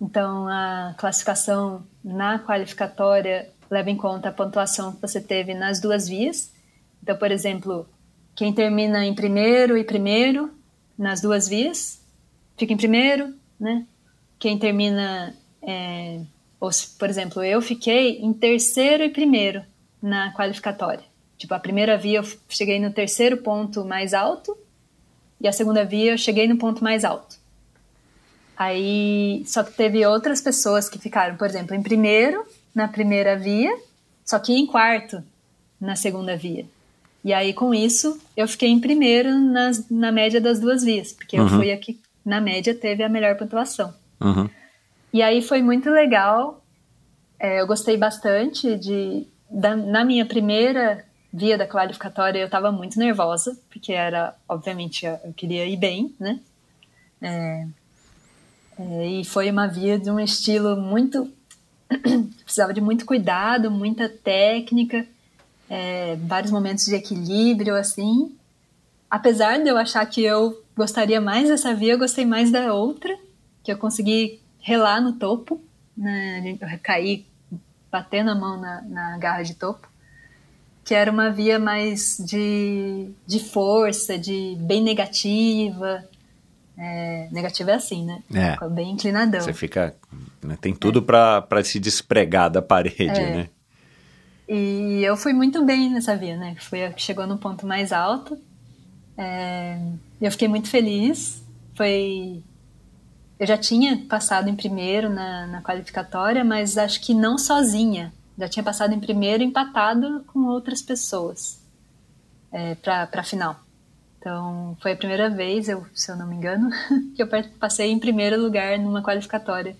então a classificação na qualificatória leva em conta a pontuação que você teve nas duas vias. Então, por exemplo, quem termina em primeiro e primeiro nas duas vias fica em primeiro, né? Quem termina, é, ou, por exemplo, eu fiquei em terceiro e primeiro na qualificatória. Tipo, a primeira via eu cheguei no terceiro ponto mais alto e a segunda via eu cheguei no ponto mais alto. Aí, só que teve outras pessoas que ficaram, por exemplo, em primeiro na primeira via, só que em quarto na segunda via. E aí, com isso, eu fiquei em primeiro nas, na média das duas vias, porque uhum. eu fui a que, na média, teve a melhor pontuação. Uhum. E aí foi muito legal, é, eu gostei bastante de... Da, na minha primeira via da qualificatória eu estava muito nervosa, porque era, obviamente, eu queria ir bem, né? É, é, e foi uma via de um estilo muito. precisava de muito cuidado, muita técnica, é, vários momentos de equilíbrio, assim. Apesar de eu achar que eu gostaria mais dessa via, eu gostei mais da outra, que eu consegui relar no topo, né? eu caí batendo a mão na, na garra de topo que era uma via mais de, de força, de bem negativa. É, negativa é assim, né? É. Fica bem inclinadão. Você fica. Né, tem tudo é. para se despregar da parede, é. né? E eu fui muito bem nessa via, né? Foi a que chegou no ponto mais alto. É, eu fiquei muito feliz. Foi. Eu já tinha passado em primeiro na, na qualificatória, mas acho que não sozinha já tinha passado em primeiro empatado com outras pessoas é, para a final. Então, foi a primeira vez, eu, se eu não me engano, que eu passei em primeiro lugar numa qualificatória.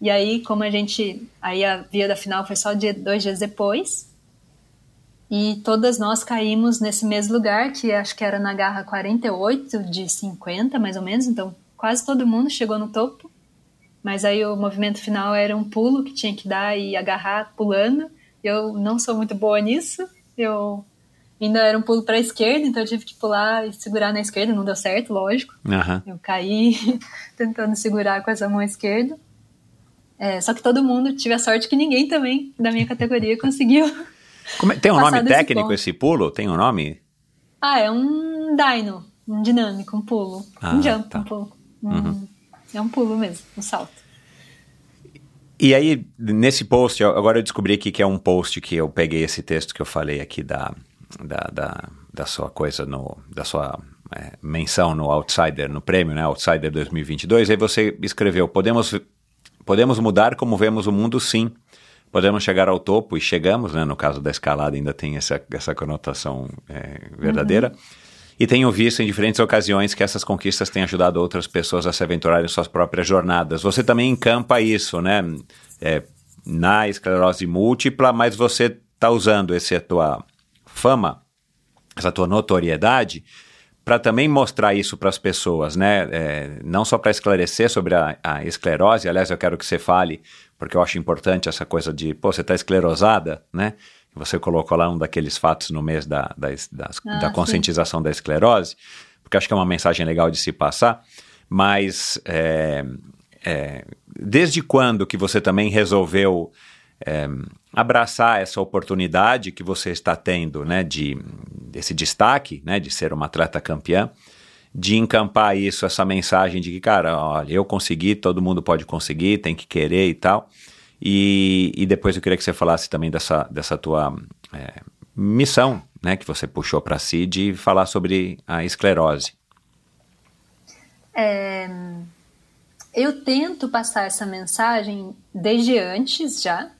E aí, como a gente. Aí a via da final foi só dia, dois dias depois. E todas nós caímos nesse mesmo lugar, que acho que era na garra 48 de 50, mais ou menos. Então, quase todo mundo chegou no topo. Mas aí o movimento final era um pulo que tinha que dar e agarrar pulando. Eu não sou muito boa nisso. Eu ainda era um pulo para a esquerda, então eu tive que pular e segurar na esquerda. Não deu certo, lógico. Uhum. Eu caí tentando segurar com essa mão esquerda. É, só que todo mundo, tive a sorte que ninguém também da minha categoria conseguiu. É- tem um nome técnico ponto. esse pulo? Tem um nome? Ah, é um dyno, um dinâmico, um pulo. Ah, um jump, tá. um pulo. Um- É um pulo mesmo, um salto. E aí, nesse post, agora eu descobri aqui que é um post que eu peguei esse texto que eu falei aqui da, da, da, da sua coisa, no, da sua é, menção no Outsider, no prêmio, né, Outsider 2022. Aí você escreveu, podemos, podemos mudar como vemos o mundo, sim. Podemos chegar ao topo, e chegamos, né, no caso da escalada ainda tem essa, essa conotação é, verdadeira. E tenho visto em diferentes ocasiões que essas conquistas têm ajudado outras pessoas a se aventurarem em suas próprias jornadas. Você também encampa isso, né? É, na esclerose múltipla, mas você está usando essa tua fama, essa tua notoriedade, para também mostrar isso para as pessoas, né? É, não só para esclarecer sobre a, a esclerose, aliás, eu quero que você fale, porque eu acho importante essa coisa de, pô, você está esclerosada, né? Você colocou lá um daqueles fatos no mês da, da, das- Ah, da sim. conscientização da esclerose, porque acho que é uma mensagem legal de se passar, mas é, é, desde quando que você também resolveu é, abraçar essa oportunidade que você está tendo, né, de desse destaque, né, de ser uma atleta campeã, de encampar isso, essa mensagem de que, cara, olha, eu consegui, todo mundo pode conseguir, tem que querer e tal. E, e depois eu queria que você falasse também dessa, dessa tua é, missão, né, que você puxou para si de falar sobre a esclerose. Eu tento passar essa mensagem desde antes já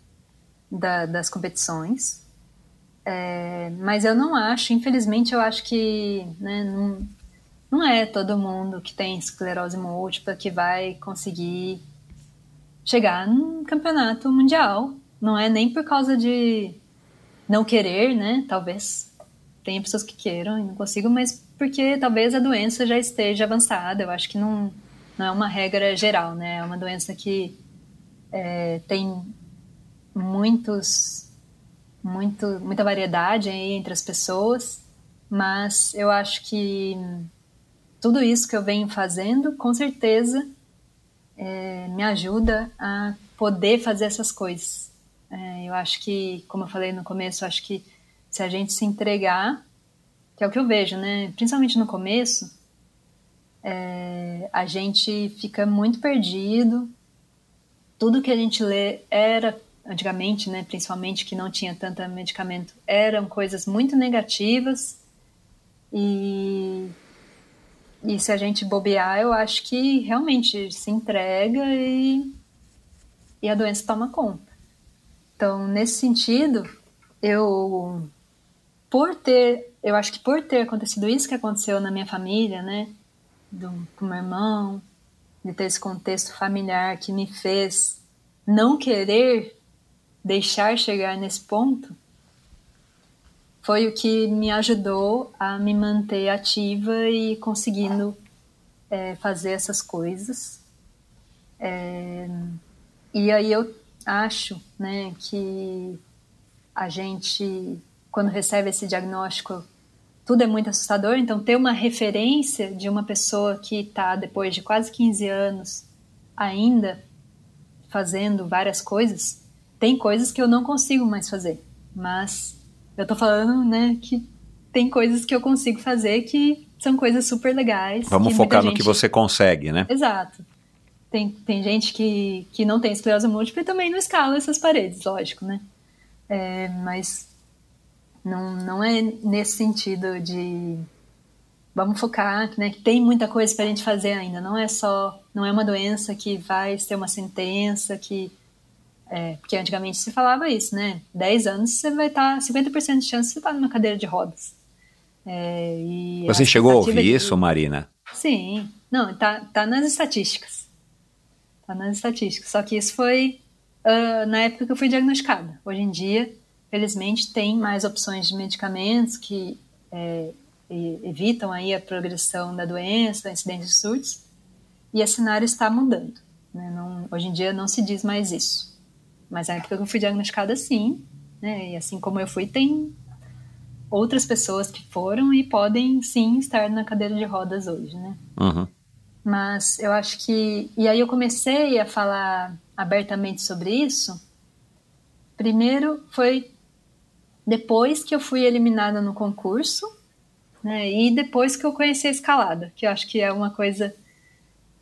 da- das competições, É, mas eu não acho, infelizmente, eu acho que né, não, não é todo mundo que tem esclerose múltipla que vai conseguir chegar num campeonato mundial. Não é nem por causa de não querer, né? Talvez tenha pessoas que queiram e não consigam, mas porque talvez a doença já esteja avançada. Eu acho que não, não é uma regra geral, né? É uma doença que é, tem muitos, muito, muita variedade entre as pessoas, mas eu acho que tudo isso que eu venho fazendo, com certeza, é, me ajuda a poder fazer essas coisas. É, eu acho que, como eu falei no começo, eu acho que se a gente se entregar, que é o que eu vejo, né? Principalmente no começo, é, a gente fica muito perdido. Tudo que a gente lê era antigamente, né, principalmente que não tinha tanto medicamento, eram coisas muito negativas. E e se a gente bobear, eu acho que realmente se entrega e, e a doença toma conta. Então, nesse sentido, eu, por ter, eu acho que por ter acontecido isso que aconteceu na minha família, né, do, com meu irmão, de ter esse contexto familiar que me fez não querer deixar chegar nesse ponto, foi o que me ajudou a me manter ativa e conseguindo é, fazer essas coisas. É, e aí eu acho né, que a gente, quando recebe esse diagnóstico, tudo é muito assustador, então ter uma referência de uma pessoa que está, depois de quase 15 anos, ainda fazendo várias coisas, tem coisas que eu não consigo mais fazer, mas eu tô falando, né, que tem coisas que eu consigo fazer que são coisas super legais. Vamos focar muita no que gente- você consegue, né? Exato. Tem, tem gente que, que não tem esclerose múltipla e também não escala essas paredes, lógico, né? É, mas não, não é nesse sentido de vamos focar, né? Que tem muita coisa pra gente fazer ainda. Não é só, não é uma doença que vai ser uma sentença, que é, porque antigamente se falava isso, né? 10 anos você vai estar, 50% de chance de você estar numa cadeira de rodas. É, Você a chegou a ouvir de- isso, Marina? Sim, não, tá, tá nas estatísticas. Tá nas estatísticas. Só que isso foi ah, na época que eu fui diagnosticada. Hoje em dia, felizmente, tem mais opções de medicamentos que é, evitam aí a progressão da doença, da incidência de surtos, e esse cenário está mudando. né? Não- hoje em dia não se diz mais isso. Mas na época que eu fui diagnosticada, sim. Né? E assim como eu fui, tem outras pessoas que foram e podem sim estar na cadeira de rodas hoje, né? Uhum. Mas eu acho que. E aí eu comecei a falar abertamente sobre isso. Primeiro foi depois que eu fui eliminada no concurso, né? E depois que eu conheci a escalada, que eu acho que é uma coisa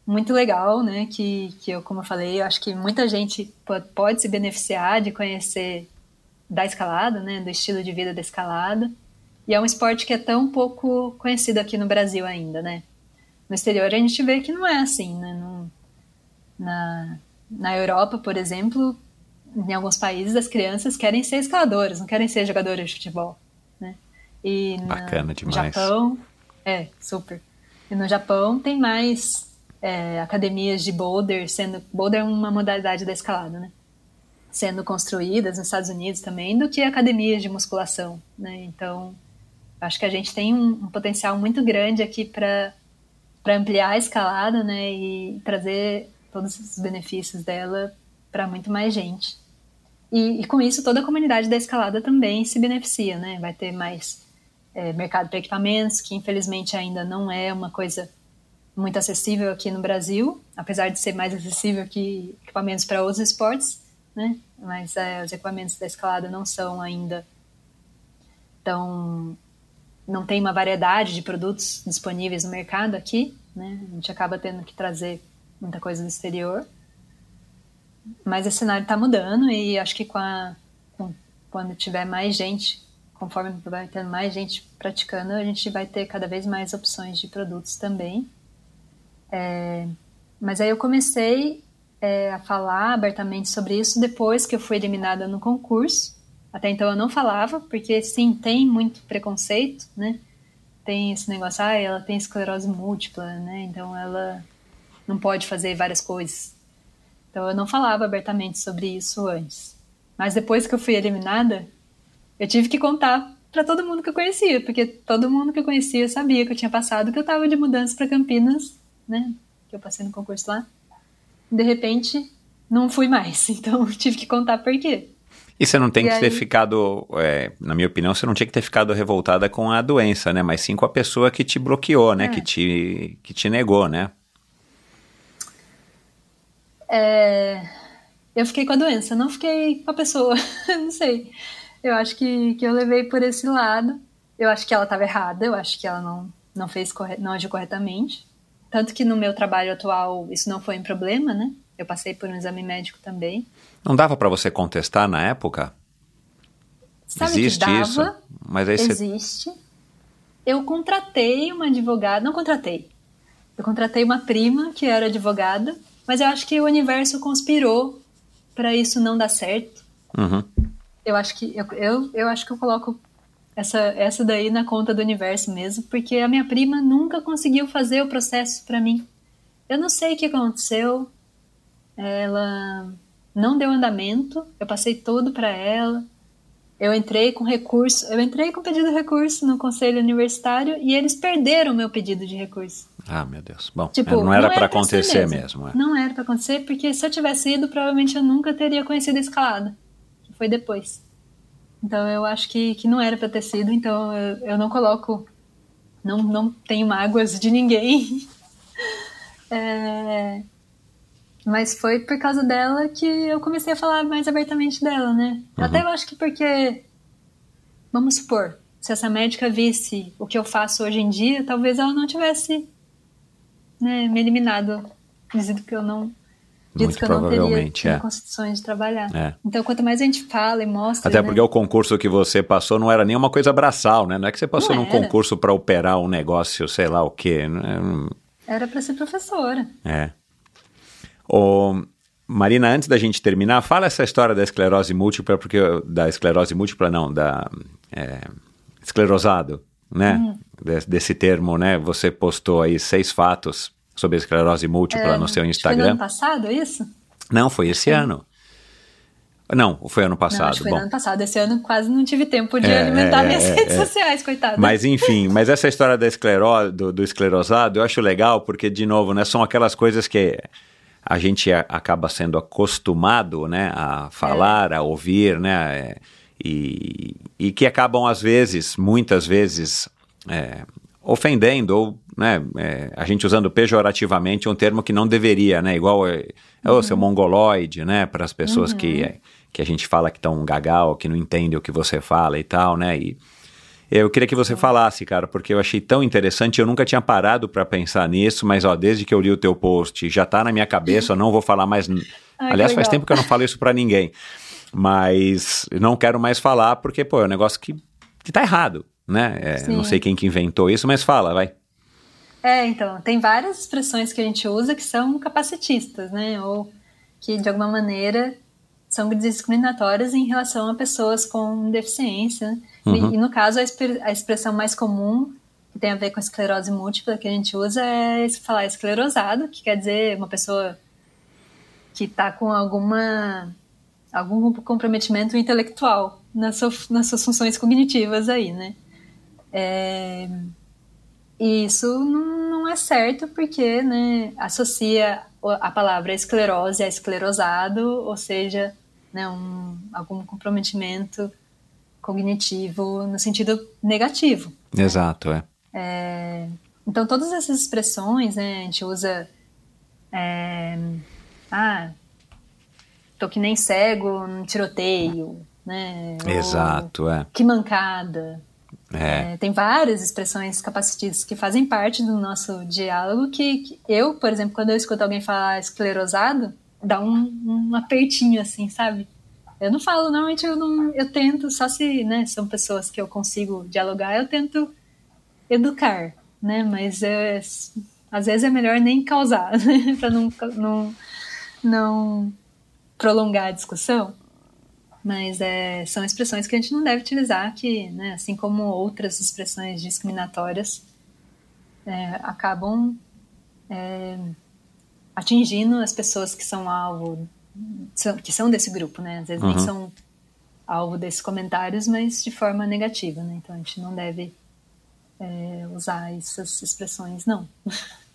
muito legal, né? Que, que eu, como eu falei, eu acho que muita gente pode, se beneficiar de conhecer da escalada, né? Do estilo de vida da escalada. E é um esporte que é tão pouco conhecido aqui no Brasil ainda, né? No exterior a gente vê que não é assim, né? No, na, na Europa, por exemplo, em alguns países as crianças querem ser escaladoras, não querem ser jogadoras de futebol, né? E Bacana demais. no Japão, é, super. E no Japão tem mais é, academias de boulder, sendo boulder é uma modalidade da escalada, né? Sendo construídas nos Estados Unidos também, do que academias de musculação, né? Então, acho que a gente tem um, um potencial muito grande aqui para para ampliar a escalada, né, e trazer todos os benefícios dela para muito mais gente. E, e, com isso toda a comunidade da escalada também se beneficia, né? Vai ter mais é, mercado para equipamentos, que infelizmente ainda não é uma coisa muito acessível aqui no Brasil, apesar de ser mais acessível que equipamentos para outros esportes, né? Mas é, os equipamentos da escalada não são ainda tão não tem uma variedade de produtos disponíveis no mercado aqui, né? A gente acaba tendo que trazer muita coisa do exterior. Mas esse cenário está mudando e acho que com a, com, quando tiver mais gente, conforme vai tendo mais gente praticando, a gente vai ter cada vez mais opções de produtos também. É, mas aí eu comecei é, a falar abertamente sobre isso depois que eu fui eliminada no concurso. Até então eu não falava, porque sim, tem muito preconceito, né? Tem esse negócio, ah, ela tem esclerose múltipla, né? Então ela não pode fazer várias coisas. Então eu não falava abertamente sobre isso antes. Mas depois que eu fui eliminada, eu tive que contar para todo mundo que eu conhecia, porque todo mundo que eu conhecia sabia que eu tinha passado, que eu estava de mudança para Campinas, né? Que eu passei no concurso lá. De repente, não fui mais. Então tive que contar por quê. E você não tem E que ter aí- ficado, é, na minha opinião, você não tinha que ter ficado revoltada com a doença, né? Mas sim com a pessoa que te bloqueou, né? É. Que, te, que te negou, né? É, eu fiquei com a doença, não fiquei com a pessoa. não sei. Eu acho que, que eu levei por esse lado. Eu acho que ela estava errada, eu acho que ela não, não fez corre- não agiu corretamente. Tanto que no meu trabalho atual isso não foi um problema, né? Eu passei por um exame médico também. Não dava pra você contestar na época? Sabe Existe que dava, isso? Mas aí você... Existe. Eu contratei uma advogada, não contratei. Eu contratei uma prima que era advogada, mas eu acho que o universo conspirou para isso não dar certo. Uhum. Eu acho que eu, eu, eu acho que eu coloco essa essa daí na conta do universo mesmo, porque a minha prima nunca conseguiu fazer o processo para mim. Eu não sei o que aconteceu. Ela não deu andamento. Eu passei tudo para ela. Eu entrei com recurso, eu entrei com pedido de recurso no conselho universitário e eles perderam o meu pedido de recurso. Ah, meu Deus. Bom, Tipo, é, não era pra ser acontecer mesmo. é. Não era pra acontecer, porque se eu tivesse ido, provavelmente eu nunca teria conhecido a escalada. Que foi depois. Então eu acho que, que não era pra ter sido, então eu, eu não coloco. Não, não tenho mágoas de ninguém. É, mas foi por causa dela que eu comecei a falar mais abertamente dela, né? Até eu acho que porque. Vamos supor, se essa médica visse o que eu faço hoje em dia, talvez ela não tivesse né, me eliminado, dizendo que eu não. Dito Muito que eu não teria, é. condições de trabalhar. É. Então, quanto mais a gente fala e mostra. Até né, porque o concurso que você passou não era nenhuma coisa braçal, né? Não é que você passou Não num era. concurso pra operar um negócio, sei lá o quê. né? Era pra ser professora. É. Ô, Marina, antes da gente terminar, fala essa história da esclerose múltipla, porque da esclerose múltipla não, da é, esclerosado, né? Hum. Des- desse termo, né? Você postou aí seis fatos sobre a esclerose múltipla no seu que Foi no Instagram. ano passado, isso? Não, foi esse ano. Não, foi ano Não, passado. acho que foi Bom, no ano passado. Esse ano quase não tive tempo de É, alimentar é, minhas é, redes é. sociais, coitada. Mas enfim, mas essa história da esclero, do, do esclerosado eu acho legal porque, de novo, né, são aquelas coisas que a gente acaba sendo acostumado né, a falar, a ouvir, né, é, e, e que acabam, às vezes, muitas vezes, é, ofendendo ou né, é, a gente usando pejorativamente um termo que não deveria, né? Igual é, é o seu mongoloide, né? Para as pessoas que, que a gente fala que estão gagal, que não entendem o que você fala e tal, né? E eu queria que você falasse, cara, porque eu achei tão interessante, eu nunca tinha parado para pensar nisso, mas ó, desde que eu li o teu post, já tá na minha cabeça, eu não vou falar mais. Ai, Aliás, faz tempo que eu não falo isso para ninguém. Mas não quero mais falar porque, pô, é um negócio que, que tá errado, né? É, não sei quem que inventou isso, mas fala, vai. É, então, tem várias expressões que a gente usa que são capacitistas, né? Ou que, de alguma maneira, são discriminatórias em relação a pessoas com deficiência. né? E- Uhum. E, no caso, a, a expressão mais comum, que tem a ver com a esclerose múltipla, que a gente usa, é falar esclerosado, que quer dizer uma pessoa que está com alguma algum comprometimento intelectual nas, sua- nas suas funções cognitivas aí, né? É, e isso não, é certo porque né, associa a palavra esclerose a esclerosado, ou seja, né, um, algum comprometimento cognitivo no sentido negativo. Exato, é. Então, todas essas expressões, né, a gente usa. é, ah, tô que nem cego no tiroteio, né? ou Exato, é. Que mancada. É. É, tem várias expressões capacitistas que fazem parte do nosso diálogo que, que eu, por exemplo, quando eu escuto alguém falar esclerosado, dá um, um apertinho assim, sabe? Eu não falo, normalmente eu não, eu tento, só se, né, são pessoas que eu consigo dialogar, eu tento educar, né? Mas é, às vezes é melhor nem causar, né? para não, não, não prolongar a discussão. Mas é, são expressões que a gente não deve utilizar, que, né, assim como outras expressões discriminatórias, é, acabam é, atingindo as pessoas que são alvo, que são desse grupo, né? Às vezes nem Uhum. são alvo desses comentários, mas de forma negativa, né? Então a gente não deve é, usar essas expressões, não.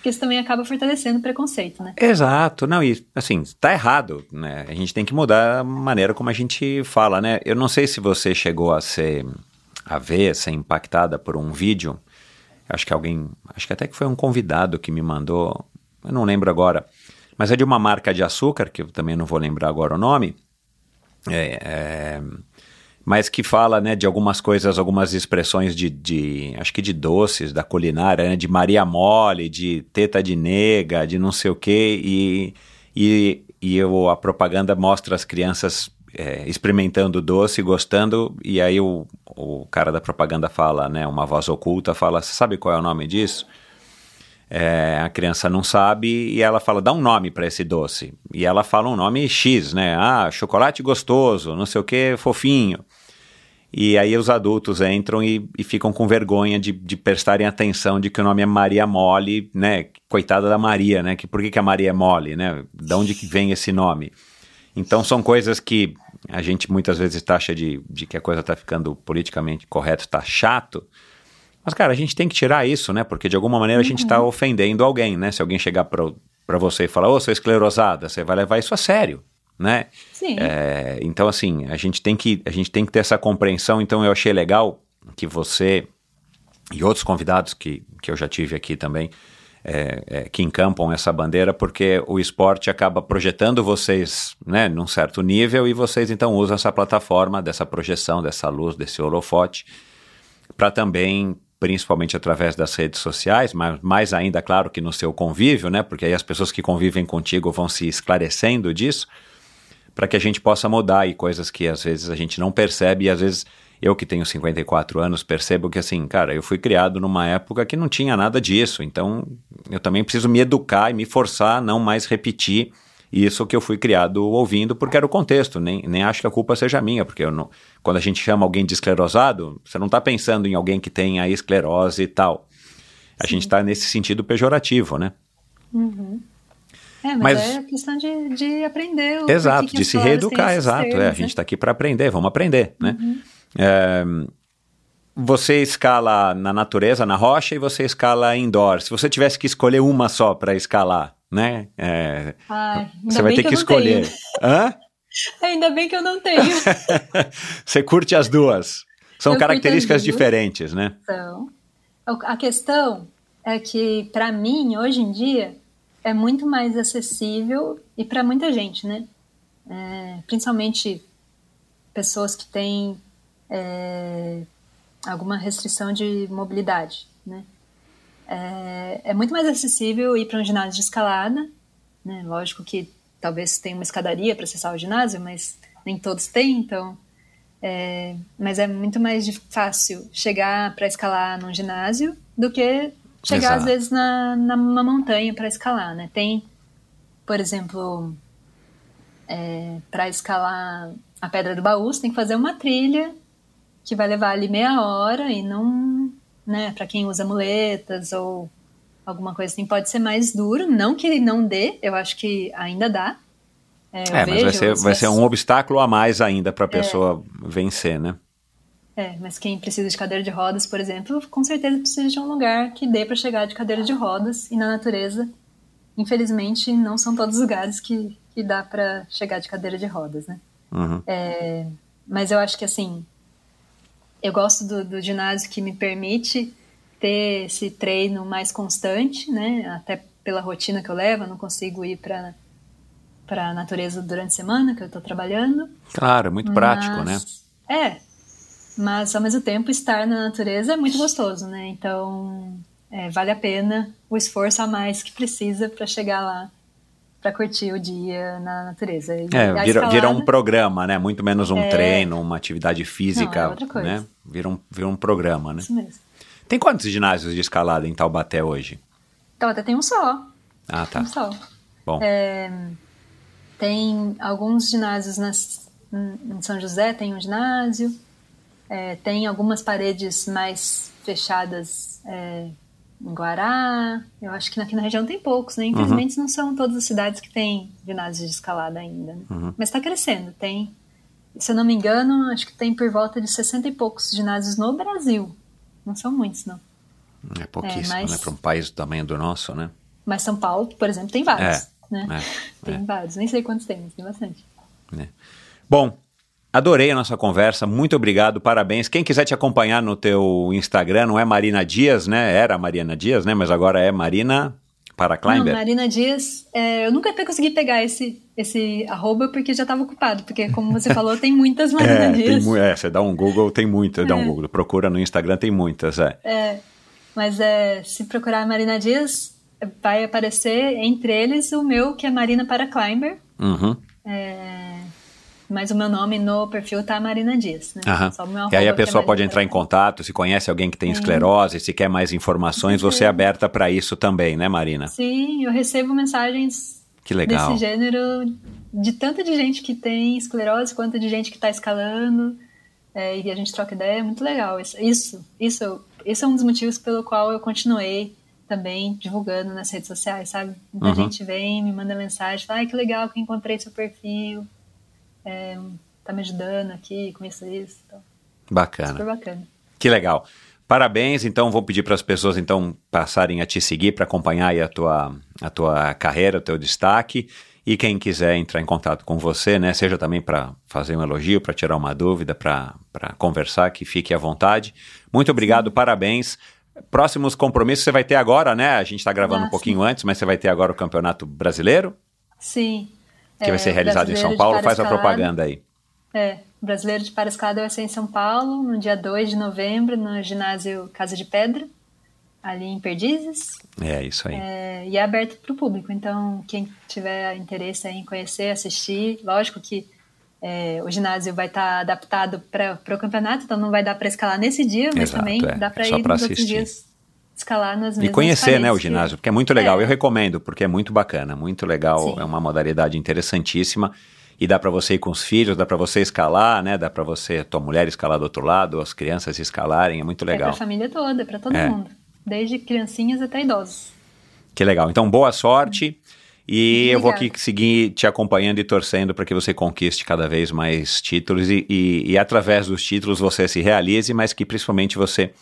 Porque isso também acaba fortalecendo o preconceito, né? Exato, não, e assim, tá errado, né? A gente tem que mudar a maneira como a gente fala, né? Eu não sei se você chegou a ser, a ver, ser impactada por um vídeo, acho que alguém, acho que até que foi um convidado que me mandou, eu não lembro agora, mas é de uma marca de açúcar, que eu também não vou lembrar agora o nome, é, é, mas que fala né, de algumas coisas, algumas expressões de, de acho que de doces, da culinária, né, de Maria Mole, de teta de nega, de não sei o quê, e, e, e eu, a propaganda mostra as crianças é, experimentando doce, gostando, e aí o, o cara da propaganda fala, né, uma voz oculta, fala, "Você sabe qual é o nome disso? É, a criança não sabe e ela fala, dá um nome para esse doce. E ela fala um nome X, né? Ah, chocolate gostoso, não sei o que, fofinho. E aí os adultos entram e, e ficam com vergonha de, de prestarem atenção de que o nome é Maria Mole, né? Coitada da Maria, né? Que, por que, que a Maria é mole, né? De onde que vem esse nome? Então são coisas que a gente muitas vezes taxa de, de que a coisa está ficando politicamente correto, está chato. Mas, cara, a gente tem que tirar isso, né? Porque de alguma maneira a gente está ofendendo alguém, né? Se alguém chegar para você e falar, ô, sou esclerosada, você vai levar isso a sério, né? Sim. É, então, assim, a gente, tem que, a gente tem que ter essa compreensão. Então, eu achei legal que você e outros convidados que, que eu já tive aqui também, é, é, que encampam essa bandeira, porque o esporte acaba projetando vocês né, num certo nível e vocês então usam essa plataforma dessa projeção, dessa luz, desse holofote, para também, principalmente através das redes sociais, mas mais ainda, claro, que no seu convívio, né, porque aí as pessoas que convivem contigo vão se esclarecendo disso, para que a gente possa mudar e coisas que às vezes a gente não percebe e às vezes eu que tenho 54 anos percebo que assim, cara, eu fui criado numa época que não tinha nada disso, então eu também preciso me educar e me forçar a não mais repetir isso que eu fui criado ouvindo, porque era o contexto, nem, nem acho que a culpa seja minha, porque não, quando a gente chama alguém de esclerosado, você não está pensando em alguém que tem a esclerose e tal. A gente está nesse sentido pejorativo, né? É, mas, Mas- é questão de, de aprender. o Exato, porquê que de se reeducar, exato. É, a termos, gente né? está aqui para aprender, vamos aprender, né? É, você escala na natureza, na rocha, e você escala indoor. Se você tivesse que escolher uma só para escalar, né? é, Ai, você vai ter que tenho. escolher. Hã? Ainda bem que eu não tenho. você curte as duas. São Eu características diferentes, né? Então, A questão é que, para mim, hoje em dia, é muito mais acessível e para muita gente, né? É, principalmente pessoas que têm é, alguma restrição de mobilidade, né? É, é muito mais acessível ir para um ginásio de escalada, né? Lógico que talvez tenha uma escadaria para acessar o ginásio, mas nem todos têm, então. É, mas é muito mais fácil chegar para escalar num ginásio do que chegar Exato. às vezes na, numa montanha para escalar, né? Tem, por exemplo, é, para escalar a Pedra do Baú, você tem que fazer uma trilha que vai levar ali meia hora e não, né? Para quem usa muletas ou alguma coisa assim, pode ser mais duro. Não que ele não dê, eu acho que ainda dá. É, é mas vai ser, vai ser um obstáculo a mais ainda para a pessoa é. vencer, né? É, mas quem precisa de cadeira de rodas, por exemplo, com certeza precisa de um lugar que dê para chegar de cadeira de rodas e na natureza, infelizmente, não são todos os lugares que, que dá para chegar de cadeira de rodas, né? Uhum. É, mas eu acho que assim, eu gosto do, do ginásio que me permite ter esse treino mais constante, né? Até pela rotina que eu levo, eu não consigo ir para para a natureza durante a semana que eu estou trabalhando. Claro, muito prático, né? É, mas ao mesmo tempo estar na natureza é muito gostoso, né? Então é, vale a pena o esforço a mais que precisa para chegar lá para curtir o dia na natureza. E é, vira, escalada, vira, um programa, né? Muito menos um é... treino, uma atividade física, Não, é outra coisa. né? Vira um, vira um programa, né? Isso mesmo. Tem quantos ginásios de escalada em Taubaté hoje? Taubaté tem um só. Ah, tá. um só. Bom. É, tem alguns ginásios nas, em São José, tem um ginásio. É, tem algumas paredes mais fechadas é, em Guará. Eu acho que aqui na região tem poucos, né? Infelizmente uhum. não são todas as cidades que têm ginásios de escalada ainda. Né? Uhum. Mas está crescendo. Tem, se eu não me engano, acho que tem por volta de 60 e poucos ginásios no Brasil. Não são muitos, não. É pouquíssimo, é, mas... né? Para um país do tamanho do nosso, né? Mas São Paulo, por exemplo, tem vários. É, né? É, tem é. vários. Nem sei quantos tem, mas tem bastante. É. Bom, Adorei a nossa conversa, muito obrigado, parabéns. Quem quiser te acompanhar no teu Instagram, não é Marina Dias, né? Era Marina Dias, né? Mas agora é Marina para Climber. Não, Marina Dias, é, eu nunca até consegui pegar esse, esse arroba porque já estava ocupado, porque como você falou, tem muitas Marina é, Dias. Tem, é, você dá um Google, tem muitas, é. dá um é. Google, procura no Instagram, tem muitas, é. É, mas é, se procurar Marina Dias, vai aparecer entre eles o meu, que é Marina para Climber. Uhum. É, mas o meu nome no perfil tá Marina Dias, né? e aí a pessoa é pode entrar em contato, se conhece alguém que tem esclerose, se quer mais informações, você é aberta para isso também, né, Marina? Sim, eu recebo mensagens desse gênero de tanta de gente que tem esclerose quanto de gente que está escalando. É, e a gente troca ideia, é muito legal. Isso, isso, isso, isso é um dos motivos pelo qual eu continuei também divulgando nas redes sociais, sabe? Muita uhum. gente vem, me manda mensagem, fala, ai, que legal que encontrei seu perfil é, tá me ajudando aqui com isso e isso. Então, bacana. Super bacana. Que legal. Parabéns, então vou pedir para as pessoas então passarem a te seguir para acompanhar a tua, a tua carreira, o teu destaque. E quem quiser entrar em contato com você, né, seja também para fazer um elogio, para tirar uma dúvida, para conversar, que fique à vontade. Muito obrigado, parabéns. Próximos compromissos você vai ter agora, né? A gente está gravando ah, um pouquinho sim. antes, mas você vai ter agora o Campeonato Brasileiro? Sim, que vai ser é, realizado em São Paulo. Faz a propaganda aí. É, Brasileiro de Parascalada vai ser em São Paulo, no dia 2 de novembro, no ginásio Casa de Pedra, ali em Perdizes. É, isso aí. É, e é aberto para o público, então quem tiver interesse em conhecer, assistir, lógico que é, o ginásio vai estar tá adaptado para o campeonato, então não vai dar para escalar nesse dia, mas Exato, também é. dá para ir nos assistir. outros dias escalar nas mesmas E conhecer, né, o ginásio, porque é muito legal. É. Eu recomendo, porque é muito bacana, muito legal. Sim. É uma modalidade interessantíssima. E dá para você ir com os filhos, dá para você escalar, né? Dá para você, tua mulher escalar do outro lado, as crianças escalarem, é muito legal. É pra família toda, é pra todo é. mundo. Desde criancinhas até idosos. Que legal. Então, boa sorte. E eu vou aqui seguir te acompanhando e torcendo para que você conquiste cada vez mais títulos e, e, e, através dos títulos você se realize, mas que principalmente você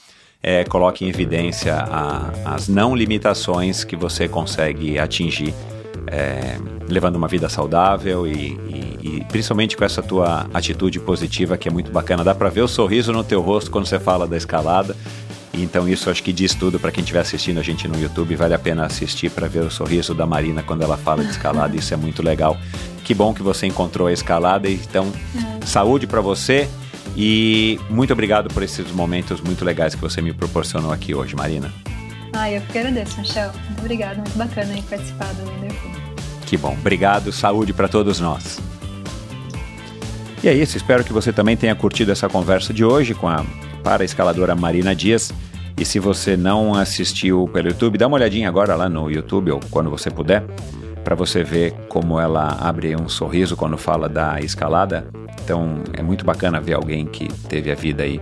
é, coloque em evidência a, as não limitações que você consegue atingir é, levando uma vida saudável e, e, e, principalmente com essa tua atitude positiva que é muito bacana. Dá para ver o sorriso no teu rosto quando você fala da escalada Então isso acho que diz tudo para quem estiver assistindo a gente no YouTube. Vale a pena assistir para ver o sorriso da Marina quando ela fala de escalada. Isso é muito legal. Que bom que você encontrou a escalada. Então, saúde para você e muito obrigado por esses momentos muito legais que você me proporcionou aqui hoje, Marina. Ah, eu que agradeço, Michel. Muito obrigada, muito bacana aí participar do Wonderful. Que bom. Obrigado. Saúde para todos nós. E é isso. Espero que você também tenha curtido essa conversa de hoje com a para escaladora Marina Dias. E se você não assistiu pelo YouTube, dá uma olhadinha agora lá no YouTube ou quando você puder, para você ver como ela abre um sorriso quando fala da escalada. Então é muito bacana ver alguém que teve a vida aí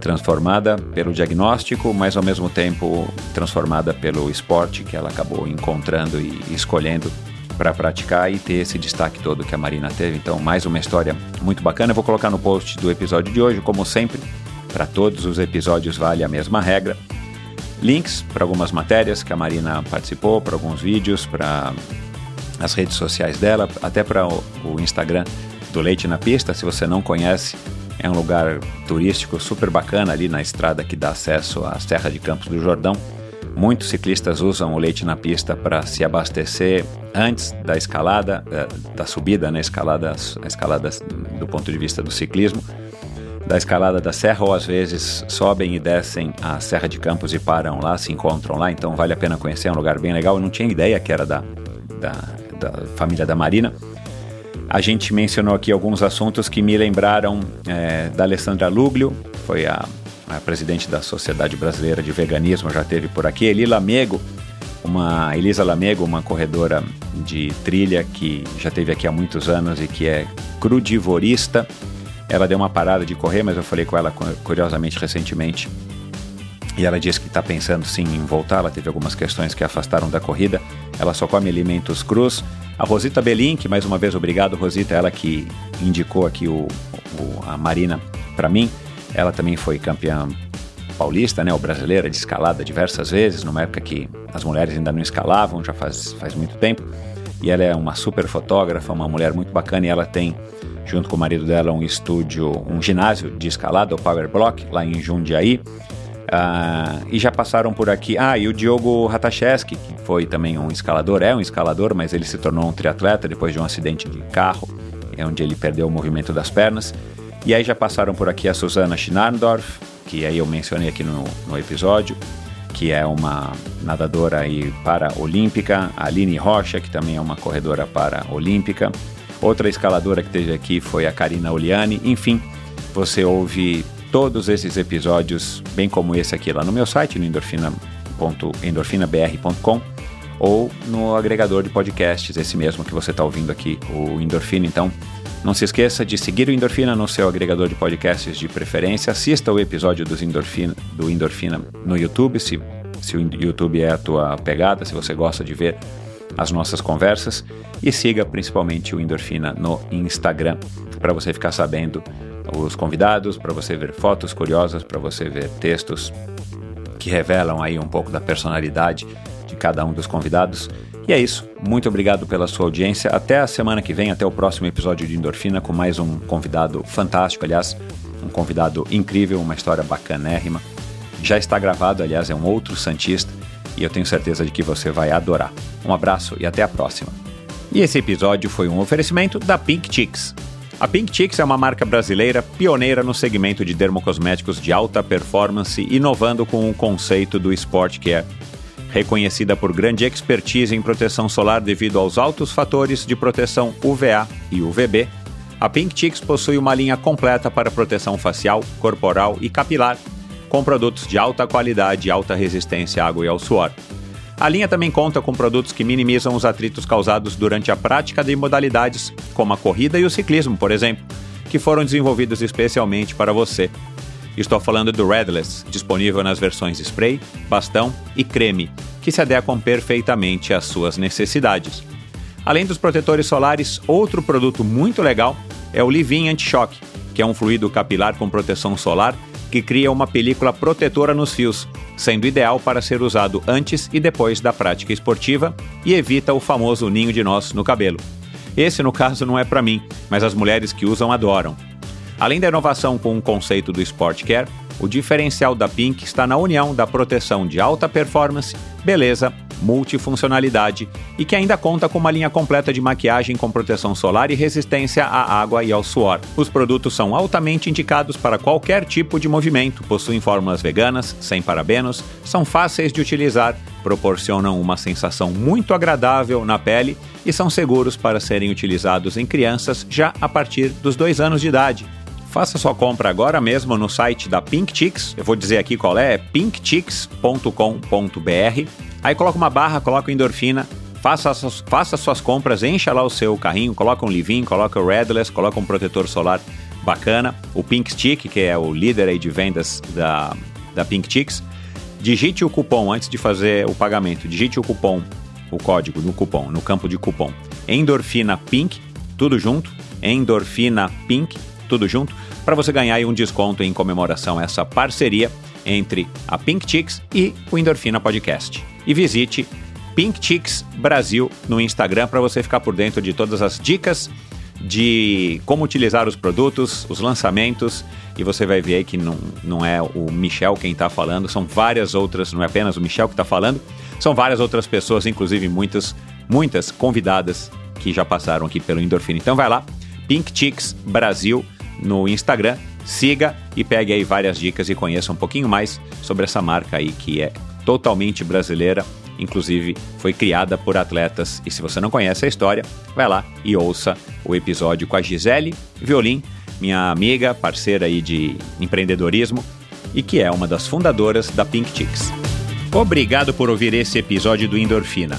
transformada pelo diagnóstico, mas ao mesmo tempo transformada pelo esporte que ela acabou encontrando e escolhendo para praticar e ter esse destaque todo que a Marina teve. Então, mais uma história muito bacana. Eu vou colocar no post do episódio de hoje, como sempre. Para todos os episódios vale a mesma regra. Links para algumas matérias que a Marina participou, para alguns vídeos, para as redes sociais dela, até para o, Instagram do Leite na Pista. Se você não conhece, é um lugar turístico super bacana ali na estrada que dá acesso à Serra de Campos do Jordão. Muitos ciclistas usam o leite na pista para se abastecer antes da escalada, eh, da subida, né? escalada, a escalada do ponto de vista do ciclismo, da escalada da serra, ou às vezes sobem e descem a Serra de Campos e param lá, se encontram lá, então vale a pena conhecer, é um lugar bem legal. Eu não tinha ideia que era da, da, da família da Marina. A gente mencionou aqui alguns assuntos que me lembraram é, da Alessandra Luglio, foi a, a, presidente da Sociedade Brasileira de Veganismo, já teve por aqui. Eli Lamego, uma Elisa Lamego, uma corredora de trilha que já teve aqui há muitos anos e que é crudivorista. Ela deu uma parada de correr, mas eu falei com ela curiosamente recentemente. E ela disse que está pensando sim em voltar. Ela teve algumas questões que afastaram da corrida. Ela só come alimentos crus. A Rosita Belink, mais uma vez obrigado, Rosita, ela que indicou aqui o, o a Marina para mim. Ela também foi campeã paulista, né, ou brasileira de escalada diversas vezes, numa época que as mulheres ainda não escalavam, já faz, faz muito tempo. E ela é uma super fotógrafa, uma mulher muito bacana e ela tem, junto com o marido dela, um estúdio, um ginásio de escalada, o Power Block, lá em Jundiaí. Ah, e já passaram por aqui. Ah, e o Diogo Ratacheski, que foi também um escalador, é um escalador, mas ele se tornou um triatleta depois de um acidente de carro, é onde ele perdeu o movimento das pernas. E aí já passaram por aqui a Susana Schnarndorf, que aí eu mencionei aqui no, no episódio, que é uma nadadora aí para-olímpica, a Aline Rocha, que também é uma corredora para-olímpica. Outra escaladora que teve aqui foi a Karina Oliani. Enfim, você ouve todos esses episódios, bem como esse aqui, lá no meu site, no endorfina.endorfinabr.com ou no agregador de podcasts, esse mesmo que você está ouvindo aqui, o Endorfina. Então, não se esqueça de seguir o Endorfina no seu agregador de podcasts de preferência. Assista o episódio dos Endorfina, do Endorfina no YouTube, se, se o YouTube é a tua pegada, se você gosta de ver as nossas conversas. E siga principalmente o Endorfina no Instagram, para você ficar sabendo os convidados, para você ver fotos curiosas, para você ver textos que revelam aí um pouco da personalidade de cada um dos convidados. E é isso. Muito obrigado pela sua audiência. Até a semana que vem, até o próximo episódio de Endorfina com mais um convidado fantástico, aliás, um convidado incrível, uma história bacanérrima. Já está gravado, aliás, é um outro santista e eu tenho certeza de que você vai adorar. Um abraço e até a próxima. E esse episódio foi um oferecimento da Pink Chicks. A Pink Chicks é uma marca brasileira pioneira no segmento de dermocosméticos de alta performance, inovando com o conceito do Sport Care. Reconhecida por grande expertise em proteção solar devido aos altos fatores de proteção UVA e UVB, a Pink Chicks possui uma linha completa para proteção facial, corporal e capilar, com produtos de alta qualidade e alta resistência à água e ao suor. A linha também conta com produtos que minimizam os atritos causados durante a prática de modalidades, como a corrida e o ciclismo, por exemplo, que foram desenvolvidos especialmente para você. Estou falando do Redless, disponível nas versões spray, bastão e creme, que se adequam perfeitamente às suas necessidades. Além dos protetores solares, outro produto muito legal é o Livin Anti-Choque, que é um fluido capilar com proteção solar que cria uma película protetora nos fios, sendo ideal para ser usado antes e depois da prática esportiva e evita o famoso ninho de nós no cabelo. Esse, no caso, não é para mim, mas as mulheres que usam adoram. Além da inovação com o conceito do Sport Care, O diferencial da Pink está na união da proteção de alta performance, beleza, multifuncionalidade e que ainda conta com uma linha completa de maquiagem com proteção solar e resistência à água e ao suor. Os produtos são altamente indicados para qualquer tipo de movimento, possuem fórmulas veganas, sem parabenos, são fáceis de utilizar, proporcionam uma sensação muito agradável na pele e são seguros para serem utilizados em crianças já a partir dos dois anos de idade. Faça sua compra agora mesmo no site da Pink Chicks. Eu vou dizer aqui qual é, é pinkchicks.com.br. Aí coloca uma barra, coloca endorfina, faça, faça suas compras, encha lá o seu carrinho, coloca um Livin, coloca o Redless, coloca um protetor solar bacana, o Pink Stick, que é o líder aí de vendas da, da Pink Chicks. Digite o cupom antes de fazer o pagamento. Digite o cupom, o código no cupom, no campo de cupom. Endorfina Pink, tudo junto. Endorfina Pink, tudo junto, para você ganhar um desconto em comemoração a essa parceria entre a Pink Chicks e o Endorfina Podcast. E visite Pink Chicks Brasil no Instagram para você ficar por dentro de todas as dicas de como utilizar os produtos, os lançamentos, e você vai ver aí que não, não é o Michel quem está falando, são várias outras, não é apenas o Michel que está falando, são várias outras pessoas, inclusive muitas, muitas convidadas que já passaram aqui pelo Endorfina. Então vai lá, Pink Chicks Brasil no Instagram, siga e pegue aí várias dicas e conheça um pouquinho mais sobre essa marca aí que é totalmente brasileira, inclusive foi criada por atletas. E se você não conhece a história, vai lá e ouça o episódio com a Gisele Violim, minha amiga, parceira aí de empreendedorismo e que é uma das fundadoras da Pink Chicks. Obrigado por ouvir esse episódio do Endorfina.